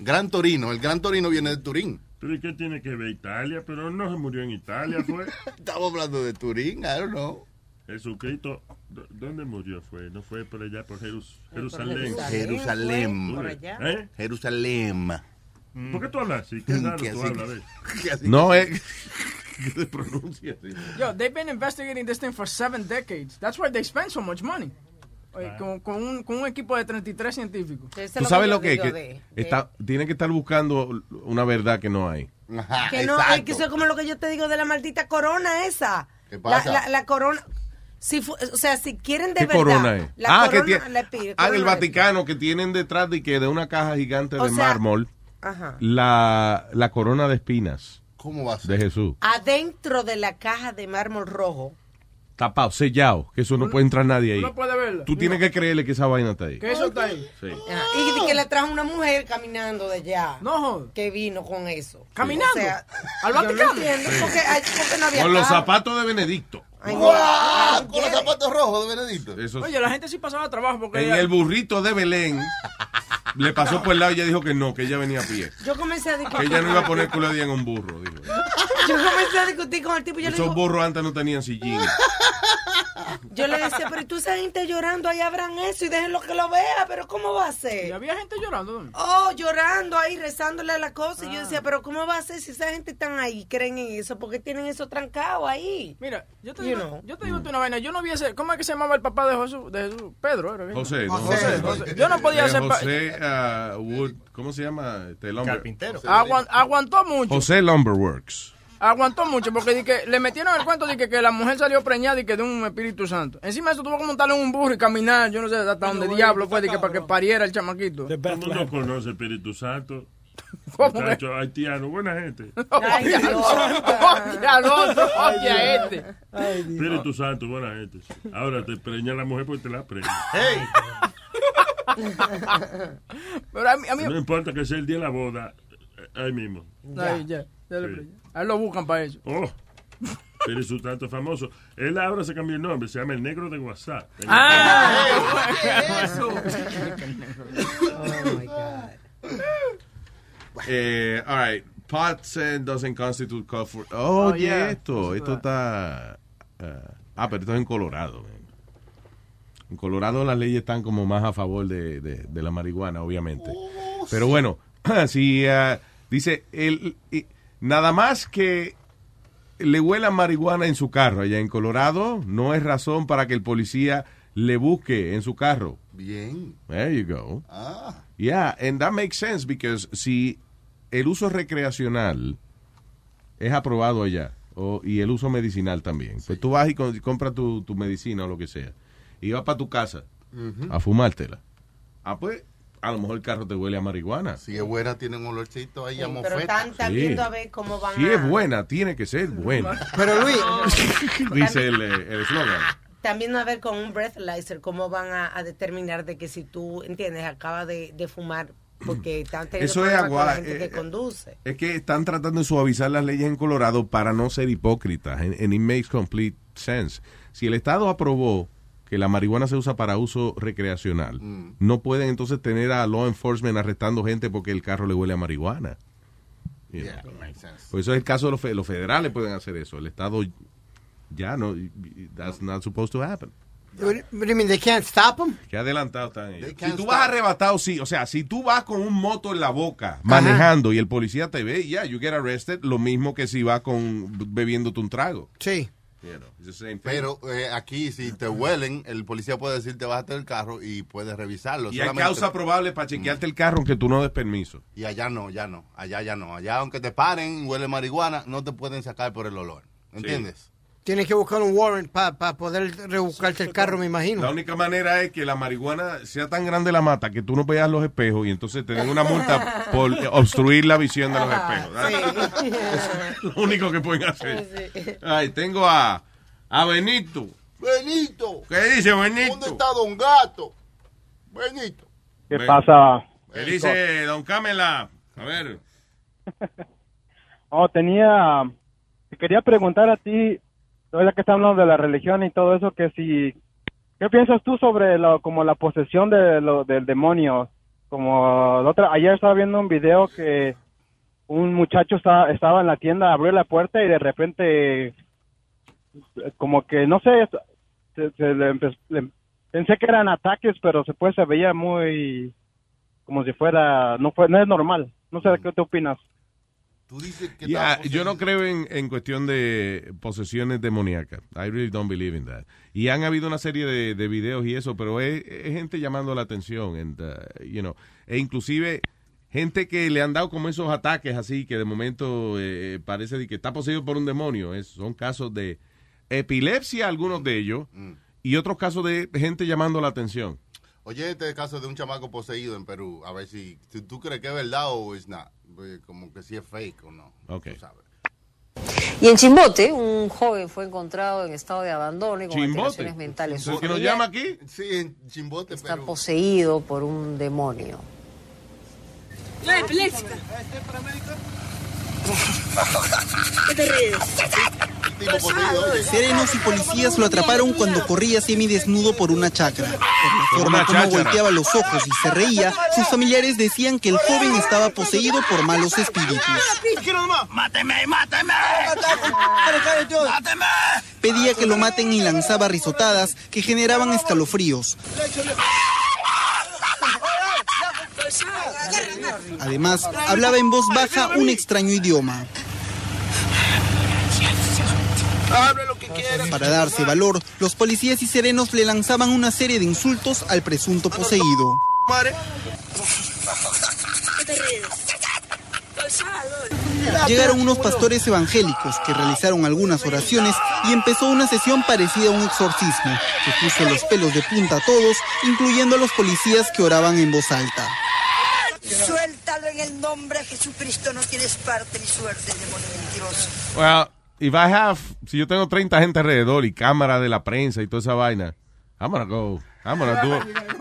Gran Torino, el Gran Torino viene de Turín. ¿Pero y qué tiene que ver Italia? Pero no se murió en Italia, fue. Estamos hablando de Turín, I don't know. Jesucristo, ¿dó- ¿dónde murió? Fue, no fue por allá, por Jerus- Jerusalén. Jerusalén. Por allá. ¿Eh? Jerusalén. ¿Por qué tú hablas así? Qué raro tú así- hablas, No, es... ¿Qué se pronuncia así? Yo, they've been investigating this thing for seven decades. That's why they spend so much money. Con, con un, con un equipo de 33 científicos. ¿Tú sabes lo que es? Que está, tiene que estar buscando una verdad que no hay. Ajá, Que no, es que eso es como lo que yo te digo de la maldita corona esa. ¿Qué pasa? La, la, la corona. Si fu- o sea, si quieren de ¿Qué verdad. corona es? La ah, que corona, tiene, la ah, corona el de- Vaticano que tienen detrás de que de una caja gigante O de sea, mármol Ajá. la, la corona de espinas ¿Cómo va a ser? de Jesús. Adentro de la caja de mármol rojo tapado, sellado, que eso no puede entrar nadie ahí. Uno puede verla. Tú tienes que creerle que esa vaina está ahí. Que eso está ahí. Sí. Ajá. Y que le trajo una mujer caminando de allá. No, Que vino con eso. ¿Caminando? O sea, ¿Al Vaticano? No entiendo, porque, ay, porque no había Con los zapatos de Benedicto. Con los zapatos rojos de Benedicto. Eso Oye, la gente sí pasaba trabajo porque... en el burrito de Belén le pasó por el lado y ella dijo que no, que ella venía a pie. Yo comencé a Que discutir. ella no iba a poner culo de día en un burro. Dijo. Yo comencé a discutir con el tipo. Yo le, Esos digo, burros antes no tenían sillín. yo le decía, pero tú esa gente llorando, ahí abran eso y déjenlo que lo vea, pero ¿cómo va a ser? ¿Y había gente llorando? Oh, llorando ahí, rezándole a la cosa. Y yo decía, pero ¿cómo va a ser si esa gente están ahí, creen en eso? ¿Por qué tienen eso trancado ahí? Mira, yo te You digo, know. yo te digo una vaina. Yo no vi ese... ¿Cómo es que se llamaba el papá de Jesús? De Jesús? Pedro, ¿era? José, no, José, José. Yo no podía Eh, hacer... pa- José ah, Wood, ¿cómo se llama? Este, Carpintero. Aguan- aguantó mucho. José Lumberworks. Aguantó mucho porque di que le metieron el cuento de que, que la mujer salió preñada y que de un Espíritu Santo. Encima de eso tuvo que montarle en un burro y caminar, yo no sé hasta dónde diablo fue, de que para que pariera el chamaquito. Todo el mundo conoce Espíritu Santo. ¿Cómo que? Muchacho haitiano, buena gente. Ay, Dios. Oye, al otro, oye, a este. Espíritu Santo, buena gente. Ahora te preña la mujer porque te la preña. Pero a mí, a mí No importa que sea el día de la boda, eh, ahí mismo. Ay, ya, ya le Sí. preñó. A él lo buscan para eso. Oh, Espíritu Santo famoso. Él ahora se cambió el nombre, se llama el negro de WhatsApp. Ah, ¿qué es eso? Eh, all right. Pot said doesn't constitute call for. Oh, Oh, yeah. esto. Esto está. ah, ah, pero esto es en Colorado. man. En Colorado las leyes están como más a favor de, de- de la marihuana, obviamente. Pero bueno, si ah, dice, el, y- nada más que le huela marihuana en su carro allá en Colorado, no es razón para que el policía le busque en su carro. Bien. There you go. Ah. Yeah, and that makes sense because si el uso recreacional es aprobado allá o, y el uso medicinal también, pues tú vas y compras tu, tu medicina o lo que sea y vas para tu casa Ujú. a fumártela. Ah, pues a lo mejor el carro te huele a marihuana. Si es buena, tiene un olorcito ahí a Pero mofeta. están, están Sí. viendo a ver cómo van Si a... es buena, tiene que ser buena. Pero Luis, Dice el el eslogan. También a ver con un breathalyzer cómo van a, a determinar de que si tú, ¿entiendes? Acabas de, de fumar porque están teniendo Eso es problemas con la agua. gente eh, que conduce. Es que están tratando de suavizar las leyes en Colorado para no ser hipócritas. And it makes complete sense. Si el Estado aprobó que la marihuana se usa para uso recreacional, Mm. no pueden entonces tener a law enforcement arrestando gente porque el carro le huele a marihuana. You Yeah, sense. Pues eso es el caso de los, fe- los federales pueden hacer eso. El Estado ya no, that's not supposed to happen. what do you mean, they can't stop them? Qué adelantado están ellos. Si tú vas arrebatado, sí. O sea, si tú vas con un moto en la boca manejando y el policía te ve, ya, you get arrested. Lo mismo que si vas con bebiéndote un trago. Sí. You know, it's the same thing. Pero eh, aquí, si te huelen, el policía puede decirte, bájate del carro y puedes revisarlo. y hay causa probable para chequearte el carro aunque tú no des permiso. Y allá no, ya no. Allá ya no. Allá, aunque te paren, huele marihuana, no te pueden sacar por el olor. ¿Entiendes? Tienes que buscar un warrant para poder rebuscarte el carro, me imagino. La única manera es que la marihuana sea tan grande la mata que tú no veas los espejos y entonces te den una multa por obstruir la visión de los espejos. Es lo único que pueden hacer. Ay, tengo a, a Benito. Benito. ¿Qué dice Benito? ¿Dónde está Don Gato? Benito. ¿Qué pasa? ¿Qué dice Don Camela? A ver. Oh, tenía... Te quería preguntar a ti, ahora que estamos hablando de la religión y todo eso. ¿Qué piensas tú sobre como la posesión de lo, del demonio? Como la otra, ayer estaba viendo un video que un muchacho estaba, estaba en la tienda, abrió la puerta y de repente, como que, no sé, se, le empe- pensé que eran ataques, pero después se veía muy, como si fuera, no fue, no es normal. No sé, ¿qué te opinas? Tú dices que Ya, estaba yo no creo en, en cuestión de posesiones demoníacas. I really don't believe in that. Y han habido una serie de, de videos y eso, pero es, es gente llamando la atención. and, uh, you know, e inclusive gente que le han dado como esos ataques así, que de momento eh, parece de que está poseído por un demonio. Es- son casos de epilepsia, algunos de ellos, y otros casos de gente llamando la atención. Oye, este caso de un chamaco poseído en Perú, a ver si, si tú crees que es verdad o es not. Pues, Como que si es fake o no. Ok. Tú sabes. Y en Chimbote, un joven fue encontrado en estado de abandono y con Chimbote. alteraciones mentales. ¿El que nos llama aquí? Sí, en Chimbote, Está poseído por un demonio. ¿Qué te ríes? Serenos y policías lo atraparon cuando corría semidesnudo por una chacra. Por la forma como volteaba los ojos y se reía, sus familiares decían que el joven estaba poseído por malos espíritus. ¡Máteme, máteme! ¡Máteme! Pedía que lo maten y lanzaba risotadas que generaban escalofríos. Además, hablaba en voz baja un extraño idioma. Lo que. Para darse valor, los policías y serenos le lanzaban una serie de insultos al presunto poseído. Llegaron unos pastores evangélicos que realizaron algunas oraciones y empezó una sesión parecida a un exorcismo, que puso los pelos de punta a todos, incluyendo a los policías que oraban en voz alta. Suéltalo en el nombre de Jesucristo. No tienes parte ni suerte, demonio mentiroso. Well, if I have, si yo tengo 30 gente alrededor y cámara de la prensa y toda esa vaina, I'm gonna go. I'm gonna do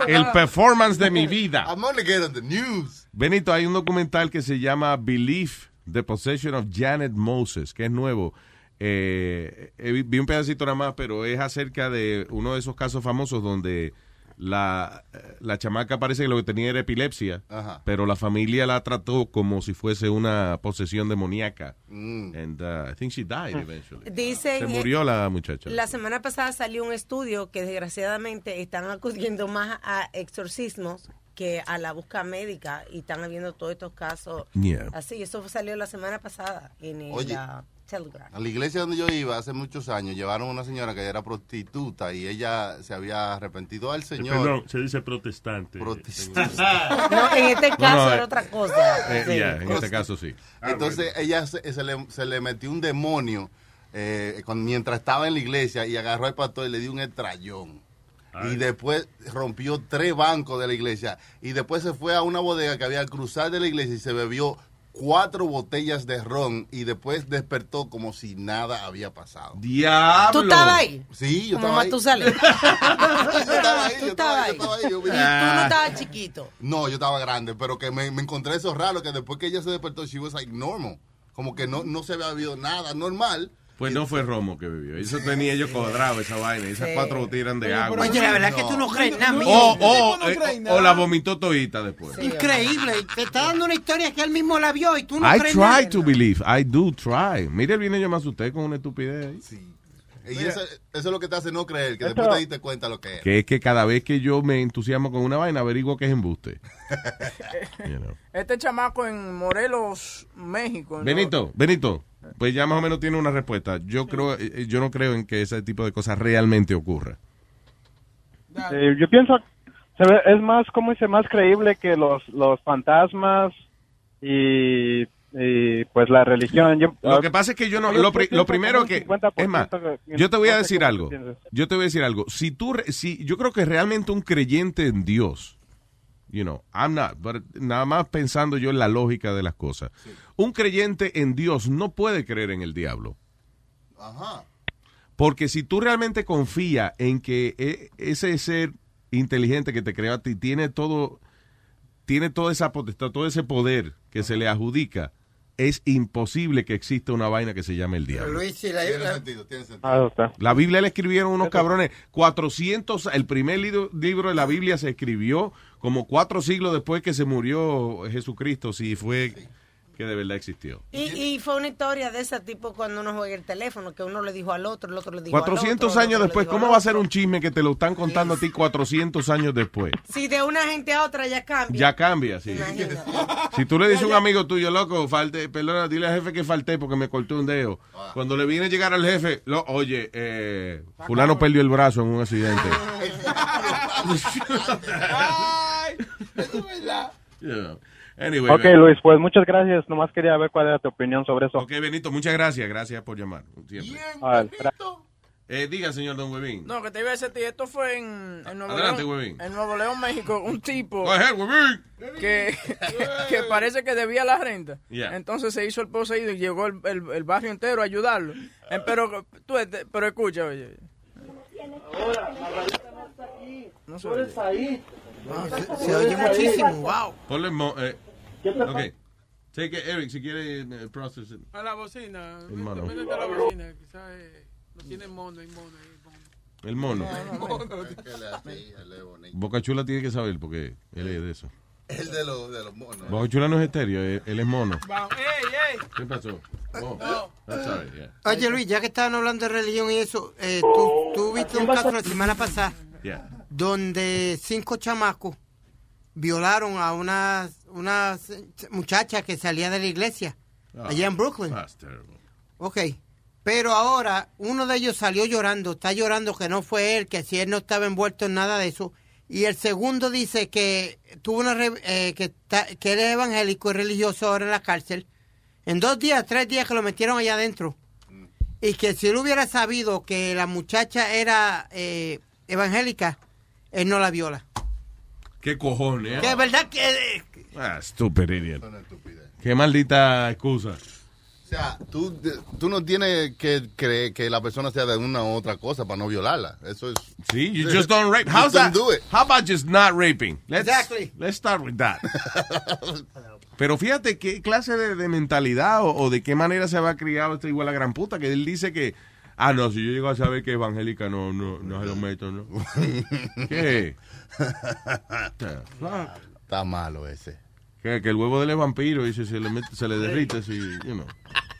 el performance de mi vida. I'm gonna get on the news. Benito, hay un documental que se llama Belief, The Possession of Janet Moses, que es nuevo. Eh, eh, vi- vi un pedacito nada más, pero es acerca de uno de esos casos famosos donde la, la chamaca parece que lo que tenía era epilepsia, Ajá. pero la familia la trató como si fuese una posesión demoníaca. Mm. And uh, I think she died eventually. Dicen, Se murió la muchacha. La semana pasada salió un estudio que desgraciadamente están acudiendo más a exorcismos que a la búsqueda médica y están habiendo todos estos casos Yeah. así. Eso salió la semana pasada en el Oye. ah, Telegram. A la iglesia donde yo iba hace muchos años llevaron a una señora que era prostituta y ella se había arrepentido al Señor. Perdón, se dice protestante. No, en este caso no, era eh, otra cosa. Eh, Sí. en este caso sí. Entonces ella se, se le, se le metió un demonio eh, mientras estaba en la iglesia y agarró al pastor y le dio un estrellón. Y después rompió tres bancos de la iglesia. Y después se fue a una bodega que había al cruzar de la iglesia y se bebió cuatro botellas de ron y después despertó como si nada había pasado. ¡Diablo! ¿Tú estabas ahí? Sí, yo Como estaba ahí. Matusalén. Yo estaba ahí, Tú yo estaba ahí, yo estaba ahí, yo Y tú no estabas chiquito. No, yo estaba grande, pero que me, me encontré eso raro, que después que ella se despertó, she was like normal. Como que no, no se había bebido nada normal. Pues no fue Romo que bebió. Eso tenía yo cuadrado, esa vaina. Esas Sí. cuatro eran de agua. Oye, la verdad que tú no crees nada, mío. O, la vomitó todita después. Increíble. Te está dando una historia que él mismo la vio y tú no I crees try nada. to believe. I do try. Mire, viene yo me asusté con una estupidez ahí. Y eso, eso es lo que te hace no creer, que Eso- después te diste cuenta lo que es. Que es que cada vez que yo me entusiasmo con una vaina, averiguo que es embuste. You know. Este chamaco en Morelos, México. ¿no? Benito, Benito, pues ya más o menos tiene una respuesta. Yo creo, eh, yo no creo en que ese tipo de cosas realmente ocurra. Eh, yo pienso se ve- es más como dice más creíble que los los fantasmas y, y, pues la religión. Yo- Lo que pasa es que yo no, lo, primero que, un 50% es más, yo te voy a decir algo, yo te voy a decir algo, si tú, re- si, yo creo que realmente un creyente en Dios, you know, I'm not, but nada más pensando yo en la lógica de las cosas, un creyente en Dios no puede creer en el diablo. Ajá. Porque si tú realmente confías en que e- ese ser inteligente que te creó a ti tiene todo, tiene toda esa potestad, todo ese poder que se le adjudica, es imposible que exista una vaina que se llame el diablo. Luis, si la, Tiene la- sentido, tiene sentido. Ah, está. La Biblia le escribieron unos cabrones 400, el primer libro, libro de la Biblia se escribió como cuatro siglos después que se murió Jesucristo, si fue que de verdad existió. Y, y fue una historia de ese tipo cuando uno juega el teléfono, que uno le dijo al otro, el otro le dijo al 400 otro, el años otro le después, al ¿cómo va a ser un chisme que te lo están contando a ti 400 años después? Si de una gente a otra ya cambia. Ya cambia, sí. Imagínate. Si tú le dices a un amigo tuyo, loco, falte, perdona, dile al jefe que falté porque me corté un dedo. Cuando le viene a llegar al jefe, lo, oye, eh, fulano perdió el brazo en un accidente. Yeah. Anyway, Ok, Luis, pues muchas gracias. Nomás quería ver cuál era tu opinión sobre eso. Ok, Benito, muchas gracias. Gracias por llamar. Siempre. Gra- Eh, diga, señor Don Huevín. No, que te iba a decir, esto fue en, en Nuevo Adelante, León. Huevín. En Nuevo León, México, un tipo Go ahead, Huevín. que, que parece que debía la renta. Yeah. Entonces se hizo el poseído y llegó el, el- el barrio entero a ayudarlo. Eh, pero, tú, pero escucha, oye. No se oye. Se oye muchísimo, wow. Ponle mo eh. ¿Qué te Ok. Take it, Eric, si quiere eh, process it. A la bocina. El mono. Métete a la bocina. Quizás eh, no tiene mono, hay mono. hay mono. El mono. Boca Chula tiene que saber porque él es de eso. El de los, de los monos. Boca Chula no es estéreo, él, él es mono. Vamos, ey, ey. ¿Qué pasó? Oh, No. that's all right, yeah. Oye, Luis, ya que estaban hablando de religión y eso, eh, tú, tú viste un caso la semana pasada Yeah. donde cinco chamacos violaron a una, una muchacha que salía de la iglesia Ah, allá en Brooklyn. That's terrible. Ok. Pero ahora uno de ellos salió llorando, está llorando que no fue él, que si él no estaba envuelto en nada de eso. Y el segundo dice que tuvo una re- eh, que, que él es evangélico y religioso ahora en la cárcel. En dos días, tres días que lo metieron allá adentro. Y que si él hubiera sabido que la muchacha era eh, evangélica, él no la viola. ¿Qué cojones? eh? Que es verdad que... Ah, stupid idiot. Qué maldita excusa. O sea, tú, tú no tienes que creer que la persona sea de una u otra cosa para no violarla. Eso es. Sí, you just don't rape. How's that? do it. How about just not raping? Let's, Exactly. Let's start with that. Pero fíjate qué clase de, de mentalidad o, o de qué manera se va criado este igual a gran puta que él dice que ah no si yo llego a saber que evangélica no no no se lo meto no. ¿Qué? Está malo ese. Que, que el huevo de él es vampiro y se, se le mete, se le derrite si you know,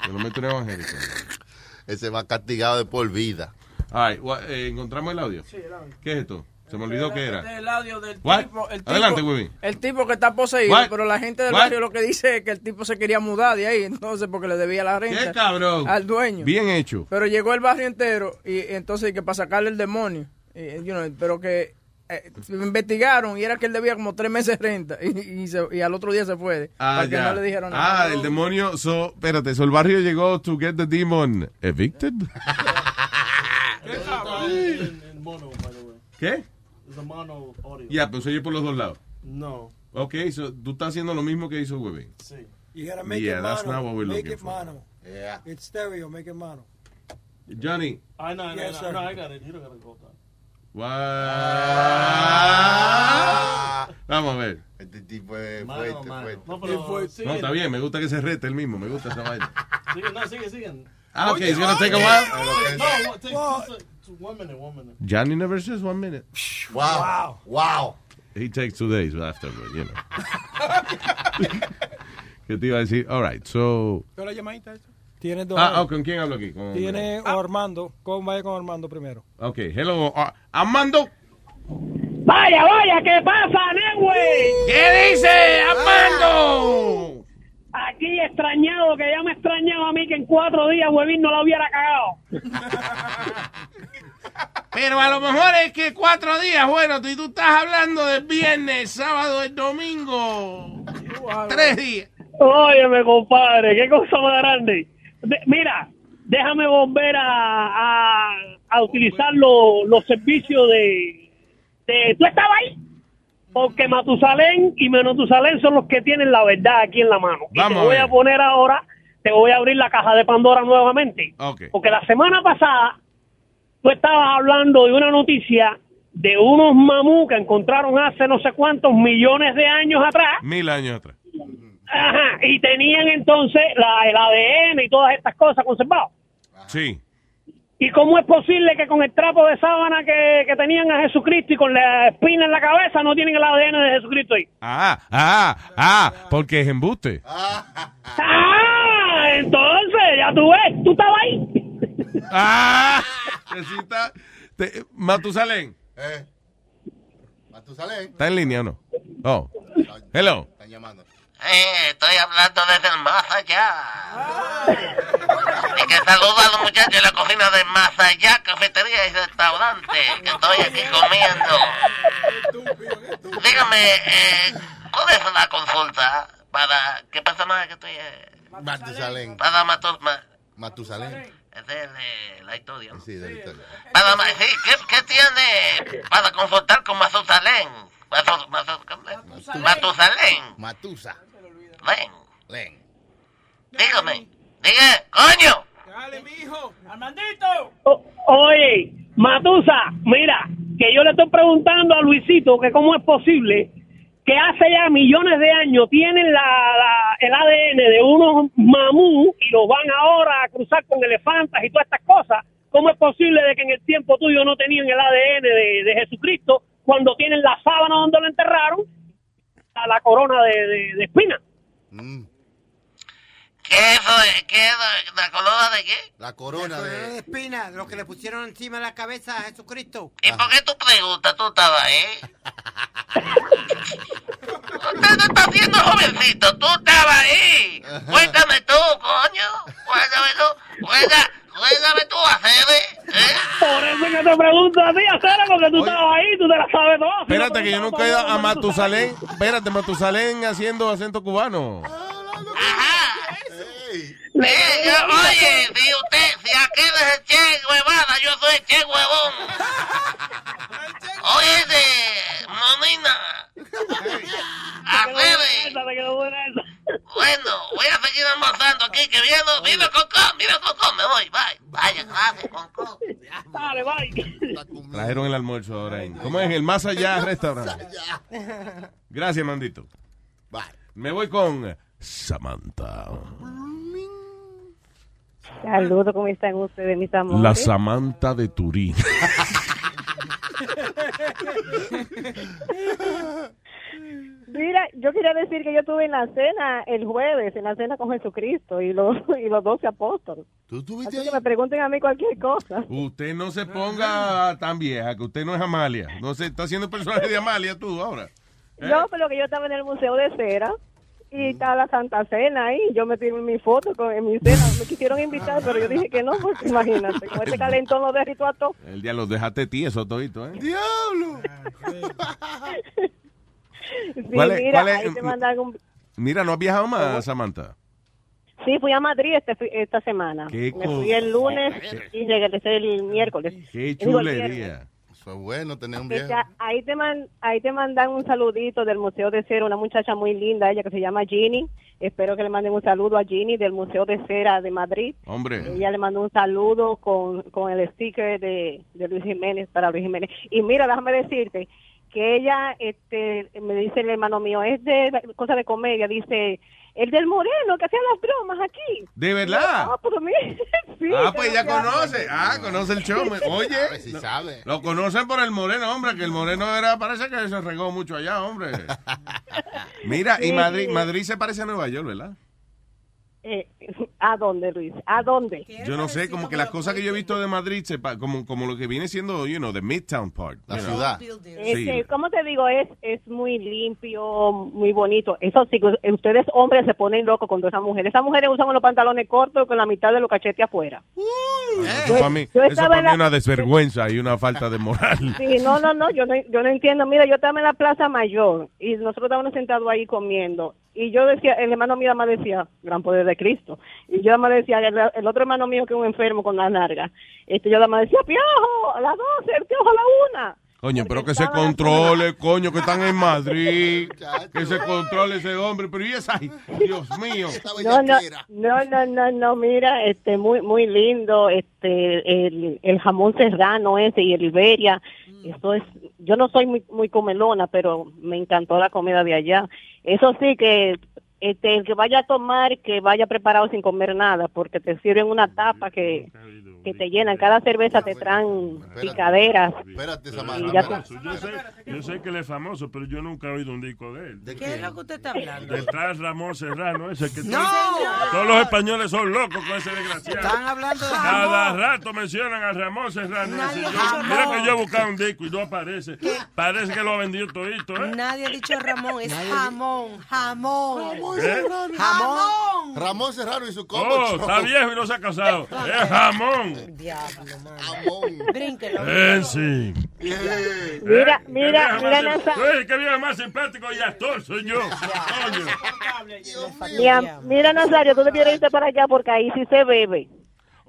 se lo mete en evangélico. Ese va castigado de por vida. Right, what, eh, encontramos el audio. Sí, el audio. ¿Qué es esto? Se me olvidó qué era. Este el audio del What? tipo, el tipo- Adelante, Webin. El tipo que está poseído, What? pero la gente del What? barrio lo que dice es que el tipo se quería mudar de ahí, entonces porque le debía la renta ¿Qué cabrón? al dueño. Bien hecho. Pero llegó el barrio entero y entonces que para sacarle el demonio, y, you know, pero que eh, investigaron y era que él debía como tres meses de renta y, y se- y al otro día se fue Ah, para que ya. no le dijeron nada. Ah, el demonio. So, espérate, so el barrio llegó to get the demon evicted. En mono, by the way. ¿Qué? Es a mono audio. Ya, pues oye por los dos lados. No. Ok, so tú estás haciendo lo mismo que hizo Webin. Sí. You gotta make Yeah, it that's mono. not what we're make looking it for. mono. Yeah. It's stereo, make it mono. Johnny. I know, I know, Yes, I sir. know, I got it. You don't gotta go down. What? Vamos a ver. Este tipo es Mano, fuerte, mano. fuerte. No, pero. No, está bien, me gusta que se rete el mismo, me gusta esa vaina. Sigue, no, sigue, sigue. Ah, ok, it's gonna take a while. No, what, take two- one minute, one minute. Johnny never says one minute. Wow. Wow. He takes two days after, you know. ¿Qué te iba a decir? All right, so... ¿Qué la llamadita esa? Tiene dos. Ah, oh, ¿con quién hablo aquí? Con- Tiene Armando. ¿Cómo vaya con Armando primero? Ok, hello, uh, Armando. Vaya, vaya, ¿qué pasa, Nenway? ¿Qué dice Armando? Aquí extrañado, que ya me extrañaba a mí que en cuatro días Huevín no la hubiera cagado. Pero a lo mejor es que cuatro días, bueno, y tú estás hablando de viernes, sábado y domingo. Tres días. Óyeme, compadre, qué cosa más grande. De- mira, déjame volver a, a, a utilizar lo- los servicios de, de... ¿Tú estabas ahí? Porque Matusalén y Menotusalén son los que tienen la verdad aquí en la mano. Y Vamos te a voy a poner ahora, te voy a abrir la caja de Pandora nuevamente. Ok. Porque la semana pasada tú estabas hablando de una noticia de unos mamú que encontraron hace no sé cuántos millones de años atrás. Mil años atrás. Ajá, y tenían entonces la, el ADN y todas estas cosas conservadas. Sí. ¿Y cómo es posible que con el trapo de sábana que, que tenían a Jesucristo y con la espina en la cabeza no tienen el ADN de Jesucristo ahí? Ah, ah, ah, porque es embuste. ¡Ah! Entonces, ya tú ves, tú estabas ahí. Ah, necesita. te- Matusalén, Eh. Matusalén. ¿está en línea o no? Oh. Hello. Están llamando. Eh, estoy hablando desde el más allá. Y que saluda a los muchachos de la cocina de más allá, cafetería y restaurante, que estoy aquí comiendo. Dígame, eh, ¿cuál es la consulta para qué personaje que estoy? eh? Matusalén. Para Matos... Ma- Matusalén. Es de la historia. ¿no? Sí, de la historia. Para, sí, ¿qué, qué tiene para consultar con Matusalén? Matu- Matu- ¿cómo es? Matusalén. Matusa. Ven, Len. dígame. Diga, coño. Dale, mijo. Armandito. Oye, Matusa, mira, que yo le estoy preguntando a Luisito que cómo es posible que hace ya millones de años tienen la, la- el ADN de unos mamú y los van ahora a cruzar con elefantes y todas estas cosas. ¿Cómo es posible de que en el tiempo tuyo no tenían el ADN de, de Jesucristo cuando tienen la sábana donde lo enterraron a la corona de, de, de espina? ¿Qué eso es? ¿Qué es la corona de qué? La corona de... de espina, lo que le pusieron encima de la cabeza a Jesucristo. ¿Y por qué tú preguntas? Tú estabas ahí. Usted no está haciendo jovencito, tú estabas ahí. Cuéntame tú, coño. Cuéntame tú. Cuéntame, cuéntame tú, Acebe. Por eso es que te pregunto a ti, Acera, porque tú estabas ahí, tú te la sabes toda. Si Espérate, que yo nunca he ido a Matusalén. Espérate, Matusalén haciendo acento cubano. Eh, yo, oye, si usted, si aquel es el Che huevada, yo soy el Che huevón. Oye, de Monina. Acebe. Bueno, voy a seguir almorzando aquí, que viene, vive Concón, vive Concón, me voy, bye. Vaya, gracias, Concón. Dale, bye. Trajeron el almuerzo ahora. en- ¿Cómo es? El Más Allá Restaurante. Gracias, Mandito. Me voy con Samantha. Saludos, ¿cómo están ustedes, mis amores? La Samantha de Turín. Mira, yo quería decir que yo estuve en la cena el jueves, en la cena con Jesucristo y los, y los doce apóstoles. Así que me pregunten a mí cualquier cosa. Usted no se ponga tan vieja, que usted no es Amalia. No se está haciendo personaje de Amalia tú ahora. ¿Eh? No, pero que yo estaba en el Museo de Cera y estaba la Santa Cena ahí. Yo me tiré mi foto con, en mi cena. Me quisieron invitar, pero yo dije que no, porque imagínate, con este calentón lo derrito a todo. El día los dejaste tieso todito, ¿eh? ¡Diablo! Sí, ¿Cuál es- mira, cuál es- ahí te mandan un... Mira, ¿no has viajado más, Samantha? Sí, fui a Madrid este, esta semana. Qué Me fui el lunes y regresé el miércoles. Qué chulería. Eso es bueno tener un ya- ahí te man- ahí te mandan un saludito del Museo de Cera, una muchacha muy linda, ella que se llama Ginny. Espero que le manden un saludo a Ginny del Museo de Cera de Madrid. Hombre. Ella le mandó un saludo con, con el sticker de, de Luis Jiménez para Luis Jiménez. Y mira, déjame decirte que ella, este, me dice el hermano mío, es de cosa de comedia, dice, el del moreno que hacía las bromas aquí. ¿De verdad? Ah, pero sí, ah, pues ya conoce. Ah, conoce el show. Oye, si lo- sabe. lo conocen por el moreno, hombre, que el moreno era, parece que se regó mucho allá, hombre. Mira, y Madrid, sí. Madrid se parece a Nueva York, ¿verdad? Eh, ¿A dónde, Luis? ¿A dónde? Yo no sé, como que las cosas que yo he visto de Madrid, se pa- como, como lo que viene siendo, you know, the Midtown part. La ciudad. Este, ¿Cómo te digo? Es, es muy limpio, muy bonito. Eso sí, que ustedes hombres se ponen locos con todas esas mujeres. Esas mujeres usan los pantalones cortos con la mitad de los cachetes afuera. Eso para mí, yo eso para mí la- es una desvergüenza y una falta de moral. Sí, no, no, no, yo no, yo no entiendo. Mira, yo estaba en la Plaza Mayor y nosotros estábamos sentados ahí comiendo. Y yo decía, el hermano mío más decía, gran poder de Cristo. Y yo más decía, el, el otro hermano mío que es un enfermo con la narga. Este, yo más decía, piojo, a las 12, el piojo a la una. Coño, pero que se controle, coño, que están en Madrid. Que se controle ese hombre. Pero y esa, Dios mío. No, no, no, no, no, no, mira, este, muy, muy lindo, este, el, el jamón serrano ese y el Iberia, eso es, yo no soy muy, muy comelona, pero me encantó la comida de allá. Eso sí que, este, el que vaya a tomar, que vaya preparado sin comer nada, porque te sirven una tapa que, que te llenan, cada cerveza te traen picaderas. Espérate, tú- Yo sé, yo sé que él es famoso, pero yo nunca he oído un disco de él. ¿Qué es lo que usted está hablando? Tal Ramón Serrano, ese que No, todos, los españoles son locos con ese desgraciado. Están hablando de Cada rato mencionan a Ramón Serrano. Nadie ese. ha Yo- dicho mira que yo he buscado un disco y no aparece. Parece que lo ha vendido todito, ¿eh? Nadie ha dicho Ramón, es jamón, jamón. ¿Eh? Jamón. Ramón Serrano y su combo Oh, show. está viejo y no se ha casado. Es jamón. Diablo, Brínquelo. Eh, sí. Mira, Eh, mira, mira, sim- Nasa. Que viejo más simpático y actor soy yo. Coño. Mira, mira, Nazario, tú debieras irte para allá porque ahí sí se bebe.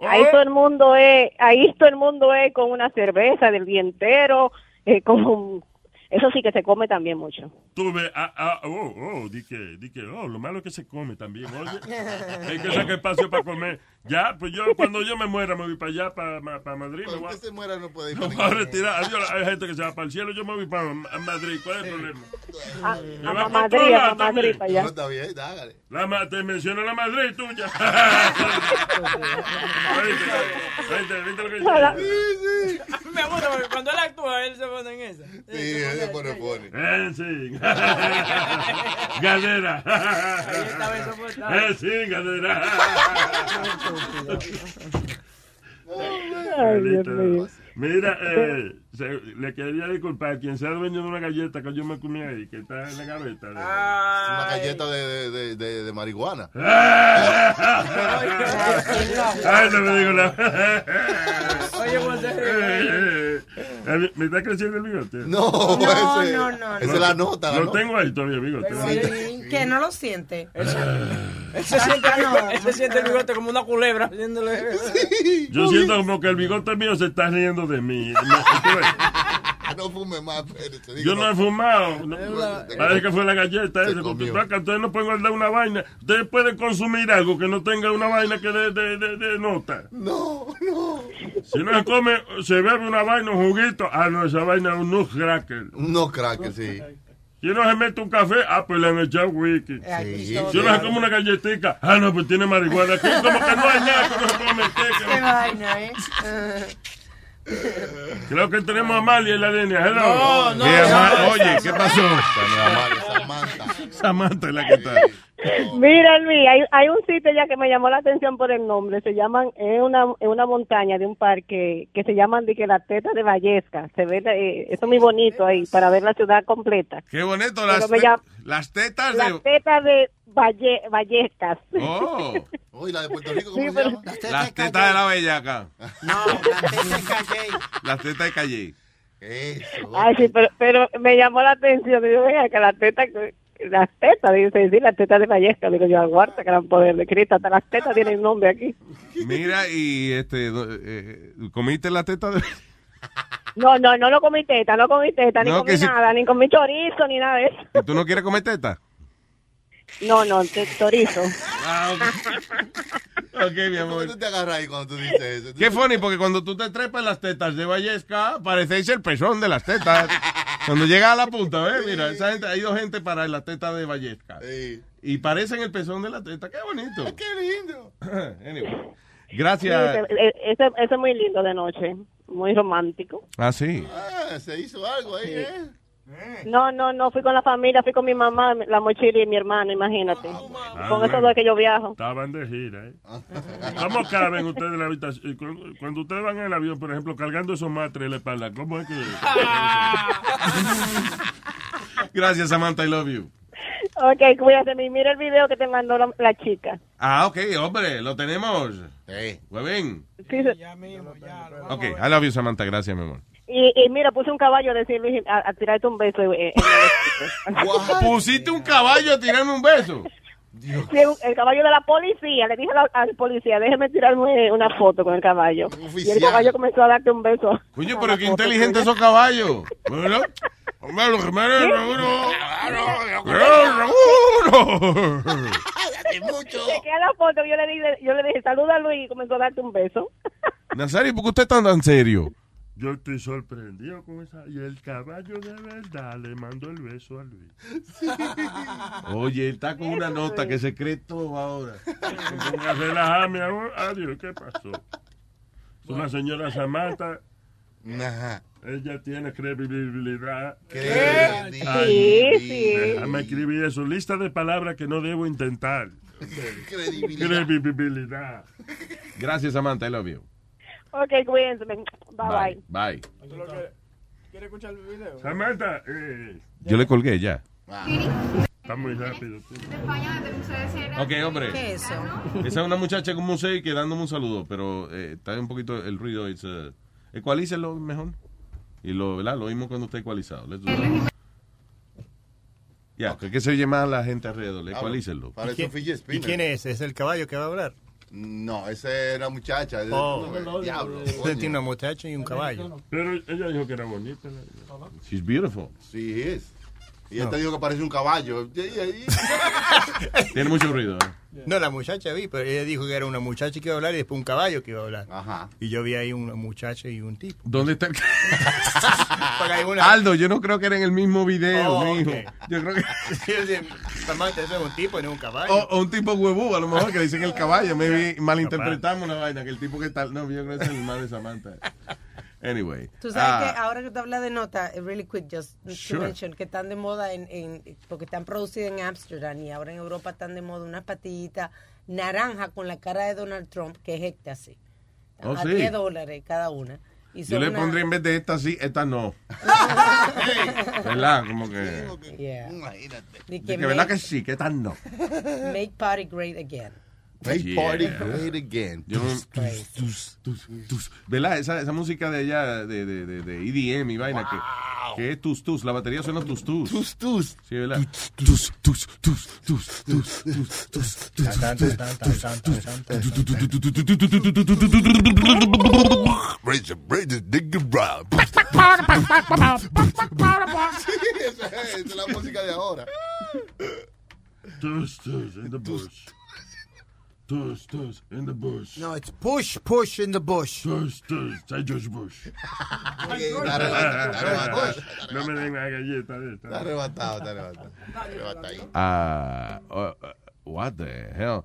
Ahí todo el mundo es, ahí todo el mundo es con una cerveza del día entero, eh, con un- eso sí que se come también mucho. Tú ves, ah, ah, oh, oh, di que, di que, oh, lo malo es que se come también, oye. Hay que sacar espacio para comer. Ya, pues yo, cuando yo me muera, me voy para allá, para, para Madrid. Voy a, se muera no puede ir me voy a retirar. Adiós, hay gente que se va para el cielo, yo me voy para Madrid. ¿Cuál es el problema? A, Me a va la para Madrid, a Madrid para allá. No, está bien, dágale. La, te menciono la Madrid tuya. ¿Viste, viste lo que dice? Me gusta porque cuando él actúa, él se pone en esa. Sí, ese pone pone. Eh, sí. Galera. Eh, sí, galera. Ay, Dios Galita. mío. Mira, eh, se- le quería disculpar quien sea dueño de una galleta que yo me comí ahí, que está en la gaveta. de- Una galleta de, de, de, de, de marihuana. Ay, no me digo nada. Oye, se ríe. Eh, ¿Me está creciendo el bigote? No, No, ese, no, no, esa no. es la nota. La Lo nota. tengo ahí todavía, bigote. Sí, que no lo siente. Él se siente, él se siente el bigote como una culebra haciéndole. Yo siento como que el bigote mío se está riendo de mí. No fume más, espérate. Yo no he fumado. No, la- parece que fue la galleta esa. Porque ustedes no pueden guardar una vaina. Ustedes pueden consumir algo que no tenga una vaina que de, de, de, de nota. No, no. Si no se come, se bebe una vaina, un juguito. Ah, no, esa vaina es un nutcracker. No, crack, sí. Si no se mete un café, ah, pues le han echado wiki. Sí. Si uno se come una galletita, ah, no, pues tiene marihuana. Aquí como que no hay nada que no se puede meter. que- Qué vaina, ¿eh? Creo que tenemos a Amalia en la línea. Hello. No, no, Sí, no, Oye, ¿qué pasó? Samantha. Samantha es la que está. Mira, Luis, hay, hay un sitio ya que me llamó la atención por el nombre. Se llaman, es una, es una montaña de un parque que se llaman de que las tetas de Vallesca. Se ve, eh, eso es muy bonito ahí para ver la ciudad completa. Qué bonito, las, te- las tetas Las de... tetas de Valle, Vallescas. Oh, Oye, la de Puerto Rico, ¿cómo Sí, se pero- llama? las tetas de la bellaca. No, la teta de Calle. Las tetas de Calle. Eso. Ay, sí, pero, pero me llamó la atención. Digo, venga, que las tetas, las tetas, dice, sí, las tetas de Vallesca. Digo yo, aguarda, gran poder de Cristo. Hasta las tetas tienen nombre aquí. Mira, y este, eh, ¿comiste la teta de... No, no, no lo comí teta, no comí teta, ni No, comí si- nada, ni comí chorizo, ni nada de eso. ¿Y tú no quieres comer teta? No, no, te- chorizo. Ah, ok, mi ¿Cómo amor. tú te agarras ahí cuando tú dices eso? Qué funny, porque cuando tú te trepas en las tetas de Vallesca, parecéis el pezón de las tetas. Cuando llega a la punta, ¿ves? Mira, esa gente, hay dos gente para la teta de Vallesca. Sí. Y parecen el pezón de la teta. Qué bonito. Qué lindo. Anyway. Sí, Gracias. ese- e- ese, ese es muy lindo de noche, muy romántico. Ah, sí. Ah, se hizo algo ahí, ¿eh? No, no, no, fui con la familia, fui con mi mamá, la mochila y mi hermano, imagínate. Ah, con esos bueno. dos que yo viajo. Estaban de gira, ¿eh? ¿Cómo caben ustedes en la habitación? Y Cuando, cuando ustedes van en el avión, por ejemplo, cargando esos matres en la espalda, ¿cómo es que...? Gracias, Samantha. I love you. Ok, cuídate, mi- mira el video que te mandó la, la chica. Ah, ok, hombre, lo tenemos. Sí. Huevín. Sí, se- Ok, I love you, Samantha. Gracias, mi amor. y, y mira, puse un caballo a decirle, a, a tirarte un beso. eh, en el escrito. Pusiste un caballo a tirarme un beso. Sí, el caballo de la policía. Le dije a la- al policía, déjeme tirarme una foto con el caballo. Y el caballo comenzó a darte un beso. Coño, pero qué inteligentes esos caballos. ¿Verdad? Hombre, lo que me seguro. Chequea la foto, yo le dije, yo le dije, saluda a Luis y comenzó a darte un beso. Nazario, ¿por qué usted está tan serio? Yo estoy sorprendido con esa... Y el caballo de verdad le mandó el beso a Luis. Oye, él está con una nota que se cree todo ahora. Ponga a relajarme ahora. Adiós, ¿qué pasó? Es una señora Samantha. Ajá. Ella tiene credibilidad. ¿Qué? Sí, sí. Déjame escribir eso. Lista de palabras que no debo intentar. Credibilidad. Credibilidad. Gracias, Samantha. I love you. Ok, cuídense. Bye bye. Bye. ¿Quieres escuchar el video? Samantha, eh, Yo le colgué ya. está muy rápido. tú. Ok, hombre. ¿Qué es eso? Esa es una muchacha con museo que dándome un saludo, pero eh, está un poquito el ruido. Es, uh, ecualícelo mejor. Y lo, ¿verdad? Lo mismo cuando está ecualizado. Ya, que, que se oye más la gente alrededor. Fidget ¿Y spinner. quién es? ¿Es el caballo que va a hablar? No, esa era muchacha. Oh, No, diablo. Usted tiene una muchacha y un caballo. Pero ella dijo que era bonita. She's beautiful. Sí, es. Y te dijo que parece un caballo. Tiene mucho ruido. ¿eh? No, la muchacha vi, pero ella dijo que era una muchacha que iba a hablar y después un caballo que iba a hablar. Ajá. Y yo vi ahí una muchacha y un tipo. ¿Dónde está el Aldo, yo no creo que era en el mismo video, Oh, mijo. Yo creo que... Samantha, ese es un tipo y no un caballo. O, o un tipo huevú, a lo mejor que le dicen el caballo. Maybe malinterpretamos la vaina, que el tipo que está... No, yo creo que es el mal de Samantha. Anyway. Tú sabes ah, que ahora que tú hablas de nota, eh, really quick, just to Sure. mention, que están de moda en, en- porque están producidas en Amsterdam y ahora en Europa están de moda unas patillitas naranja con la cara de Donald Trump, que es éxtasis. Oh, a sí. 10 dólares cada una. Y Yo le una- pondría en vez de esta sí, esta no. ¿Verdad? Como que... Yeah. De De que que verdad make- que sí, que esta no. Make party great again. Yeah. party great again. Yo tus, tus, tus, tus. ¿Verdad? Esa, esa música de allá, de, de, de, de EDM y vaina, que, que es tus tus. La batería suena tus tus. Tus tus. Sí, ¿verdad? Tus tus tus tus tus tus tus it, it, it esa es la música de ahora. Tus, tus, in the bush. Tus, tus, in the bush. No, it's push, push in the bush. Tus, tus, say George Bush. Está arrebatado, está arrebatado. No me den una galleta de esta. Está arrebatado, está arrebatado. Ah, uh, uh, what the hell?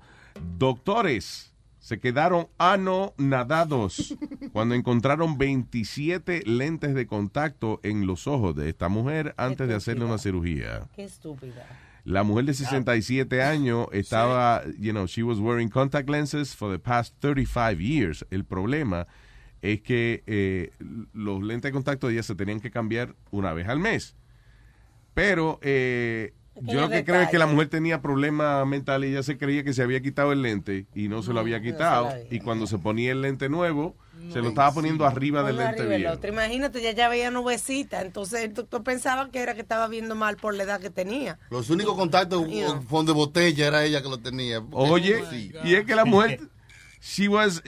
Doctores se quedaron anonadados cuando encontraron 27 lentes de contacto en los ojos de esta mujer antes de hacerle una cirugía. Qué estúpida. La mujer de 67 años estaba, you know, she was wearing contact lenses for the past 35 years. El problema es que eh, los lentes de contacto de ella se tenían que cambiar una vez al mes. Pero eh, yo lo que creo es que la mujer tenía problemas mentales y ella se creía que se había quitado el lente y no se lo había quitado. había. y cuando se ponía el lente nuevo, se lo estaba poniendo arriba del lente arriba del viejo. otro. Imagínate, ya ya veía nubecita. Entonces el doctor pensaba que era que estaba viendo mal por la edad que tenía. Los únicos contactos Yeah. con de botella era ella que lo tenía. Oye, y es que la mujer, she was,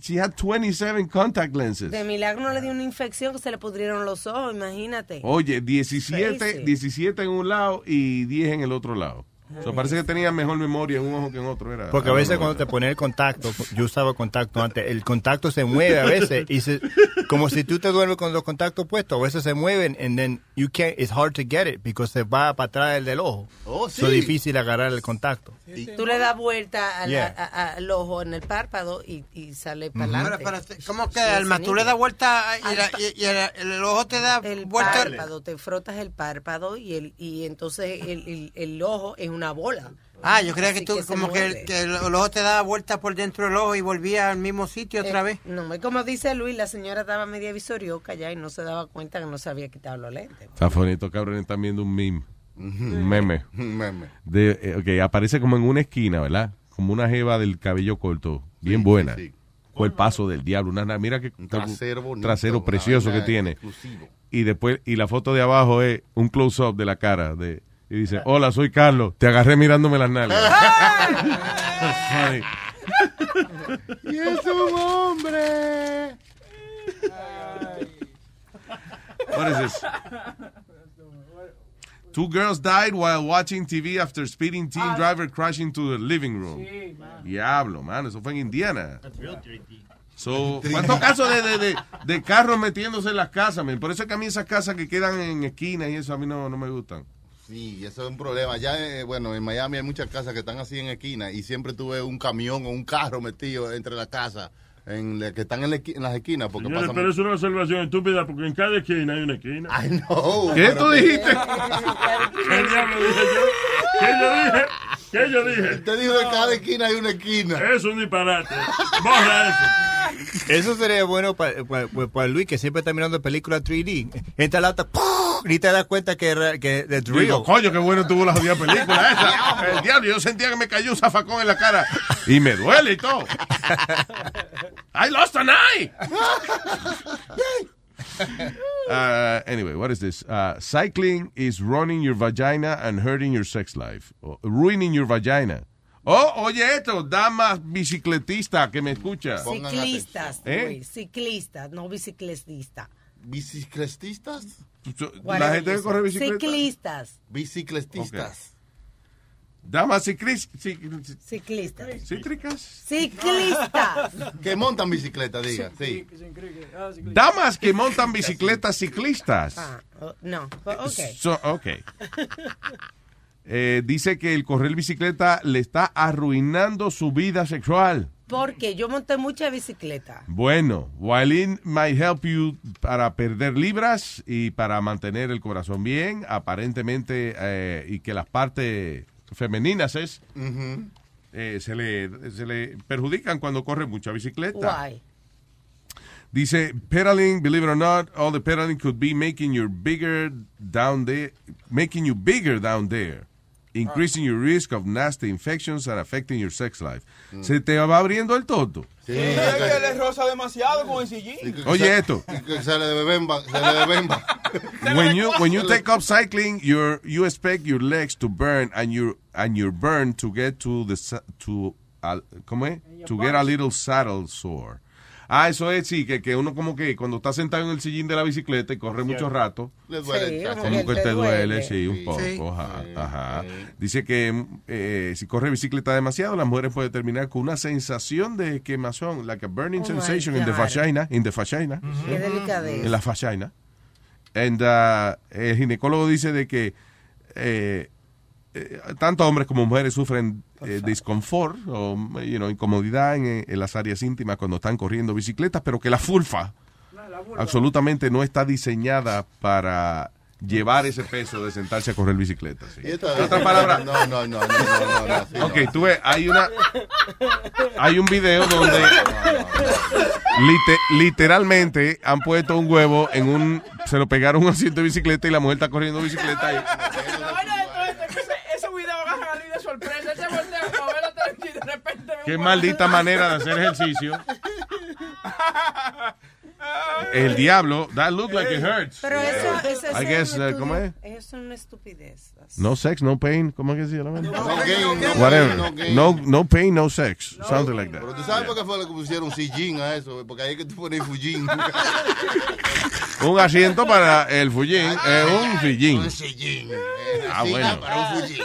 she had 27 contact lenses. De milagro no le dio una infección que se le pudrieron los ojos, imagínate. Oye, 17, Crazy. 17 en un lado y 10 en el otro lado. O sea, parece que tenía mejor memoria en un ojo que en otro. Era, Porque a veces cuando te pones el contacto, yo usaba contacto antes, el contacto se mueve a veces y se, como si tú te duermes con los contactos puestos, a veces se mueven and then you can't, it's hard to get it because se va para atrás el del ojo. Oh, So sí. difícil agarrar el contacto. Tú le das vuelta al, Yeah. a- a- al ojo en el párpado y, y sale para adelante. ¿Cómo que, Alma? Tú le das vuelta y, la- y- y el, el ojo te da el vuelta. párpado, te frotas el párpado y el y entonces el, el- el ojo es una bola. Ah, yo creía que tú, como que el, que el, el ojo te daba vuelta por dentro del ojo y volvía al mismo sitio otra Eh, vez. No, es como dice Luis, la señora estaba media visorioca ya y no se daba cuenta que no se había quitado los lentes. Está bonito, cabrón, están viendo un meme. Un meme. Un meme. De, eh, ok, aparece como en una esquina, ¿verdad? Como una jeva del cabello corto, bien buena. Con el paso del diablo. Una, na- mira que trasero bonito, trasero una precioso que tiene. exclusivo. Y después, y la foto de abajo es un close-up de la cara. De, y dice, hola, soy Carlos. Te agarré mirándome las nalgas. Y es un hombre. What is this? Two girls died while watching TV after speeding teen driver crashed into the living room. Diablo, mano, eso fue en Indiana. So, ¿Cuántos casos de, de, de, de carros metiéndose en las casas? man? Por eso es que a mí esas casas que quedan en esquinas y eso a mí no, no me gustan. Sí, eso es un problema. Ya, eh, bueno, en Miami hay muchas casas que están así en esquina y siempre tuve un camión o un carro metido entre las casas en la- que están en, la esqui- en las esquinas porque Señores, pasan... pero es una observación estúpida porque en cada esquina hay una esquina. Ay, no. ¿Qué tú dijiste? ¿Qué diablo dije yo? ¿Qué yo dije? ¿Qué yo dije? Te dijo que cada esquina hay una esquina. Es un disparate. Borra eso. Eso sería bueno para Luis, que siempre está mirando películas 3D. Entra la auto, ¡pum! y te das cuenta que, que es real. Digo, coño, qué bueno tuvo la jodida película esa. El diablo, yo sentía que me cayó un zafacón en la cara. Y me duele y todo. I lost an eye. Uh, anyway, what is this? Uh, cycling is running your vagina and hurting your sex life. O ruining your vagina. Oh, oye esto, dama bicicletista que me escucha. Ciclistas, ¿Eh? Luis, ciclistas, no bicicletista. ¿Bicicletistas? La gente que corre bicicleta. Ciclistas. Bicicletistas. Damas ciclis- ci- Ciclistas. cítricas. Ciclistas. Que montan bicicleta, diga. Sí. Damas que montan bicicletas ciclistas. Ah, no, ok. So- ok. Eh, dice que el correr bicicleta le está arruinando su vida sexual. Porque yo monté mucha bicicleta. Bueno, while it might help you para perder libras y para mantener el corazón bien, aparentemente, eh, y que las partes femeninas es, Ujú. eh, se, le, se le perjudican cuando corre mucha bicicleta. Why? Dice, pedaling, believe it or not, all the pedaling could be making you bigger down there, making you bigger down there, increasing your risk of nasty infections and affecting your sex life. Se te va abriendo el toto. Sí, es que le roza demasiado con el sillín. Oye esto. Se le bebemba, se le bebemba. when you when you take up cycling, you you expect your legs to burn and your and your burn to get to the to uh, ¿cómo es? To get a little saddle sore. Ah, eso es sí, que, que uno como que cuando está sentado en el sillín de la bicicleta y corre mucho rato, Le duele el Sí, como que te duele, sí, un Sí. poco. Sí. Ajá, ajá. Dice que eh, si corre bicicleta demasiado, las mujeres pueden terminar con una sensación de quemazón, like a burning Oh sensation in the vagina, in the vagina. Qué delicadeza. En la vagina. And, uh, el ginecólogo dice de que eh, eh, tanto hombres como mujeres sufren eh, disconfort o you know, incomodidad en, en las áreas íntimas cuando están corriendo bicicletas, pero que la fulfa absolutamente no está diseñada para llevar ese peso de sentarse a correr bicicleta. sí. Y otras palabras, No, no, no, no, no, no, no, así no. Ok, tú ves, hay una hay un video donde lite- literalmente han puesto un huevo en un se lo pegaron a un asiento de bicicleta y la mujer está corriendo bicicleta ahí. La vaina de todo esto es que ese, ese video va a salir de sorpresa. Él se voltea a ver la televisión y de repente ve Qué maldita manera de hacer ejercicio. El diablo, that look like it hurts. Pero eso, eso, eso I guess, es uh, ¿cómo es? Eso es una estupidez. No sex, no pain, ¿cómo es que se llama? gain, no Whatever. gain, no gain. No, no pain, no sex. Something like that. Pero tú sabes por qué fue lo que pusieron sillín a eso, porque ahí es que tú pones fujin. Un asiento para el fullín, es un fillín. Un sillín. Ah, bueno. Para un fujin.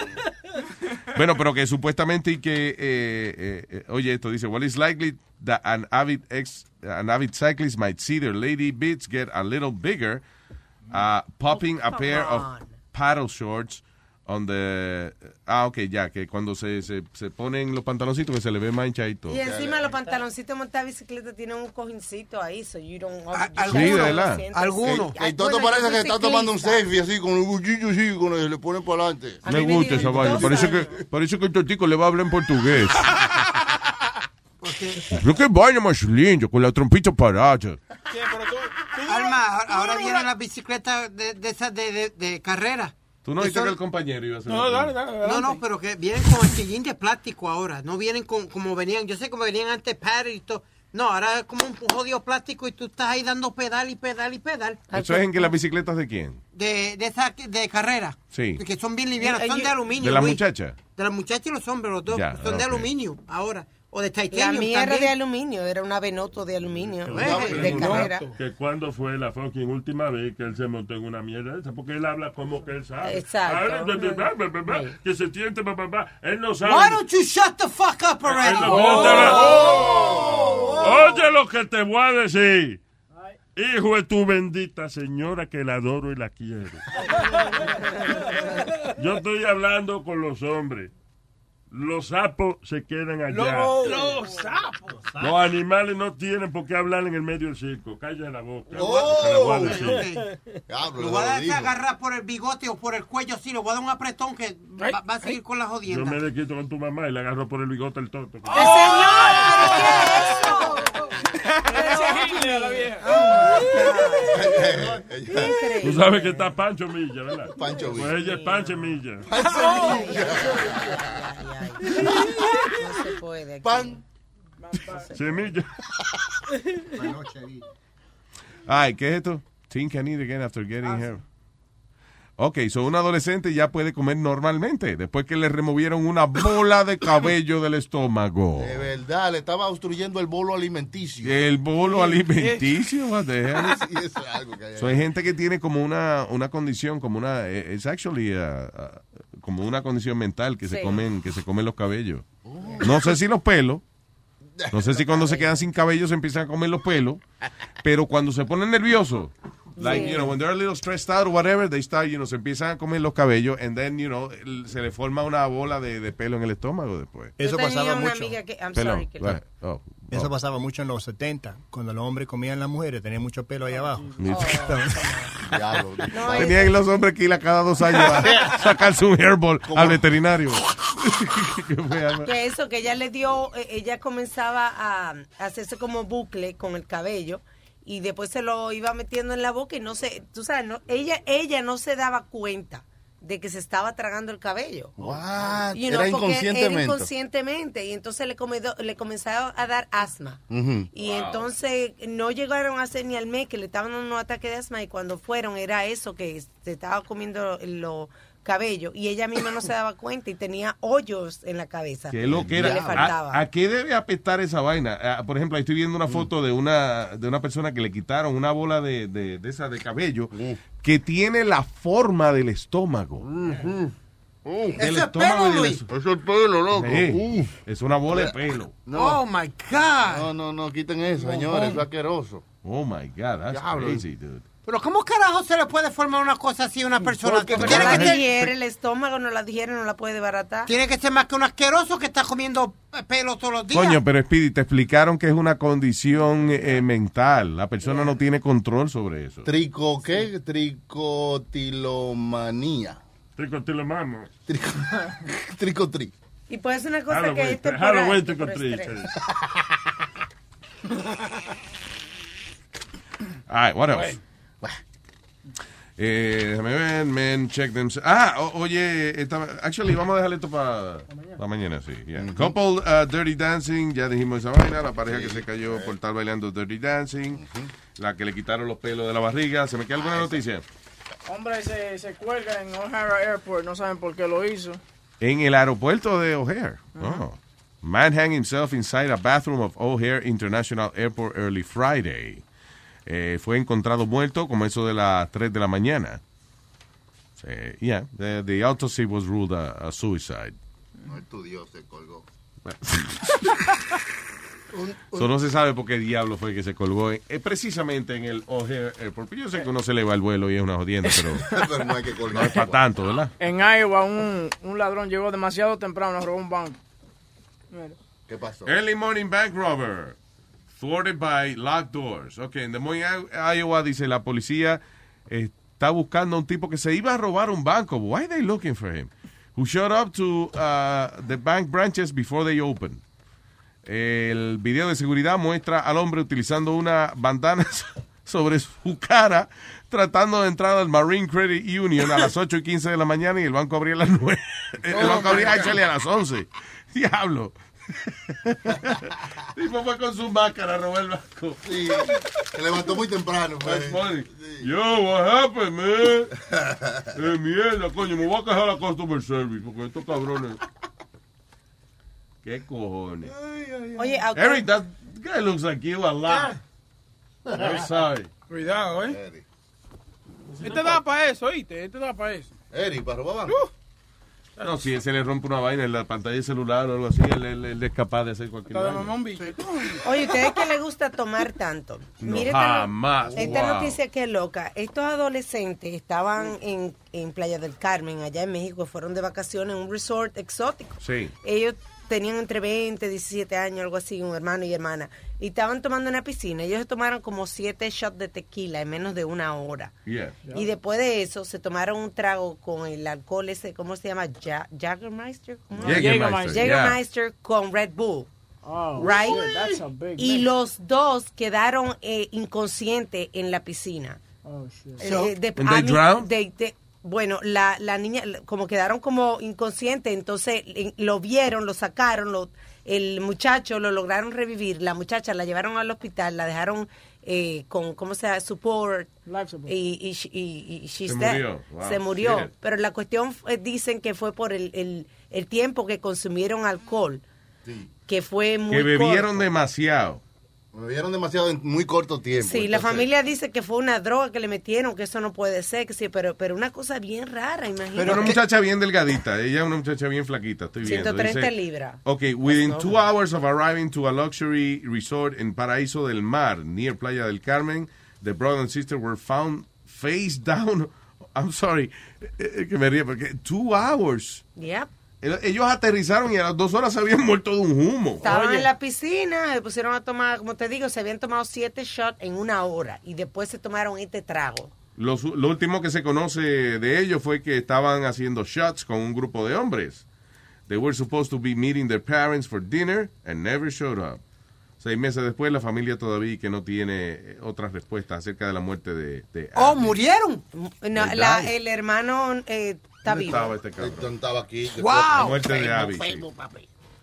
Bueno, pero que supuestamente y que, eh, eh, eh, oye, esto dice, well, it's likely that an avid ex, an avid cyclist might see their lady bits get a little bigger, uh, popping a pair of paddle shorts on the, ah, ok, ya, que cuando se, se, se ponen los pantaloncitos que se le ve mancha y todo. Y encima los pantaloncitos de montar bicicleta tienen un cojincito ahí, so you don't... Sí, de verdad. Algunos. Todo parece que está tomando un selfie así con un cuchillo así, con el, le ponen para adelante. Me gusta esa vaina. Parece que, parece que el tortico le va a hablar en portugués. Qué vaina más lindo, con la trompita parada. Alma, ahora- ahora vienen las bicicletas de, de esas de, de, de carrera. Tú no dijiste son- que el compañero iba a hacer No, dale, pregunta? No, no, pero que vienen con el sillín de plástico ahora. No vienen con como venían. Yo sé como venían antes paddle y todo. No, ahora es como un jodido plástico y tú estás ahí dando pedal y pedal y pedal. ¿Eso es en que las bicicletas de quién? De, de esas de carrera. Sí. Que son bien livianas. Son de aluminio. ¿De la Luis. muchacha? De las muchachas y los hombres, los dos. Ya, son de aluminio ahora. O de La titanium mía era también. de aluminio, era una Venoto de aluminio, de carrera. Que cuando fue la fucking última vez que él se montó en una mierda esa, porque él habla como que él sabe. Exacto. Que se siente, bla. Él no sabe. Why don't you shut the fuck up already? Oye lo que te voy a decir. Hijo de tu bendita señora que la adoro y la quiero. Yo estoy hablando con los hombres. Los sapos se quedan allá. Los sapos. Los animales no tienen por qué hablar en el medio del circo. Calla la boca. Oh. Lo voy a dar agarrar por el bigote o por el cuello así, le voy a dar un apretón que va, va a seguir con la Yo jodienda. me le quito con tu mamá y le agarro por el bigote el toto. Tú sabes que está Pancho Milla, ¿verdad? Pancho Pues ella es Pancho Milla. No se puede. aquí. Pan. Semilla. Ay, ¿qué es esto? Teen can eat again after getting her. Ok, so un adolescente ya puede comer normalmente después que le removieron una bola de cabello del estómago. De verdad, le estaba obstruyendo el bolo alimenticio. El bolo alimenticio, what the hell? Sí, eso es algo que hay. So, hay gente que tiene como una, una condición, como una, eh, es actually uh, uh, como una condición mental que se comen, que se comen los cabellos. No sé si los pelos, no sé si cuando se quedan sin cabello se empiezan a comer los pelos, pero cuando se ponen nerviosos, like, Sí. you know, when they're a little stressed out or whatever, they start, you know, se empiezan a comer los cabellos and then, you know, se le forma una bola de, de pelo en el estómago después. Eso pasaba mucho. amiga que, I'm Pelón, sorry, que- right. Oh, Eso oh. pasaba mucho en los 70, cuando los hombres comían las mujeres, tenían mucho pelo ahí abajo. Diablo. No, Tenían los hombres que ir a cada dos años a sacarse un hairball al veterinario. Que eso, que ella le dio, eh, ella comenzaba a, a hacerse como bucle con el cabello y después se lo iba metiendo en la boca y no se, tú sabes, no, ella, ella no se daba cuenta de que se estaba tragando el cabello. What? You know, Era porque inconscientemente. Era inconscientemente y entonces le, comedo- le comenzaba a dar asma. Y entonces no llegaron a hacer ni al mes que le estaban dando un ataque de asma y cuando fueron era eso que se estaba comiendo los cabellos y ella misma no se daba cuenta y tenía hoyos en la cabeza. ¿Qué es lo que era? le faltaba. ¿A, a qué debe apestar esa vaina? Ah, por ejemplo, ahí estoy viendo una foto de una de una persona que le quitaron una bola de, de, de esa de cabello que tiene la forma del estómago. Es estómago pelo, Luis. es- pelo, loco. Sí, es una bola de pelo. Oh my God. No, no, no, quiten eso, señores, eso es asqueroso. Oh my God, that's Diablo. crazy, dude. Pero ¿cómo carajo se le puede formar una cosa así a una persona? Porque Tiene No la que, ser, digiere, el estómago no la digiere, no la puede desbaratar. tiene que ser más que un asqueroso que está comiendo eh, pelo todos los días. Coño, pero Speedy, te explicaron que es una condición eh, mental. La persona no tiene control sobre eso. Trico, ¿qué? Tricotilomanía. Tricotilomamo. Trico, tricotri. Y puede ser una cosa Halloween, que es temporal, Halloween. All right, what else? Eh, déjame ver, men, check them. Ah, o- oye, esta- actually, vamos a dejarle esto para mañana, sí. yeah. Couple uh, Dirty Dancing, ya dijimos esa vaina, la pareja que se cayó por estar bailando Dirty Dancing, la que le quitaron los pelos de la barriga. ¿Se me queda alguna noticia? Hombre se, se cuelga en O'Hara Airport, no saben por qué lo hizo. En el aeropuerto de O'Hare. Oh. Man hanged himself inside a bathroom of O'Hare International Airport early Friday. Eh, fue encontrado muerto como eso de las 3 de la mañana. Eh, yeah, the, the autopsy was ruled a, a suicide. No, tu Dios se colgó. So, no se sabe por qué diablo fue que se colgó en- eh, precisamente en el O'Hare Airport. Yo sé que uno se le va el vuelo y es una jodienda, pero Pero no hay que no colgar. es para tanto, ¿verdad? En Iowa, un, un ladrón llegó demasiado temprano, robó un banco. Mira. ¿Qué pasó? Early morning bank robber. Thwarted by locked doors. Ok, en Des Moines, Iowa, dice la policía eh, está buscando a un tipo que se iba a robar un banco. Why are they looking for him? Who showed up to uh, the bank branches before they opened. El video de seguridad muestra al hombre utilizando una bandana sobre su cara tratando de entrar al Marine Credit Union a las 8 y 15 de la mañana y el banco abría a las 9. El banco abría actually, a las 11. Diablo. Tipo fue con su máscara a robar el banco. Sí, se levantó muy temprano. That's Fue. funny. Yo, what happened, man? Eh, mierda, coño, me voy a quejar a customer service porque estos cabrones. ¿Qué cojones? Oye, autor- Eric, that guy looks like you a lot. I'm sorry. Cuidado, ¿eh? Este da para eso, ¿oíste? Este da para eso. Eric, para robar No, si se le rompe una vaina en la pantalla del celular o algo así, él, él- él es capaz de hacer cualquier bicho. Oye, ¿ustedes que les gusta tomar tanto? No, Mire jamás, esta wow. noticia que es loca. Estos adolescentes estaban en, en Playa del Carmen, allá en México, fueron de vacaciones en un resort exótico. Sí. Ellos tenían entre 20, 17 años, algo así, un hermano y hermana. Y estaban tomando en la piscina. Ellos se tomaron como siete shots de tequila en menos de una hora. Yeah. Y después de eso se tomaron un trago con el alcohol ese, ¿cómo se llama? Ja- Jagermeister. Jägermeister con Red Bull. Oh, Right? shit, that's a big Y los dos quedaron eh, inconscientes en la piscina. Oh, shit. Eh, de- And a they drowned? they- they- bueno, la, la niña, como quedaron como inconscientes, entonces lo vieron, lo sacaron, lo, el muchacho lo lograron revivir, la muchacha la llevaron al hospital, la dejaron eh, con, ¿cómo se llama? Support. Life support. Y, y, y- y she's Se dead. murió. Wow, Se murió. shit. Pero la cuestión eh, dicen que fue por el, el, el tiempo que consumieron alcohol. Que fue muy Que bebieron corto. demasiado. Bebieron demasiado en muy corto tiempo. Sí, la entonces- familia dice que fue una droga que le metieron, que eso no puede ser, que sí, pero, pero una cosa bien rara, imagínate. Pero una muchacha bien delgadita. Ella es una muchacha bien flaquita. Estoy viendo. 130 Dice, libras. Ok, within two hours of arriving to a luxury resort en Paraíso del Mar, near Playa del Carmen, the brother and sister were found face down. I'm sorry, eh, eh, que me ríe porque two hours. Yep. El- Ellos aterrizaron y a las dos horas se habían muerto de un humo. Estaban en la piscina, se pusieron a tomar, como te digo, se habían tomado siete shots en una hora y después se tomaron este trago. Los- lo último que se conoce de ellos fue que estaban haciendo shots con un grupo de hombres. They were supposed to be meeting their parents for dinner and never showed up. Seis meses después, la familia todavía que no tiene eh, otras respuestas acerca de la muerte de, de Oh, murieron. No, la- el hermano eh, está ¿Dónde vivo. estaba este cabrón? Estaba aquí. Wow. La muerte de Abby. sí.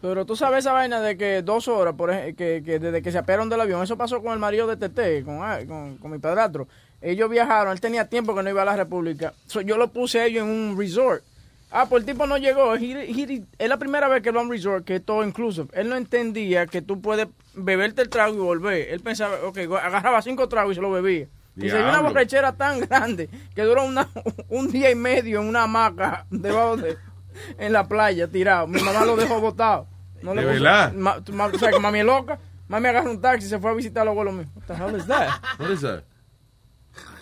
Pero tú sabes esa vaina de que dos horas, por ej- que, que desde que se apearon del avión, eso pasó con el marido de Tete, con, ah, con, con mi padrastro. Ellos viajaron, él tenía tiempo que no iba a la República. So, yo lo puse a ellos en un resort. Ah, pues el tipo no llegó. He- he- es la primera vez que va a un resort que es todo inclusive. Él no entendía que tú puedes beberte el trago y volver. Él pensaba, ok, agarraba cinco tragos y se lo bebía. Y se dio una borrachera tan grande que duró una, un día y medio en una hamaca debajo de, en la playa tirado. Mi mamá lo dejó botado. No ¿De le verdad? Ma- tu ma- o sea, que mami es loca. Mami agarra un taxi y se fue a visitar a los abuelos míos. What the hell is that? What is that?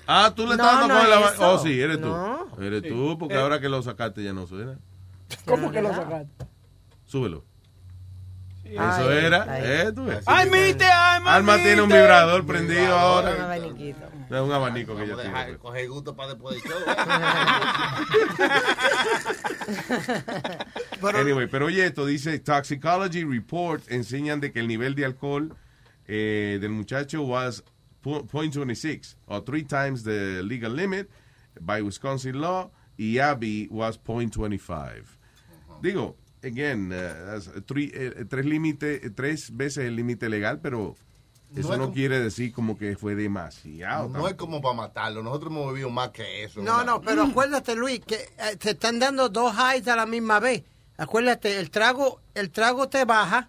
Ah, tú le No, estás dando no con la Oh, sí, eres tú. No. Eres Sí. tú, porque Eh. ahora que lo sacaste ya no suena. ¿Cómo que lo sacaste? Súbelo. Eso era. ay. Eh, tú ves. Ay, mite, ay, mamita. Alma tiene un vibrador prendido Un ahora. Abaniquito. Es un abanico que Vamos tiene. dejar coger gusto para después del show. Anyway, pero oye, esto dice Toxicology Report enseñan de que el nivel de alcohol eh, del muchacho was po- .26 o three times the legal limit by Wisconsin law y Abby was .25. Digo, again, uh, three- eh, tres límite, tres veces el límite legal, pero eso No no, como- quiere decir como que fue demasiado. No es como para matarlo. Nosotros hemos bebido más que eso. No, no, pero acuérdate, Luis, que eh, te están dando dos highs a la misma vez. Acuérdate, el trago, el trago te baja.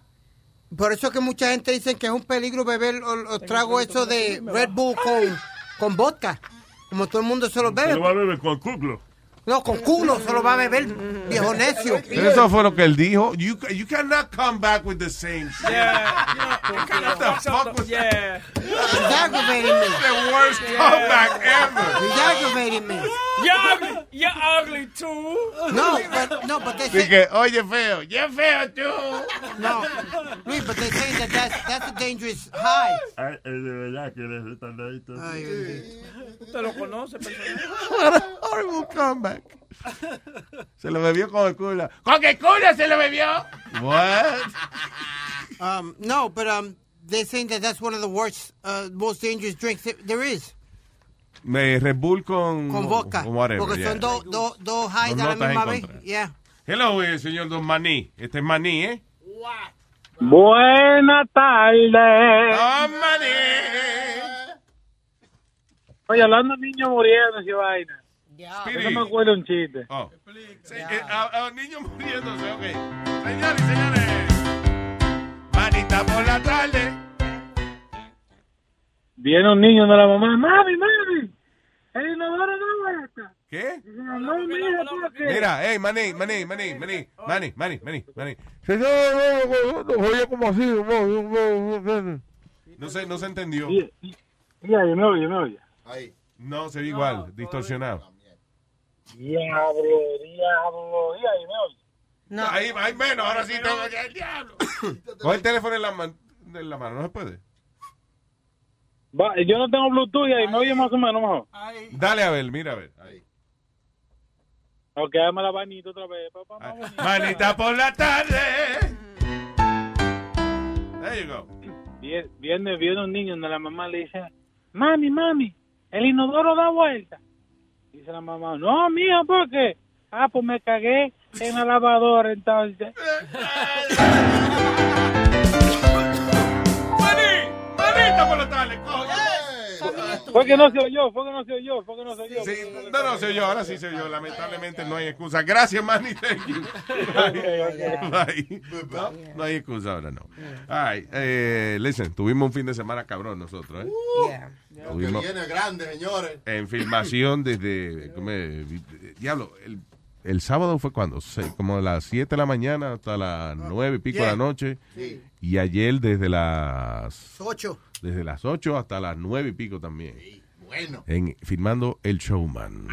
Por eso que mucha gente dice que es un peligro beber los tragos esos de Red Bull con, con vodka. Como todo el mundo se los Se bebe. lo va a beber con cuclo. No, con culo se lo va a beber, viejo necio. Eso fue lo que él dijo. You, you cannot come back with the same shit. What the fuck was Yeah. He's aggravating me. The worst comeback ever. He's aggravating me. You're ugly, you're ugly too. No, but, no, but they say, que, oye, feo, ya feo tú. no, Luis, but they say that that's, that's a dangerous high. Ay, es de verdad que eres retardadito. Ay, bendito. Te lo conoce, personal. What a horrible comeback. Se lo bebió con el culo. ¡Con el culo se lo bebió! What? Um, no, but um, they're saying that that's one of the worst, uh, most dangerous drinks there is. Me Red Bull con... Con vodka. con whatever, porque yeah. son dos dos dos highs a la misma vez. Yeah. Hello, eh, señor Don Maní. Este es Maní, ¿eh? Buenas tardes. Don Maní. Oye, hablando de niños muriendo y vaina. Yo Speedy. no me acuerdo un chiste. Oh. Sí, eh, a, a niños muriéndose, ok. Señores y señores. Manita por la tarde. Viene un niño de la mamá. Mami, mami. El inodoro da vuelta. ¿Qué? No. Mira, hey, Maní, Maní, Maní, Maní, Maní, Maní, Maní, Maní. Oye como así, no se, no se entendió. Mira, yo me oye, me oye. No, se ve igual, distorsionado. Diablo, diablo. Mira, yo me oye. No. Ahí, ahí menos, ahora sí tengo que el diablo. Coge el teléfono en la, man- en la mano, no se puede. Va, yo no tengo Bluetooth y ahí me oye más o menos mejor. Dale a ver, mira a ver. Ahí. Ok, dame la vainita otra vez. papá. Manita por la tarde. There you go. Viene, viene, viene un niño donde la mamá le dice, mami, mami, el inodoro da vuelta. Dice la mamá, no, mía, ¿por qué? Ah, pues me cagué en la lavadora entonces. Manita por la tarde. Fue que no se oyó, fue que no se oyó, fue que no se oyó. No, no, se oyó, ahora sí se oyó. Lamentablemente no hay excusa. Gracias, Manny. Thank you. Bye. No, no hay excusa ahora, no. Ay, eh, listen, tuvimos un fin de semana cabrón nosotros, ¿eh? Tuvimos viene grande, señores. en filmación desde. ¿cómo es? diablo, el, el sábado fue cuando? Como a las 7 de la mañana hasta las 9 y pico de la noche. Sí. Y ayer desde las. Ocho. Desde las 8 hasta las 9 y pico también. Bueno. En, filmando El Showman.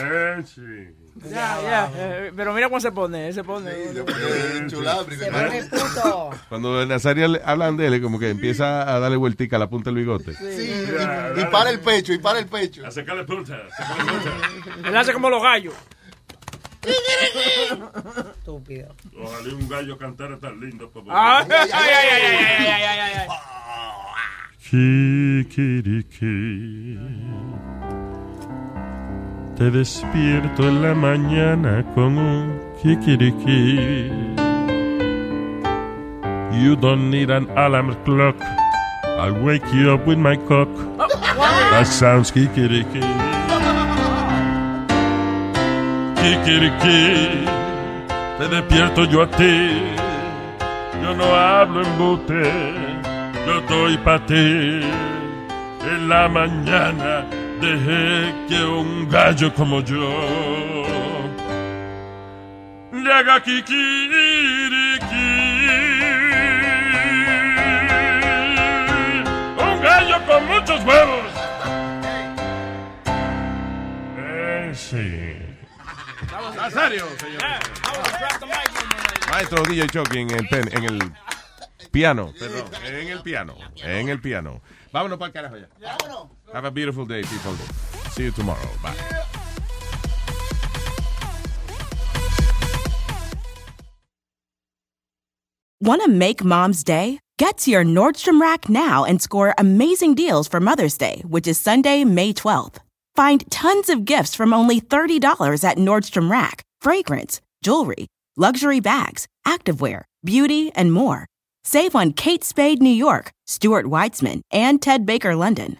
Eh, sí. Ya, ya. eh, pero mira cómo se pone, se pone. Se pone puto. Cuando Nazario le- hablan de él, como que empieza a darle vueltica a la punta del bigote. Sí, y, y para el pecho, y para el pecho. A sacarle punta, a sacarle punta. Él hace como los gallos. Estúpido. Ojalá un gallo cantara tan lindo. pues, como- Ay, ay, ay, ay, ay, ay, ay, ay, ay. Kikiriki. Te despierto en la mañana con un kikiriki. You don't need an alarm clock. I'll wake you up with my cock. That sounds kikiriki. Kikiriki. Te despierto yo a ti. Yo no hablo en bote. Yo doy pa' ti. En la mañana dejé que un gallo como yo le haga kikiriki. Un gallo con muchos huevos. Eh, sí. Nazario, señor. Maestro DJ Chucky en el, pen- en el piano, perdón, en el piano, en el piano. Vámonos para el carajo ya. Have a beautiful day, people. See you tomorrow. Bye. Want to make mom's day? Get to your Nordstrom Rack now and score amazing deals for Mother's Day, which is Sunday, May 12th. Find tons of gifts from only $30 at Nordstrom Rack fragrance, jewelry, luxury bags, activewear, beauty, and more. Save on Kate Spade New York, Stuart Weitzman, and Ted Baker London.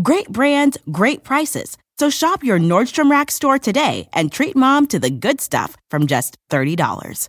Great brands, great prices. So shop your Nordstrom Rack store today and treat mom to the good stuff from just $30.